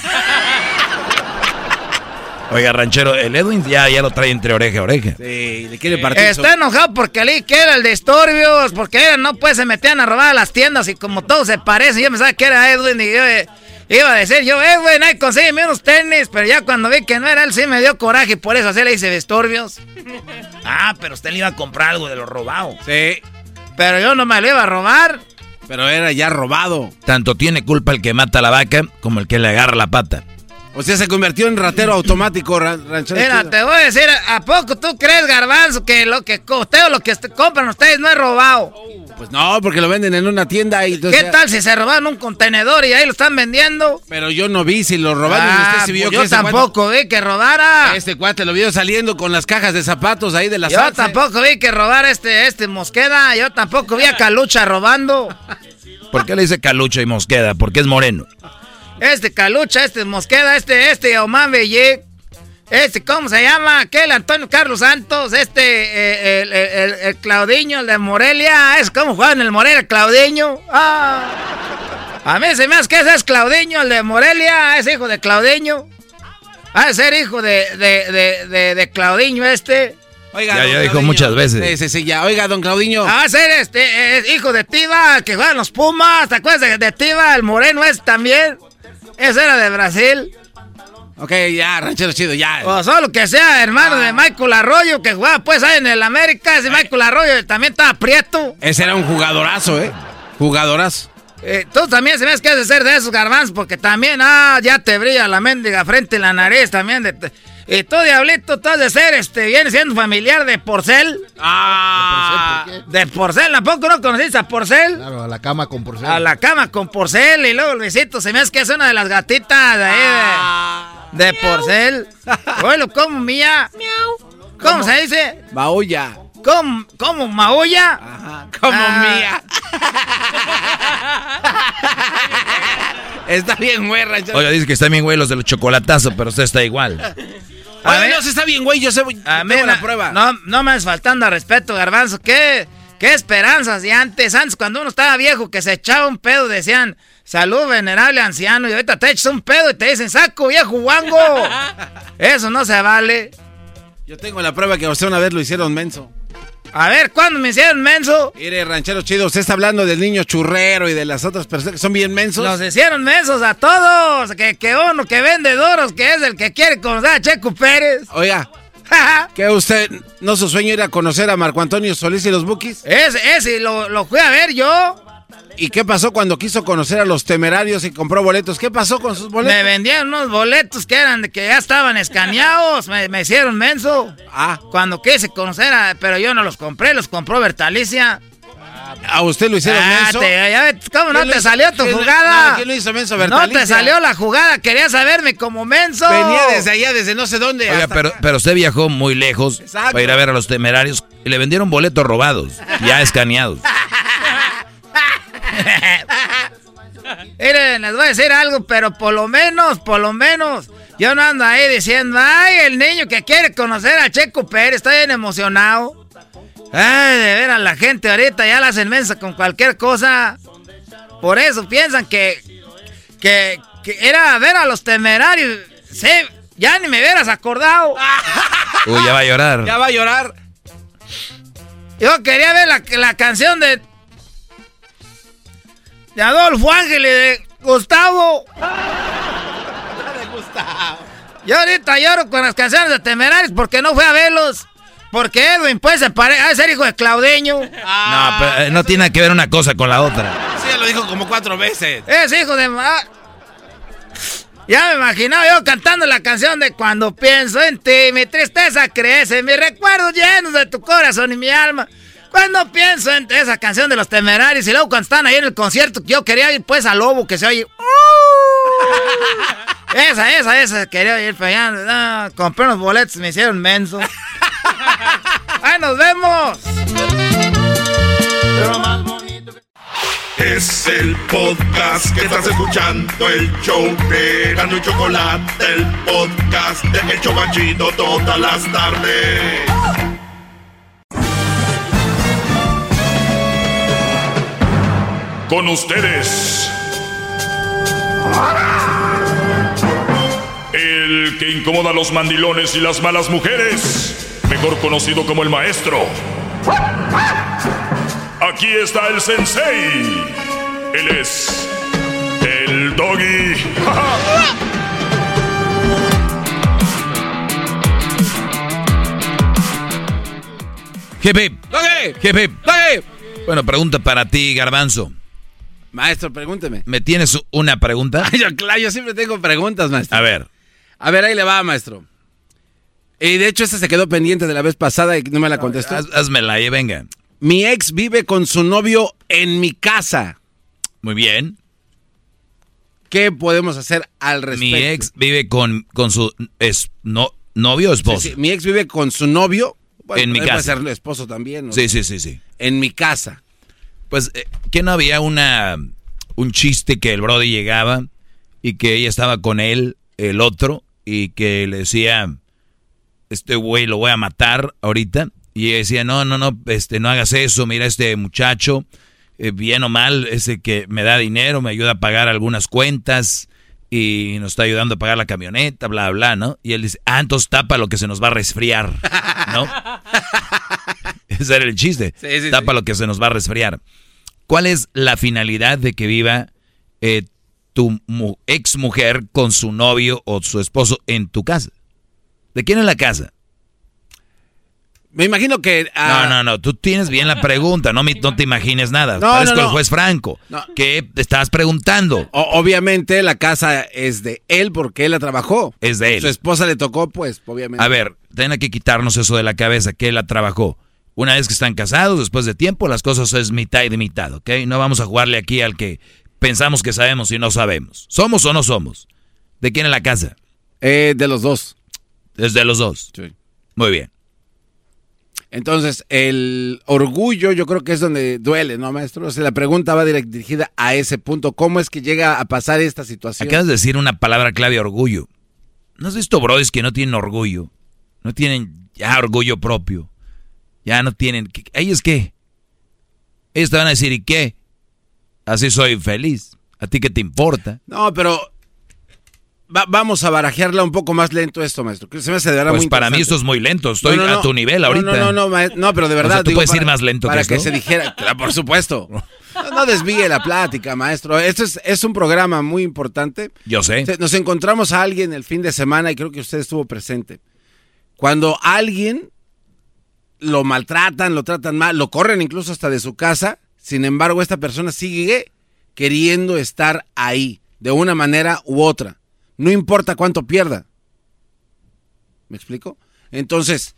Oiga, ranchero, el Edwin ya, ya lo trae entre oreja a oreja. Sí, le quiere partir. Está enojado porque le que era el de Estorbios, porque no pues se metían a robar a las tiendas y como todos se parecen, yo pensaba que era Edwin y yo eh, iba a decir, yo, Edwin, ahí consígueme unos tenis, pero ya cuando vi que no era él, sí me dio coraje y por eso así le hice de Estorbios. [laughs] ah, pero usted le iba a comprar algo de lo robado. Sí. Pero yo no me lo iba a robar. Pero era ya robado. Tanto tiene culpa el que mata a la vaca como el que le agarra la pata. O sea, se convirtió en ratero automático, ranchero. Mira, te voy a decir, ¿a poco tú crees, Garbanzo, que lo que usted lo que compran ustedes no es robado? Pues no, porque lo venden en una tienda y... ¿Qué tal si se robaron un contenedor y ahí lo están vendiendo? Pero yo no vi si lo robaron ah, usted vio pues Yo tampoco vi que robara. Este cuate lo vio saliendo con las cajas de zapatos ahí de la Yo tampoco vi que robara este, este Mosqueda. Yo tampoco vi a Calucha robando. ¿Por qué le dice Calucha y Mosqueda? Porque es moreno. Este Calucha, este Mosqueda, este, este Oman Belle, este, ¿cómo se llama? Aquel Antonio Carlos Santos, este, eh, el, el, el, Claudiño, el de Morelia, es como juega en el Morelia, Claudiño. Ah. A mí se me hace que ese es Claudiño, el de Morelia, es hijo de Claudiño. Ha de ser hijo de, de, de, de, Claudiño este. Oiga, ya, ya dijo Claudinho. muchas veces. Sí, sí, sí, ya. Oiga, don Claudiño. Ah, ser este, eh, hijo de Tiva, que juega en los Pumas. ¿Te acuerdas de, de Tiva, el moreno es también? Ese era de Brasil. Ok, ya, ranchero chido, ya. O solo que sea hermano de Michael Arroyo, que jugaba pues ahí en el América. Ese Michael Arroyo también estaba prieto. Ese era un jugadorazo, ¿eh? Jugadorazo. Eh, tú también se me hace que has de ser de esos garbanzos, porque también, ah, ya te brilla la mendiga frente y la nariz también. De, y tú, diablito, tú has de ser, este, viene siendo familiar de Porcel. Ah, de Porcel, ¿tampoco no conociste a Porcel? Claro, a la cama con porcel. A la cama con Porcel y luego Luisito, se me hace que es una de las gatitas de ahí de, de Porcel. Oye, ¿cómo mía? ¿Cómo, se dice? Maulla. ¿Cómo, cómo maulla? Ajá, como Ah. mía. [laughs] está bien, güey. Oiga, dice que están bien güey los de los chocolatazos, pero usted está igual. A Oye, ver. no, sí está bien, güey, yo sé, A tengo la prueba. No, no me faltando al respeto, garbanzo. ¿Qué, qué esperanzas de antes? Antes, cuando uno estaba viejo, que se echaba un pedo, decían, salud, venerable anciano. Y ahorita te echas un pedo y te dicen, saco, viejo guango. [laughs] Eso no se vale. Yo tengo la prueba que a usted una vez lo hicieron menso. A ver, ¿cuándo me hicieron menso? Mire, ranchero chido, usted está hablando del niño churrero y de las otras personas que son bien mensos. Los hicieron mensos a todos. Que, que uno que vende doros, que es el que quiere conocer a Checo Pérez. Oiga, ¿que usted no su sueño era conocer a Marco Antonio Solís y los Bukis? Ese, ese, lo, lo fui a ver yo. ¿Y qué pasó cuando quiso conocer a los temerarios y compró boletos? ¿Qué pasó con sus boletos? Me vendieron unos boletos que eran de que ya estaban escaneados. Me, me hicieron menso. Ah. Cuando quise conocer a. Pero yo no los compré, los compró Bertalicia. ¿A usted lo hicieron Ah, menso? te- ya ¿Cómo no ¿Quién lo te hizo- salió tu quién- jugada? no, ¿quién lo hizo menso, No Bertalicia? te salió la jugada, querías saberme como menso. Venía desde allá, desde no sé dónde. Oiga, pero, acá. pero usted viajó muy lejos Exacto. para ir a ver a los temerarios y le vendieron boletos robados, ya escaneados. [laughs] [laughs] Miren, les voy a decir algo, pero por lo menos, por lo menos, yo no ando ahí diciendo, ay, el niño que quiere conocer a Checo Pérez, está bien emocionado. Ay, de veras, la gente ahorita ya la hacen mensa con cualquier cosa. Por eso piensan que, que, que era ver a los temerarios. Sí, ya ni me hubieras acordado. Uy, ya va a llorar. Ya va a llorar. Yo quería ver la, la canción de. De Adolfo Ángel y de Gustavo. Yo ahorita lloro con las canciones de Temerarios porque no fui a verlos. Porque Edwin, pues, se parece. a ser hijo de Claudeño. No, pero eh, no tiene que ver una cosa con la otra. Sí, ya lo dijo como cuatro veces. Es hijo de. Ya me imaginaba yo cantando la canción de Cuando pienso en ti, mi tristeza crece, mis recuerdos llenos de tu corazón y mi alma. Cuando pienso en esa canción de los temerarios y luego cuando están ahí en el concierto, que yo quería ir pues a Lobo, que se oye. [laughs] Esa, esa, esa, quería ir, ya, no, compré unos boletos y me hicieron menso. [laughs] ¡Ahí nos vemos! Es el podcast que estás escuchando, el show de Gano y Chocolate, el podcast de El Chobachito todas las tardes. Con ustedes. El que incomoda a los mandilones y las malas mujeres, mejor conocido como el maestro. Aquí está el sensei. Él es el doggy. Hip, hip. ¡Doggy! Bueno, pregunta para ti, Garbanzo. Maestro, pregúnteme. ¿Me tienes una pregunta? [laughs] Yo, claro, yo siempre tengo preguntas, maestro. A ver. A ver, ahí le va, maestro. Y de hecho, esta se quedó pendiente de la vez pasada y no me la contestó. Haz- házmela ahí, venga. Mi ex vive con su novio en mi casa. Muy bien. ¿Qué podemos hacer al respecto? Mi ex vive con, con su es, no, novio o esposo. sí, mi ex vive con su novio. Bueno, En mi puede casa. ser esposo también. ¿no? Sí, sí, sí, sí. En mi casa. Pues, eh, ¿que no había una un chiste que el Brody llegaba y que ella estaba con él, el otro, y que le decía, este güey lo voy a matar ahorita? Y ella decía, no, no, no, este, no hagas eso, mira este muchacho, eh, bien o mal, ese que me da dinero, me ayuda a pagar algunas cuentas y nos está ayudando a pagar la camioneta, bla, bla, ¿no? Y él dice, ah, entonces tapa lo que se nos va a resfriar, ¿no? [laughs] Ese era el chiste. Sí, sí, Tapa lo que se nos va a resfriar. ¿Cuál es la finalidad de que viva eh, tu ex mujer con su novio o su esposo en tu casa? ¿De quién es la casa? Me imagino que... ah, No, no, no, tú tienes bien la pregunta, no, no te imagines nada. No, Parezco no, no. el juez Franco, que te estabas preguntando. o- obviamente la casa es de él porque él la trabajó. Es de él. Su esposa le tocó, pues, obviamente. A ver, tiene que quitarnos eso de la cabeza, que él la trabajó. Una vez que están casados, después de tiempo, las cosas es mitad y de mitad, ¿ok? No vamos a jugarle aquí al que pensamos que sabemos y no sabemos. ¿Somos o no somos? ¿De quién es la casa? Eh, de los dos. Es de los dos. Sí. Muy bien. Entonces, el orgullo yo creo que es donde duele, ¿no, maestro? O sea, la pregunta va dirigida a ese punto. ¿Cómo es que llega a pasar esta situación? Acabas de decir una palabra clave, orgullo. ¿No has visto brodis que no tienen orgullo? No tienen ya orgullo propio. Ya no tienen... ¿qué- ¿Ellos qué? Ellos te van a decir, ¿y qué? Así soy feliz. ¿A ti qué te importa? No, pero va- vamos a barajearla un poco más lento esto, maestro. que Se me hace de verdad Pues muy para mí esto es muy lento. Estoy No, no, a tu nivel ahorita. No, no, no, no, pero de O verdad. sea, ¿tú digo, puedes ir para- más lento que Para que, se dijera, [laughs] claro, por supuesto. No, desvíe la plática, maestro. Esto es, es un programa muy importante. Yo sé. Nos encontramos a alguien el fin de semana y creo que usted estuvo presente. Cuando alguien lo maltratan, lo tratan mal, lo corren incluso hasta de su casa, sin embargo esta persona sigue queriendo estar ahí, de una manera u otra. No importa cuánto pierda. ¿Me explico? Entonces,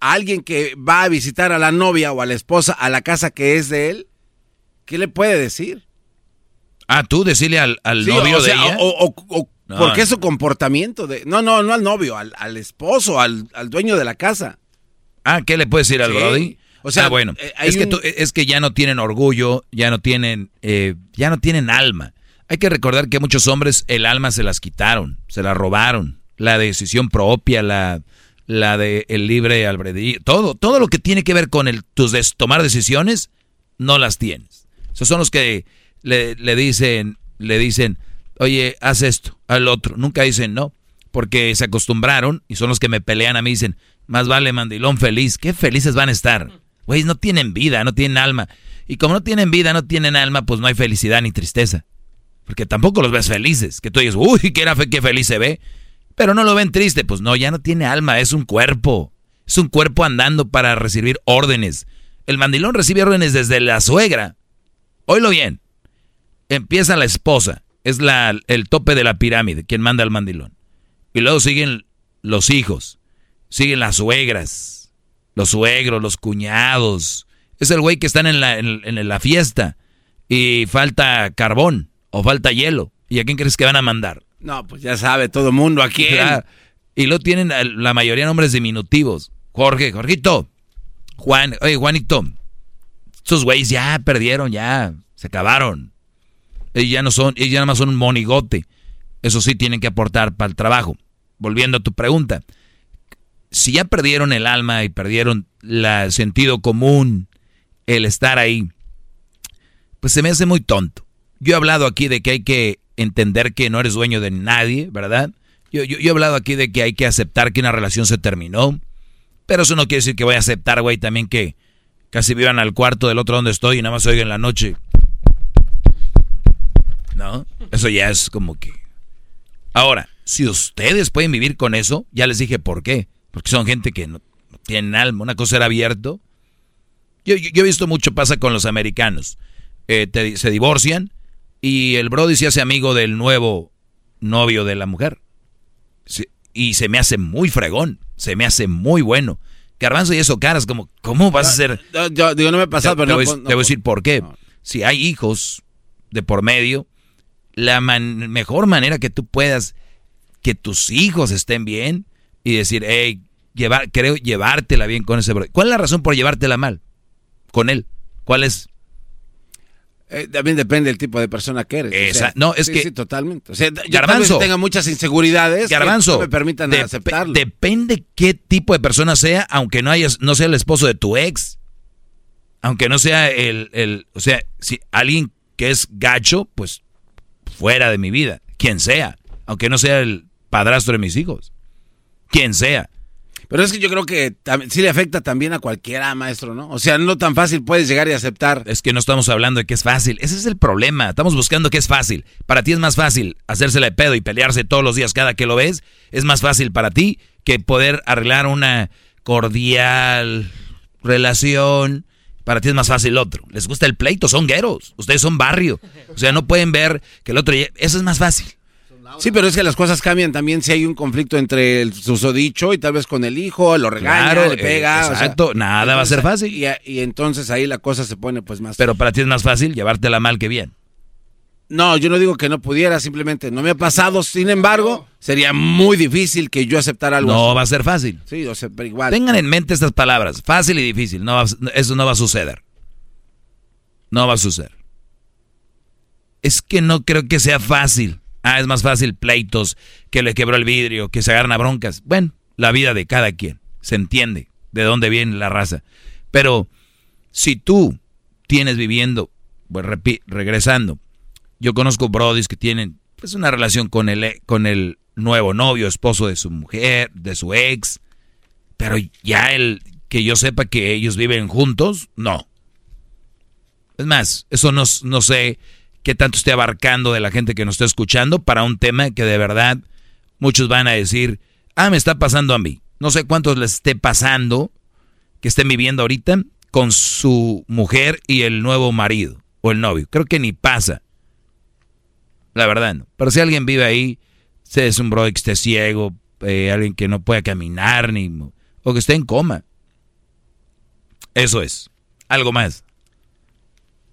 alguien que va a visitar a la novia o a la esposa a la casa que es de él, ¿qué le puede decir? Ah, tú decirle al, al Sí, novio o sea, de ella. O, o- o- No, ¿Por qué no. su comportamiento? de No, no, no al novio, al, al esposo, al, al dueño de la casa. Ah, ¿qué le puedes decir al Sí. Brody? O sea, Ah, bueno, eh, es, que un- tú- es que ya no tienen orgullo, ya no tienen, eh, ya no tienen alma. Hay que recordar que muchos hombres el alma se las quitaron, se la robaron. La decisión propia, la, la de el libre albedrío, todo, todo lo que tiene que ver con el tus des- tomar decisiones, no las tienes. Esos son los que le, le dicen, le dicen, oye, haz esto, al otro. Nunca dicen no, porque se acostumbraron y son los que me pelean a mí. Dicen, más vale mandilón feliz. ¿Qué felices van a estar? Güey, no tienen vida, no tienen alma. Y como no tienen vida, no tienen alma, pues no hay felicidad ni tristeza. Porque tampoco los ves felices. Que tú dices, uy, qué, era fe- qué feliz se ve. Pero no lo ven triste. Pues no, ya no tiene alma, es un cuerpo. Es un cuerpo andando para recibir órdenes. El mandilón recibe órdenes desde la suegra. Oílo bien. Empieza la esposa. Es la, el tope de la pirámide, quien manda al mandilón. Y luego siguen los hijos. Siguen las suegras. Los suegros, los cuñados. Es el güey que están en la, en, en la fiesta. Y falta carbón o falta hielo. ¿Y a quién crees que van a mandar? No, pues ya sabe todo el mundo aquí. Y lo tienen a- la mayoría nombres diminutivos. Jorge, Jorgito. Juan, oye, Juanito. Estos güeyes ya perdieron, ya. Se acabaron. Ellos ya no son, ellos ya nada más son un monigote. Eso sí tienen que aportar para el trabajo. Volviendo a tu pregunta. Si ya perdieron el alma y perdieron el sentido común, el estar ahí, pues se me hace muy tonto. Yo he hablado aquí de que hay que entender que no eres dueño de nadie, ¿verdad? Yo, yo, yo he hablado aquí de que hay que aceptar que una relación se terminó. Pero eso no quiere decir que voy a aceptar, güey, también que casi vivan al cuarto del otro donde estoy y nada más se oiga en la noche. ¿No? Eso ya es como que... Ahora, si ustedes pueden vivir con eso, ya les dije por qué. Porque son gente que no, no tienen alma. Una cosa era abierto. Yo, yo- yo he visto mucho pasa con los americanos. Eh, se divorcian y el Brody se hace amigo del nuevo novio de la mujer. Sí, y se me hace muy fregón. Se me hace muy bueno. Garbanzo y eso, caras, como, ¿cómo vas a ser? Yo, yo digo, no me te, pero te no, voy, no- te voy a decir por qué. Si hay hijos de por medio, la man- mejor manera que tú puedas que tus hijos estén bien y decir, hey, llevar, creo llevártela bien con ese bro. ¿Cuál es la razón por llevártela mal con él? ¿Cuál es? Eh, también depende del tipo de persona que eres. o Esa- sea, no, es sí, que- Sí, totalmente. O sea, yo Garbanzo. tenga muchas inseguridades Garbanzo, que no me permitan aceptarlo. Depende qué tipo de persona sea, aunque no hayas, no sea el esposo de tu ex. Aunque no sea el, el, o sea, si alguien que es gacho, pues fuera de mi vida, quien sea, aunque no sea el padrastro de mis hijos, quien sea. Pero es que yo creo que sí le afecta también a cualquiera, maestro, ¿no? O sea, no tan fácil puedes llegar y aceptar. Es que no estamos hablando de que es fácil. Ese es el problema. Estamos buscando que es fácil. Para ti es más fácil hacérsela de pedo y pelearse todos los días cada que lo ves. Es más fácil para ti que poder arreglar una cordial relación. Para ti es más fácil otro. Les gusta el pleito, son gueros. Ustedes son barrio. O sea, no pueden ver que el otro... Eso es más fácil. Sí, pero es que las cosas cambian también si hay un conflicto entre el susodicho y tal vez con el hijo, lo regaña, le eh, pega. exacto, nada va a ser fácil. Y, entonces ahí la cosa se pone pues más... Pero para ti es más fácil llevártela mal que bien. No, yo no digo que no pudiera, simplemente no me ha pasado. Sin embargo, sería muy difícil que yo aceptara algo No va a ser fácil. Sí, o sea, pero igual. Tengan en mente estas palabras, fácil y difícil. No eso no va a suceder. No va a suceder. Es que no creo que sea fácil. Ah, es más fácil pleitos, que le quebró el vidrio, que se agarran a broncas. Bueno, la vida de cada quien. Se entiende de dónde viene la raza. Pero si tú tienes viviendo, pues regresando, yo conozco brodis que tienen pues una relación con el, con el nuevo novio, esposo de su mujer, de su ex, pero ya el que yo sepa que ellos viven juntos, no. Es más, eso no, no sé qué tanto esté abarcando de la gente que nos está escuchando para un tema que de verdad muchos van a decir, ah, me está pasando a mí. No sé cuántos les esté pasando que estén viviendo ahorita con su mujer y el nuevo marido o el novio. Creo que ni pasa. La verdad no. Pero si alguien vive ahí, se es un bro que esté ciego, eh, alguien que no pueda caminar, ni, o que esté en coma. Eso es. Algo más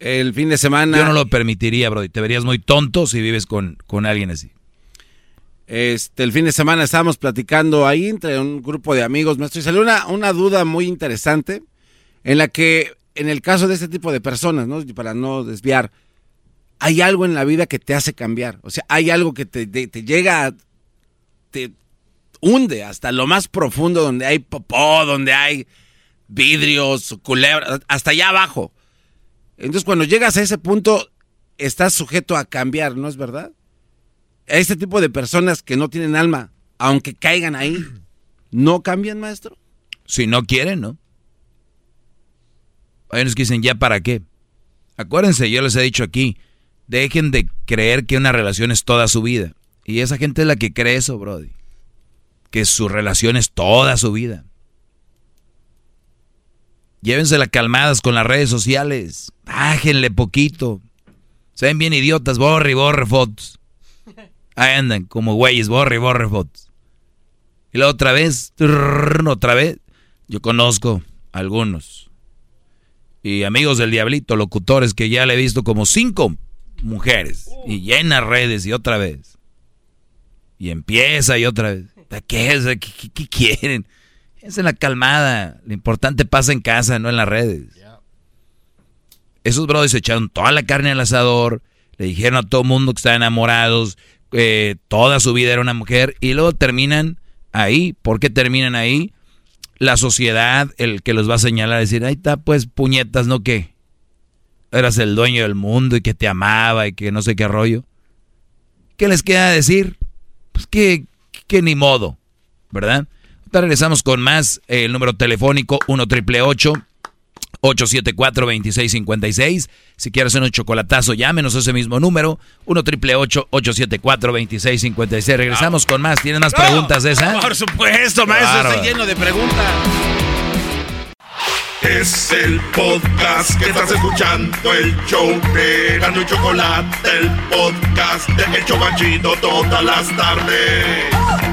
el fin de semana. Yo no lo permitiría, bro. Te verías muy tonto si vives con, con alguien así. Este, el fin de semana estábamos platicando ahí entre un grupo de amigos nuestros y salió una, una duda muy interesante en la que, en el caso de este tipo de personas, ¿no? para no desviar, hay algo en la vida que te hace cambiar. O sea, hay algo que te, te llega, te hunde hasta lo más profundo donde hay popó, donde hay vidrios, culebras, hasta allá abajo. Entonces, cuando llegas a ese punto, estás sujeto a cambiar, ¿no es verdad? A este tipo de personas que no tienen alma, aunque caigan ahí, ¿no cambian, maestro? Si no quieren, ¿no? Hay unos que dicen, ¿ya para qué? Acuérdense, yo les he dicho aquí, dejen de creer que una relación es toda su vida. Y esa gente es la que cree eso, Brody. Que su relación es toda su vida. Llévensela calmadas con las redes sociales. Bájenle poquito. Se ven bien idiotas, borre y borre fotos. Ahí andan, como güeyes, borre y borre fotos. Y la otra vez, otra vez. Yo conozco algunos. Y amigos del diablito, locutores que ya le he visto como cinco mujeres. Y llenas redes y otra vez. Y empieza y otra vez. ¿Qué es? ¿Qué, qué quieren? Es en la calmada. Lo importante pasa en casa, no en las redes. Esos brothers se echaron toda la carne al asador. Le dijeron a todo el mundo que estaban enamorados. Eh, toda su vida era una mujer. Y luego terminan ahí. ¿Por qué terminan ahí? La sociedad, el que los va a señalar, decir, ahí está, pues puñetas, ¿no qué? Eras el dueño del mundo y que te amaba y que no sé qué rollo. ¿Qué les queda decir? Pues que, que ni modo, ¿verdad? Regresamos con más. el número telefónico 1 triple 874 2656 Si quieres un chocolatazo, llámenos a ese mismo número. 1 triple 874 2656 Regresamos con más. ¿Tienes más preguntas de esa? Por supuesto, maestro. Estoy lleno de preguntas. Es el podcast que estás escuchando, el show de Gano y Chocolate, el podcast de El Chocachito todas las tardes.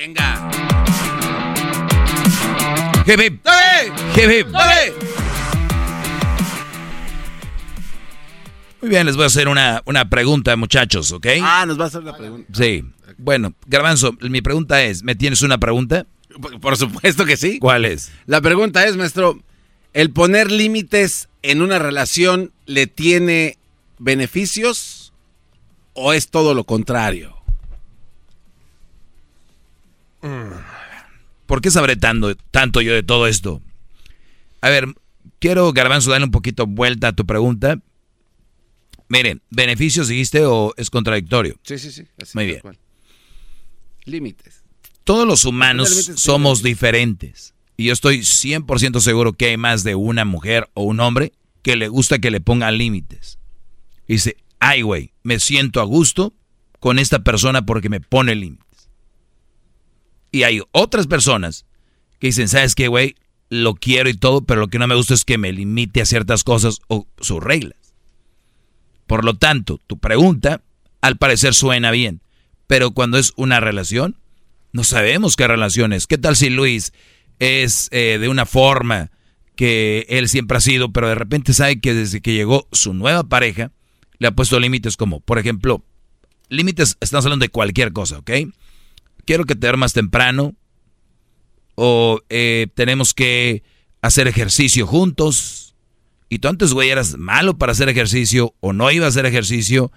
Venga. Hip. Dale. Muy bien, les voy a hacer una, una pregunta, muchachos, ¿ok? Ah, nos va a hacer una pregunta. Sí. Bueno, Garbanzo, mi pregunta es, ¿me tienes una pregunta? Por supuesto que sí. ¿Cuál es? La pregunta es, maestro, ¿el poner límites en una relación le tiene beneficios o es todo lo contrario? ¿Por qué sabré tanto, tanto yo de todo esto? A ver, quiero, Garbanzo, darle un poquito vuelta a tu pregunta. Miren, ¿beneficios dijiste o es contradictorio? Sí, sí, sí. Muy bien. Límites. Todos los humanos somos diferentes. Y yo estoy 100% seguro que hay más de una mujer o un hombre que le gusta que le pongan límites. dice, ay, güey, me siento a gusto con esta persona porque me pone límites. Y hay otras personas que dicen, ¿sabes qué, güey? Lo quiero y todo, pero lo que no me gusta es que me limite a ciertas cosas o sus reglas. Por lo tanto, tu pregunta al parecer suena bien, pero cuando es una relación, no sabemos qué relación es. ¿Qué tal si Luis es eh, de una forma que él siempre ha sido, pero de repente sabe que desde que llegó su nueva pareja, le ha puesto límites como, por ejemplo, límites, estamos hablando de cualquier cosa, ¿ok? Quiero que te duermas temprano, o eh, tenemos que hacer ejercicio juntos, y tú antes, güey, eras malo para hacer ejercicio, o no iba a hacer ejercicio,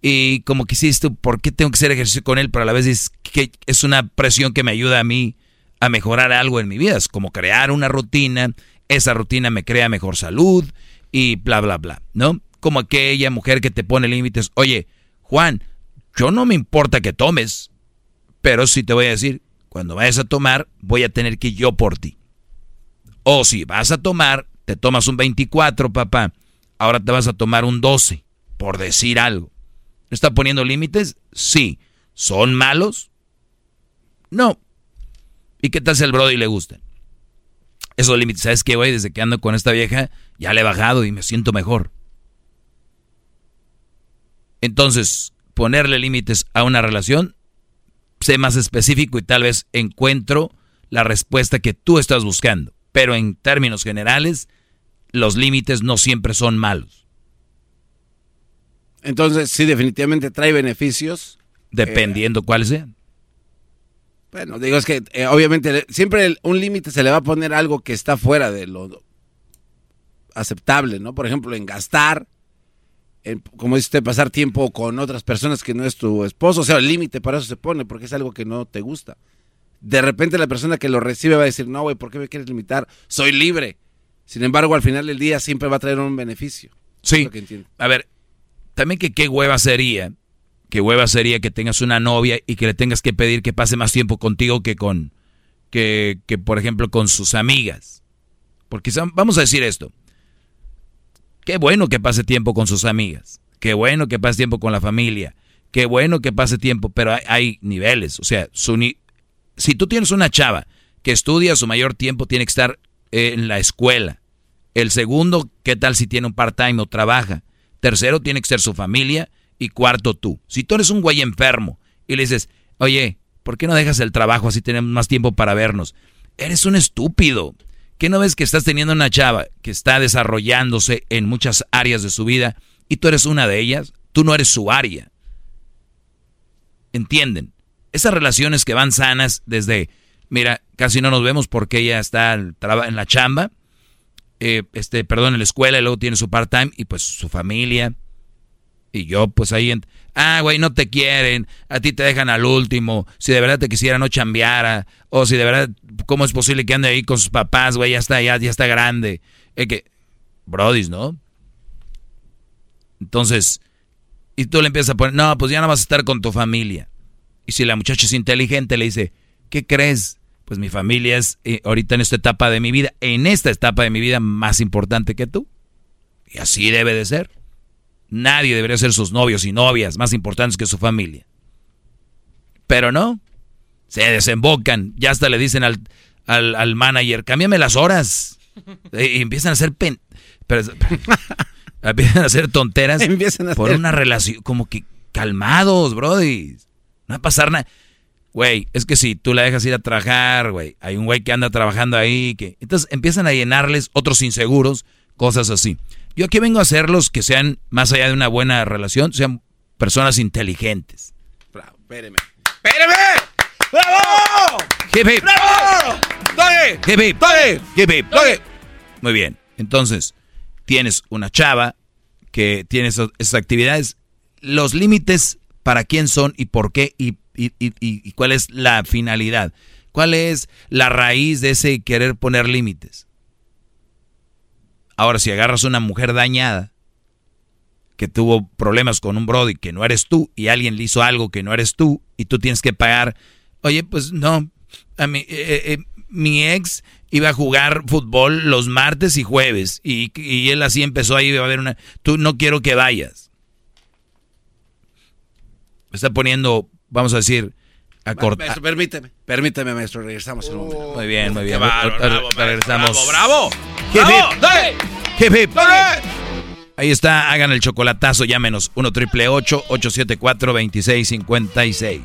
y como que hiciste, ¿por qué tengo que hacer ejercicio con él? Pero a la vez es que es una presión que me ayuda a mí a mejorar algo en mi vida, es como crear una rutina, esa rutina me crea mejor salud, y bla, bla, bla, ¿no? Como aquella mujer que te pone límites, oye, Juan, yo no me importa que tomes, pero sí te voy a decir, cuando vayas a tomar, voy a tener que ir yo por ti. O si vas a tomar, te tomas un 24, papá. Ahora te vas a tomar un 12, por decir algo. ¿Está poniendo límites? Sí. ¿Son malos? No. ¿Y qué tal si al Brody le gustan? Esos límites, ¿sabes qué, güey? Desde que ando con esta vieja, ya le he bajado y me siento mejor. Entonces, ponerle límites a una relación sé más específico y tal vez encuentro la respuesta que tú estás buscando. Pero en términos generales, los límites no siempre son malos. Entonces, sí, definitivamente trae beneficios. Dependiendo cuáles sean. Bueno, digo, es que eh, obviamente siempre un límite se le va a poner algo que está fuera de lo aceptable, ¿no? Por ejemplo, en gastar, como dice usted, pasar tiempo con otras personas que no es tu esposo. O sea, el límite para eso se pone, porque es algo que no te gusta. De repente la persona que lo recibe va a decir, no, güey, ¿por qué me quieres limitar? Soy libre. Sin embargo, al final del día siempre va a traer un beneficio. Sí. a ver, también que qué hueva sería, qué hueva sería que tengas una novia y que le tengas que pedir que pase más tiempo contigo que con, que, que por ejemplo, con sus amigas. Porque vamos a decir esto. Qué bueno que pase tiempo con sus amigas. Qué bueno que pase tiempo con la familia. Qué bueno que pase tiempo, pero hay, niveles. O sea, si tú tienes una chava que estudia su mayor tiempo, tiene que estar en la escuela. El segundo, ¿qué tal si tiene un part-time o trabaja? Tercero, tiene que ser su familia. Y cuarto, tú. Si tú eres un güey enfermo y le dices, oye, ¿por qué no dejas el trabajo así tenemos más tiempo para vernos? Eres un estúpido. ¿Qué no ves que estás teniendo una chava que está desarrollándose en muchas áreas de su vida y tú eres una de ellas? Tú no eres su área. ¿Entienden? Esas relaciones que van sanas desde, mira, casi no nos vemos porque ella está en la chamba, eh, este, perdón, en la escuela y luego tiene su part-time y pues su familia. Y yo pues ahí, ah, güey, no te quieren, a ti te dejan al último, si de verdad te quisiera no chambeara, o si de verdad ¿Cómo es posible que ande ahí con sus papás, güey? Ya está, ya, ya está grande. Es que, brodis, ¿no? Entonces, y tú le empiezas a poner, no, pues ya no vas a estar con tu familia. Y si la muchacha es inteligente, le dice, ¿qué crees? Pues mi familia es eh, ahorita en esta etapa de mi vida, en esta etapa de mi vida más importante que tú. Y así debe de ser. Nadie debería ser sus novios y novias más importantes que su familia. Pero no, se desembocan, ya hasta le dicen al, al, manager, cámbiame las horas. Y empiezan a hacer pen... [laughs] empiezan a hacer tonteras por una relación, como que calmados, brody. No va a pasar nada. Güey, es que si tú la dejas ir a trabajar, güey, hay un güey que anda trabajando ahí, que... Entonces empiezan a llenarles otros inseguros cosas así. Yo aquí vengo a hacerlos que sean, más allá de una buena relación, sean personas inteligentes. Bravo, espéreme. ¡Espéreme! ¡Bravo! Hip, hip. ¡Bravo! ¡Togue! Hip, hip. ¡Togue! Hip, hip. Muy bien. Entonces, tienes una chava que tiene esas actividades. Los límites para quién son y por qué y, y- y- y cuál es la finalidad. ¿Cuál es la raíz de ese querer poner límites? Ahora, si agarras una mujer dañada que tuvo problemas con un brody que no eres tú y alguien le hizo algo que no eres tú y tú tienes que pagar, oye, pues no, a mí, eh, eh, mi ex iba a jugar fútbol los martes y jueves y, él así empezó ahí a haber una, tú no quiero que vayas. Está poniendo, vamos a decir, a cortar. Maestro, permíteme. Permíteme, maestro. Regresamos en un momento. Muy bien, muy bien. Ahorita bravo, regresamos. bravo, bravo. hip. ¡Dale! Hip, hip. ¡Dale! Ahí está, hagan el chocolatazo, llámenos 1 triple 874 2656.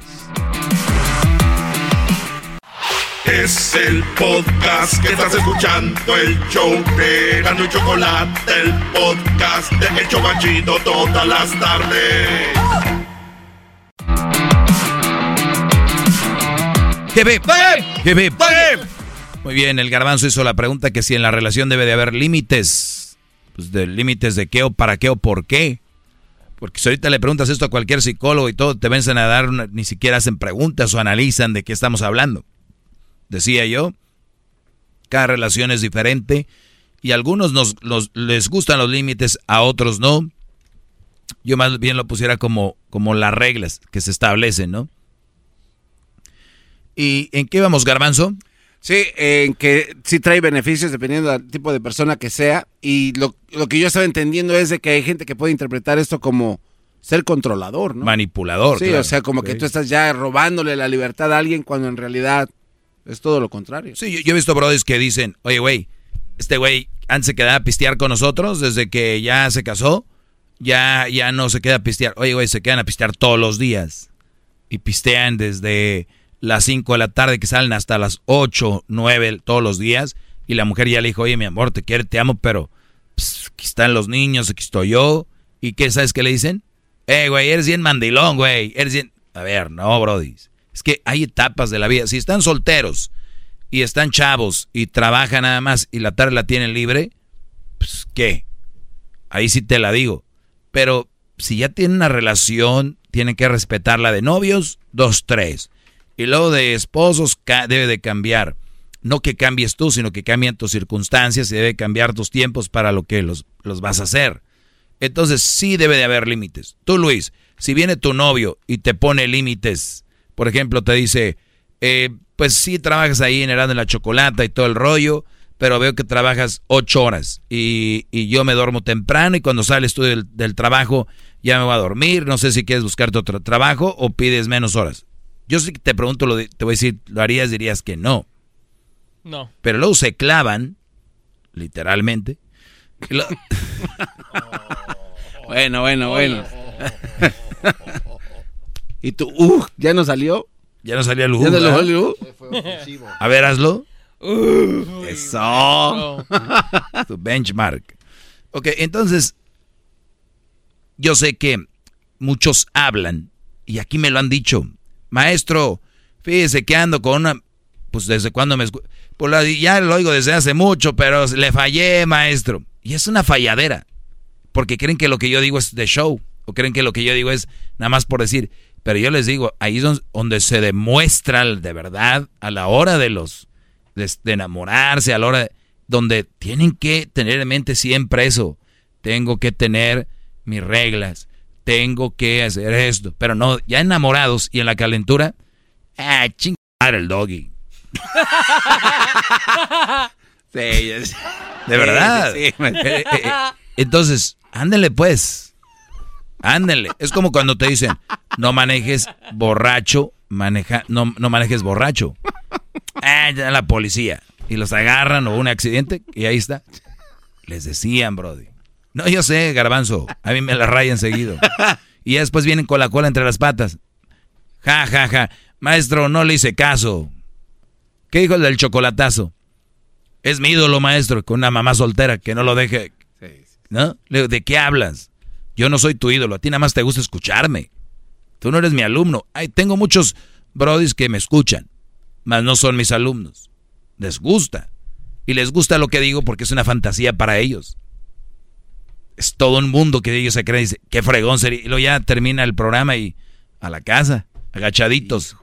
Es el podcast que estás escuchando, el show de Gano y Chocolate, el podcast de El Chobachito todas las tardes. Muy bien, el garbanzo hizo la pregunta que si en la relación debe de haber límites. Pues de límites de qué o para qué o por qué. Porque si ahorita le preguntas esto a cualquier psicólogo y todo, te vencen a dar, una- ni siquiera hacen preguntas o analizan de qué estamos hablando. Decía yo, cada relación es diferente y a algunos nos, los- les gustan los límites, a otros no. Yo más bien lo pusiera como, como las reglas que se establecen, ¿no? ¿Y en qué vamos, garbanzo? Sí, en que sí trae beneficios dependiendo del tipo de persona que sea. Y lo, lo que yo estaba entendiendo es de que hay gente que puede interpretar esto como ser controlador, ¿no? Manipulador. Sí, claro. o sea, como que tú estás ya robándole la libertad a alguien cuando en realidad es todo lo contrario. Sí, yo, yo he visto brothers que dicen, oye, güey, este güey antes se quedaba a pistear con nosotros desde que ya se casó, ya, ya no se queda a pistear. Oye, güey, se quedan a pistear todos los días. Y pistean desde las 5 de la tarde que salen hasta las 8, 9 todos los días. Y la mujer ya le dijo, oye, mi amor, te quiero, te amo, pero pues, aquí están los niños, aquí estoy yo. ¿Y qué sabes qué le dicen? Eh, güey, eres bien mandilón, güey. Eres bien... A ver, no, brody. Es que hay etapas de la vida. Si están solteros y están chavos y trabajan nada más y la tarde la tienen libre, pues ¿qué? Ahí sí te la digo. Pero si ya tienen una relación, tienen que respetarla de novios, dos, tres. Y luego de esposos debe de cambiar. No que cambies tú, sino que cambien tus circunstancias y debe cambiar tus tiempos para lo que los, los vas a hacer. Entonces sí debe de haber límites. Tú, Luis, si viene tu novio y te pone límites, por ejemplo, te dice, eh, pues sí trabajas ahí en Herando la Chocolata y todo el rollo, pero veo que trabajas ocho horas y, y yo me duermo temprano y cuando sales tú del, del trabajo ya me voy a dormir, no sé si quieres buscarte otro trabajo o pides menos horas. Yo sí que te pregunto, lo de- te voy a decir, ¿lo harías? Dirías que no. No. Pero luego se clavan, literalmente. [laughs] Bueno, bueno, bueno. [laughs] y tú, uh, ¿ya no salió? Ya no salía el ¿Ya no salió? A ver, hazlo. Eso. [laughs] tu benchmark. Ok, entonces, yo sé que muchos hablan, y aquí me lo han dicho, maestro, fíjese que ando con una, pues desde cuando me pues ya lo oigo desde hace mucho, pero le fallé, maestro. Y es una falladera, porque creen que lo que yo digo es de show, o creen que lo que yo digo es nada más por decir, pero yo les digo, ahí es don- donde se demuestra de verdad a la hora de los de, de enamorarse, a la hora de- donde tienen que tener en mente siempre eso. Tengo que tener mis reglas, tengo que hacer esto, pero no, ya enamorados y en la calentura, ah, chingar el doggy. [laughs] Sí, De verdad. Sí. Eh, eh, eh, Entonces, ándenle pues. Ándenle. Es como cuando te dicen, no manejes borracho, maneja, no, no manejes borracho. Ah, ya la policía. Y los agarran o un accidente y ahí está. Les decían, Brody. No, yo sé, garbanzo. A mí me la rayan seguido. Y ya después vienen con la cola entre las patas. Ja, ja, ja. Maestro, no le hice caso. ¿Qué dijo el del chocolatazo? Es mi ídolo, maestro, con una mamá soltera que no lo deje, ¿No? Le digo, ¿de qué hablas? Yo no soy tu ídolo, a ti nada más te gusta escucharme. Tú no eres mi alumno. Ay, tengo muchos brodis que me escuchan, mas no son mis alumnos. Les gusta. Y les gusta lo que digo porque es una fantasía para ellos. Es todo un mundo que ellos se creen. Dice, qué fregón sería. Y luego ya termina el programa y a la casa, agachaditos.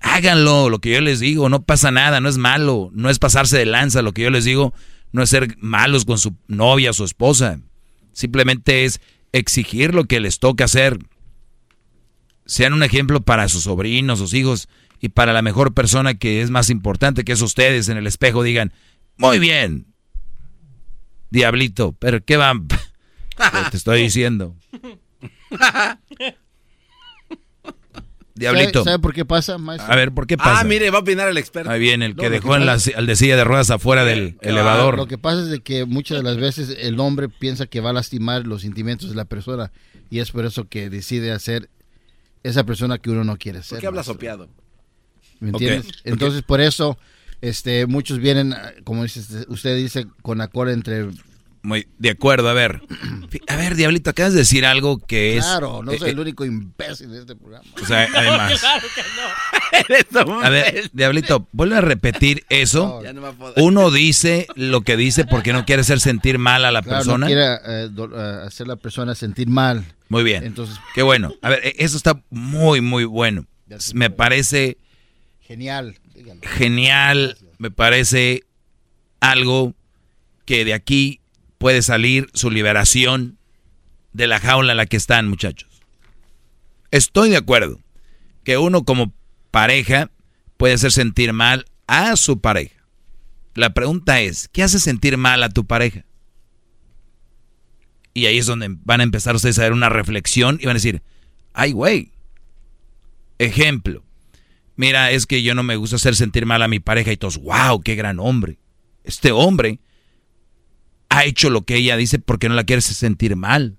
Háganlo, lo que yo les digo, no pasa nada, no es malo, no es pasarse de lanza, lo que yo les digo no es ser malos con su novia su esposa, simplemente es exigir lo que les toca hacer. Sean un ejemplo para sus sobrinos, sus hijos y para la mejor persona que es más importante que es ustedes en el espejo. Digan, muy bien, diablito, pero ¿qué va? te estoy diciendo. Diablito. ¿Sabe, por qué pasa, A ver, ¿por qué pasa? Ah, mire, va a opinar el experto. Ahí viene, el que dejó en la, al de silla de ruedas afuera del elevador. Lo que pasa es de que muchas de las veces el hombre piensa que va a lastimar los sentimientos de la persona y es por eso que decide hacer esa persona que uno no quiere ser. ¿Por qué habla sopeado? ¿Me entiendes? Entonces, por eso este, muchos vienen, como dice, usted dice, con acuerdo entre muy de acuerdo, a ver. [clears throat] A ver, Diablito, acabas de decir algo que es. Claro, no eh, soy eh, el único imbécil de este programa. O sea, [laughs] además. claro que no. [laughs] a ver, Diablito, vuelve a repetir [laughs] eso. Uno dice lo que dice porque no quiere hacer sentir mal a la persona. No quiere eh, hacer la persona sentir mal. Muy bien. Entonces, qué bueno. A ver, eso está muy, muy bueno. Me parece. Genial. Genial. Me parece algo que de aquí puede salir su liberación de la jaula en la que están, muchachos. Estoy de acuerdo que uno como pareja puede hacer sentir mal a su pareja. La pregunta es, ¿qué hace sentir mal a tu pareja? Y ahí es donde van a empezar ustedes a ver una reflexión y van a decir, ay, güey. Ejemplo, mira, es que yo no me gusta hacer sentir mal a mi pareja y todos, wow, qué gran hombre. Este hombre ha hecho lo que ella dice porque no la quiere sentir mal.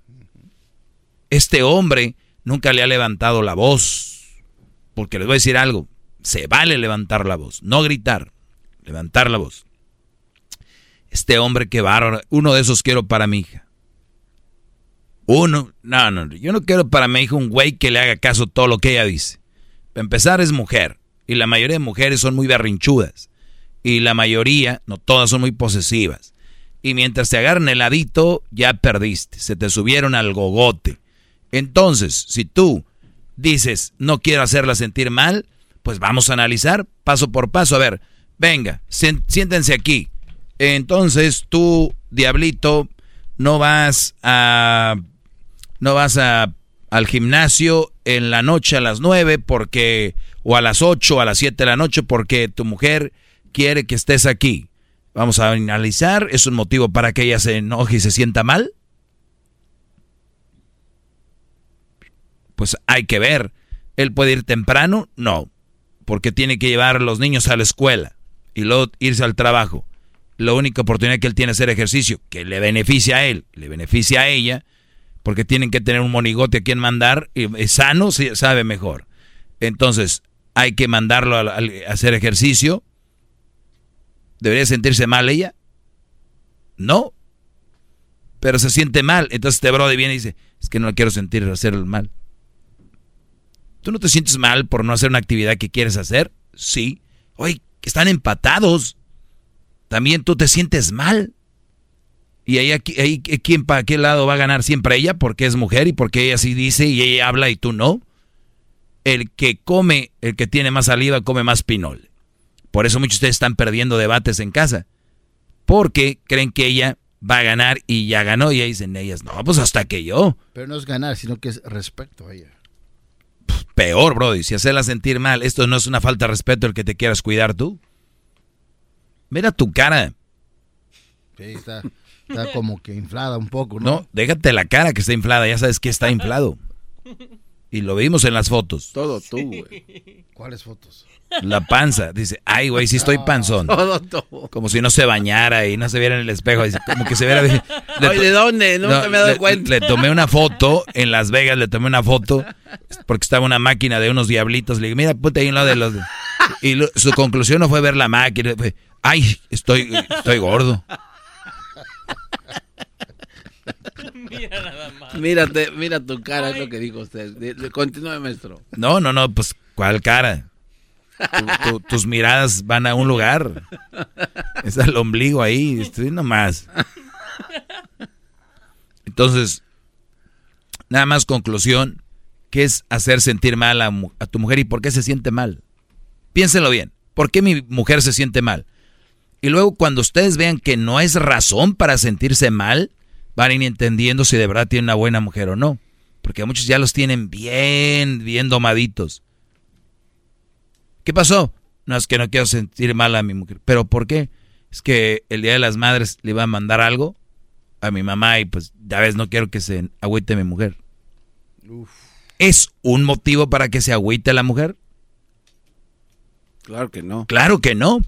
Este hombre nunca le ha levantado la voz. Porque les voy a decir algo. Se vale levantar la voz, no gritar, levantar la voz. Este hombre que bárbaro, uno de esos quiero para mi hija. Uno, no, no, yo no quiero para mi hija un güey que le haga caso todo lo que ella dice. Empezar es mujer y la mayoría de mujeres son muy berrinchudas y la mayoría, no todas son muy posesivas y mientras te agarran el ya perdiste, se te subieron al gogote. Entonces, si tú dices, no quiero hacerla sentir mal, pues vamos a analizar paso por paso. A ver, venga, siéntense aquí. Entonces, tú, diablito, no vas a... No vas a, al gimnasio en la noche a las nueve porque... O a las ocho o a las siete de la noche porque tu mujer quiere que estés aquí. Vamos a analizar, ¿es un motivo para que ella se enoje y se sienta mal? Pues hay que ver. ¿Él puede ir temprano? No, porque tiene que llevar a los niños a la escuela y luego irse al trabajo. La única oportunidad que él tiene es hacer ejercicio, que le beneficia a él, le beneficia a ella, porque tienen que tener un monigote a quien mandar, y sano, sabe mejor. Entonces, hay que mandarlo a hacer ejercicio, ¿Debería sentirse mal ella? No. Pero se siente mal. Entonces este brother viene y dice, es que no la quiero sentir hacer mal. ¿Tú no te sientes mal por no hacer una actividad que quieres hacer? Sí. Oye, están empatados. También tú te sientes mal. Y ahí, ahí ¿quién para qué lado va a ganar siempre ella? Porque es mujer y porque ella sí dice y ella habla y tú no. El que come, el que tiene más saliva, come más pinol. Por eso muchos de ustedes están perdiendo debates en casa. Porque creen que ella va a ganar y ya ganó. Y ahí dicen ellas, no, pues hasta que yo. Pero no es ganar, sino que es respeto a ella. peor, Brody, si hacerla sentir mal. Esto no es una falta de respeto el que te quieras cuidar tú. Mira tu cara. Sí, está, está [laughs] como que inflada un poco, ¿no? No, déjate la cara que está inflada, ya sabes que está inflado. Y lo vimos en las fotos. Todo tú, güey. ¿Cuáles fotos? La panza. Dice, ay, güey, sí estoy panzón. Como si no se bañara y no se viera en el espejo. como que se viera. ¿de dónde? Nunca me he dado cuenta. Le tomé una [laughs] foto en Las Vegas, le tomé una foto porque estaba una máquina de unos diablitos. Le dije, mira, ponte ahí un lado de los. Y su conclusión no fue ver la máquina. Fue, ay, estoy, estoy gordo. [laughs] mira nada más. Mírate, mira tu cara, es lo que dijo usted. Continúe, maestro. No, no, no, pues, ¿cuál cara? tus miradas van a un lugar. Es el ombligo ahí, estoy nomás. Entonces, nada más conclusión, ¿qué es hacer sentir mal a, a tu mujer y por qué se siente mal? Piénsenlo bien. ¿Por qué mi mujer se siente mal? Y luego cuando ustedes vean que no es razón para sentirse mal, van a ir entendiendo si de verdad tiene una buena mujer o no. Porque muchos ya los tienen bien, bien domaditos. ¿Qué pasó? No es que no quiero sentir mal a mi mujer. ¿Pero por qué? Es que el Día de las Madres le iba a mandar algo a mi mamá y pues ya ves, no quiero que se agüite mi mujer. ¿Es un motivo para que se agüite la mujer? Claro que no. Claro que no.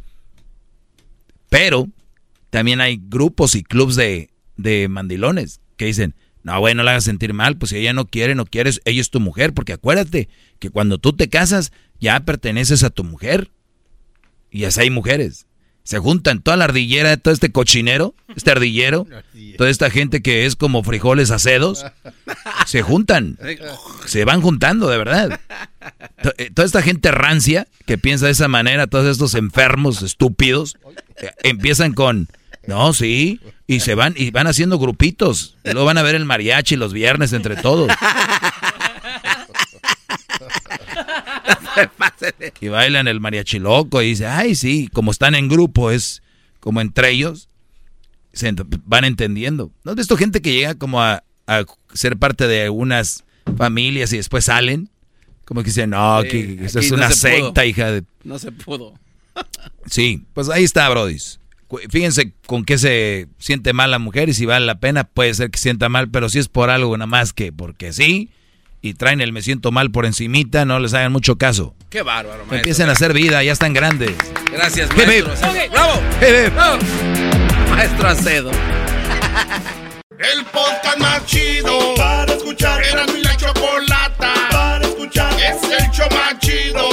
Pero también hay grupos y clubs de, de mandilones que dicen, no, bueno, no la hagas sentir mal, pues si ella no quiere, no quieres, ella es tu mujer, porque acuérdate que cuando tú te casas ya perteneces a tu mujer. Y así hay mujeres. Se juntan toda la ardillera todo este cochinero, este ardillero, [laughs] toda esta gente que es como frijoles acedos, [laughs] se juntan, se van juntando, de verdad. Eh, toda esta gente rancia que piensa de esa manera, todos estos enfermos estúpidos, eh, empiezan con, no, sí, y se van y van haciendo grupitos. Y luego van a ver el mariachi los viernes entre todos. [laughs] y bailan el mariachi loco y dice, ay, sí, como están en grupo, es como entre ellos, se van entendiendo. ¿No has visto gente que llega como a, a ser parte de unas familias y después salen? Como que dicen, no, que es una secta, hija de... No se pudo. sí, pues ahí está, Brody. Fíjense con qué se siente mal la mujer y si vale la pena, puede ser que sienta mal, pero si es por algo nada más que porque sí, y traen el me siento mal por encimita, no les hagan mucho caso. Qué bárbaro, maestro. Empiecen a hacer vida, ya están grandes. Gracias, maestro. ¡Bravo! ¡Bravo! Maestro Acedo. [laughs] El podcast más chido para escuchar. Era mi la chocolata para escuchar. Es el show más chido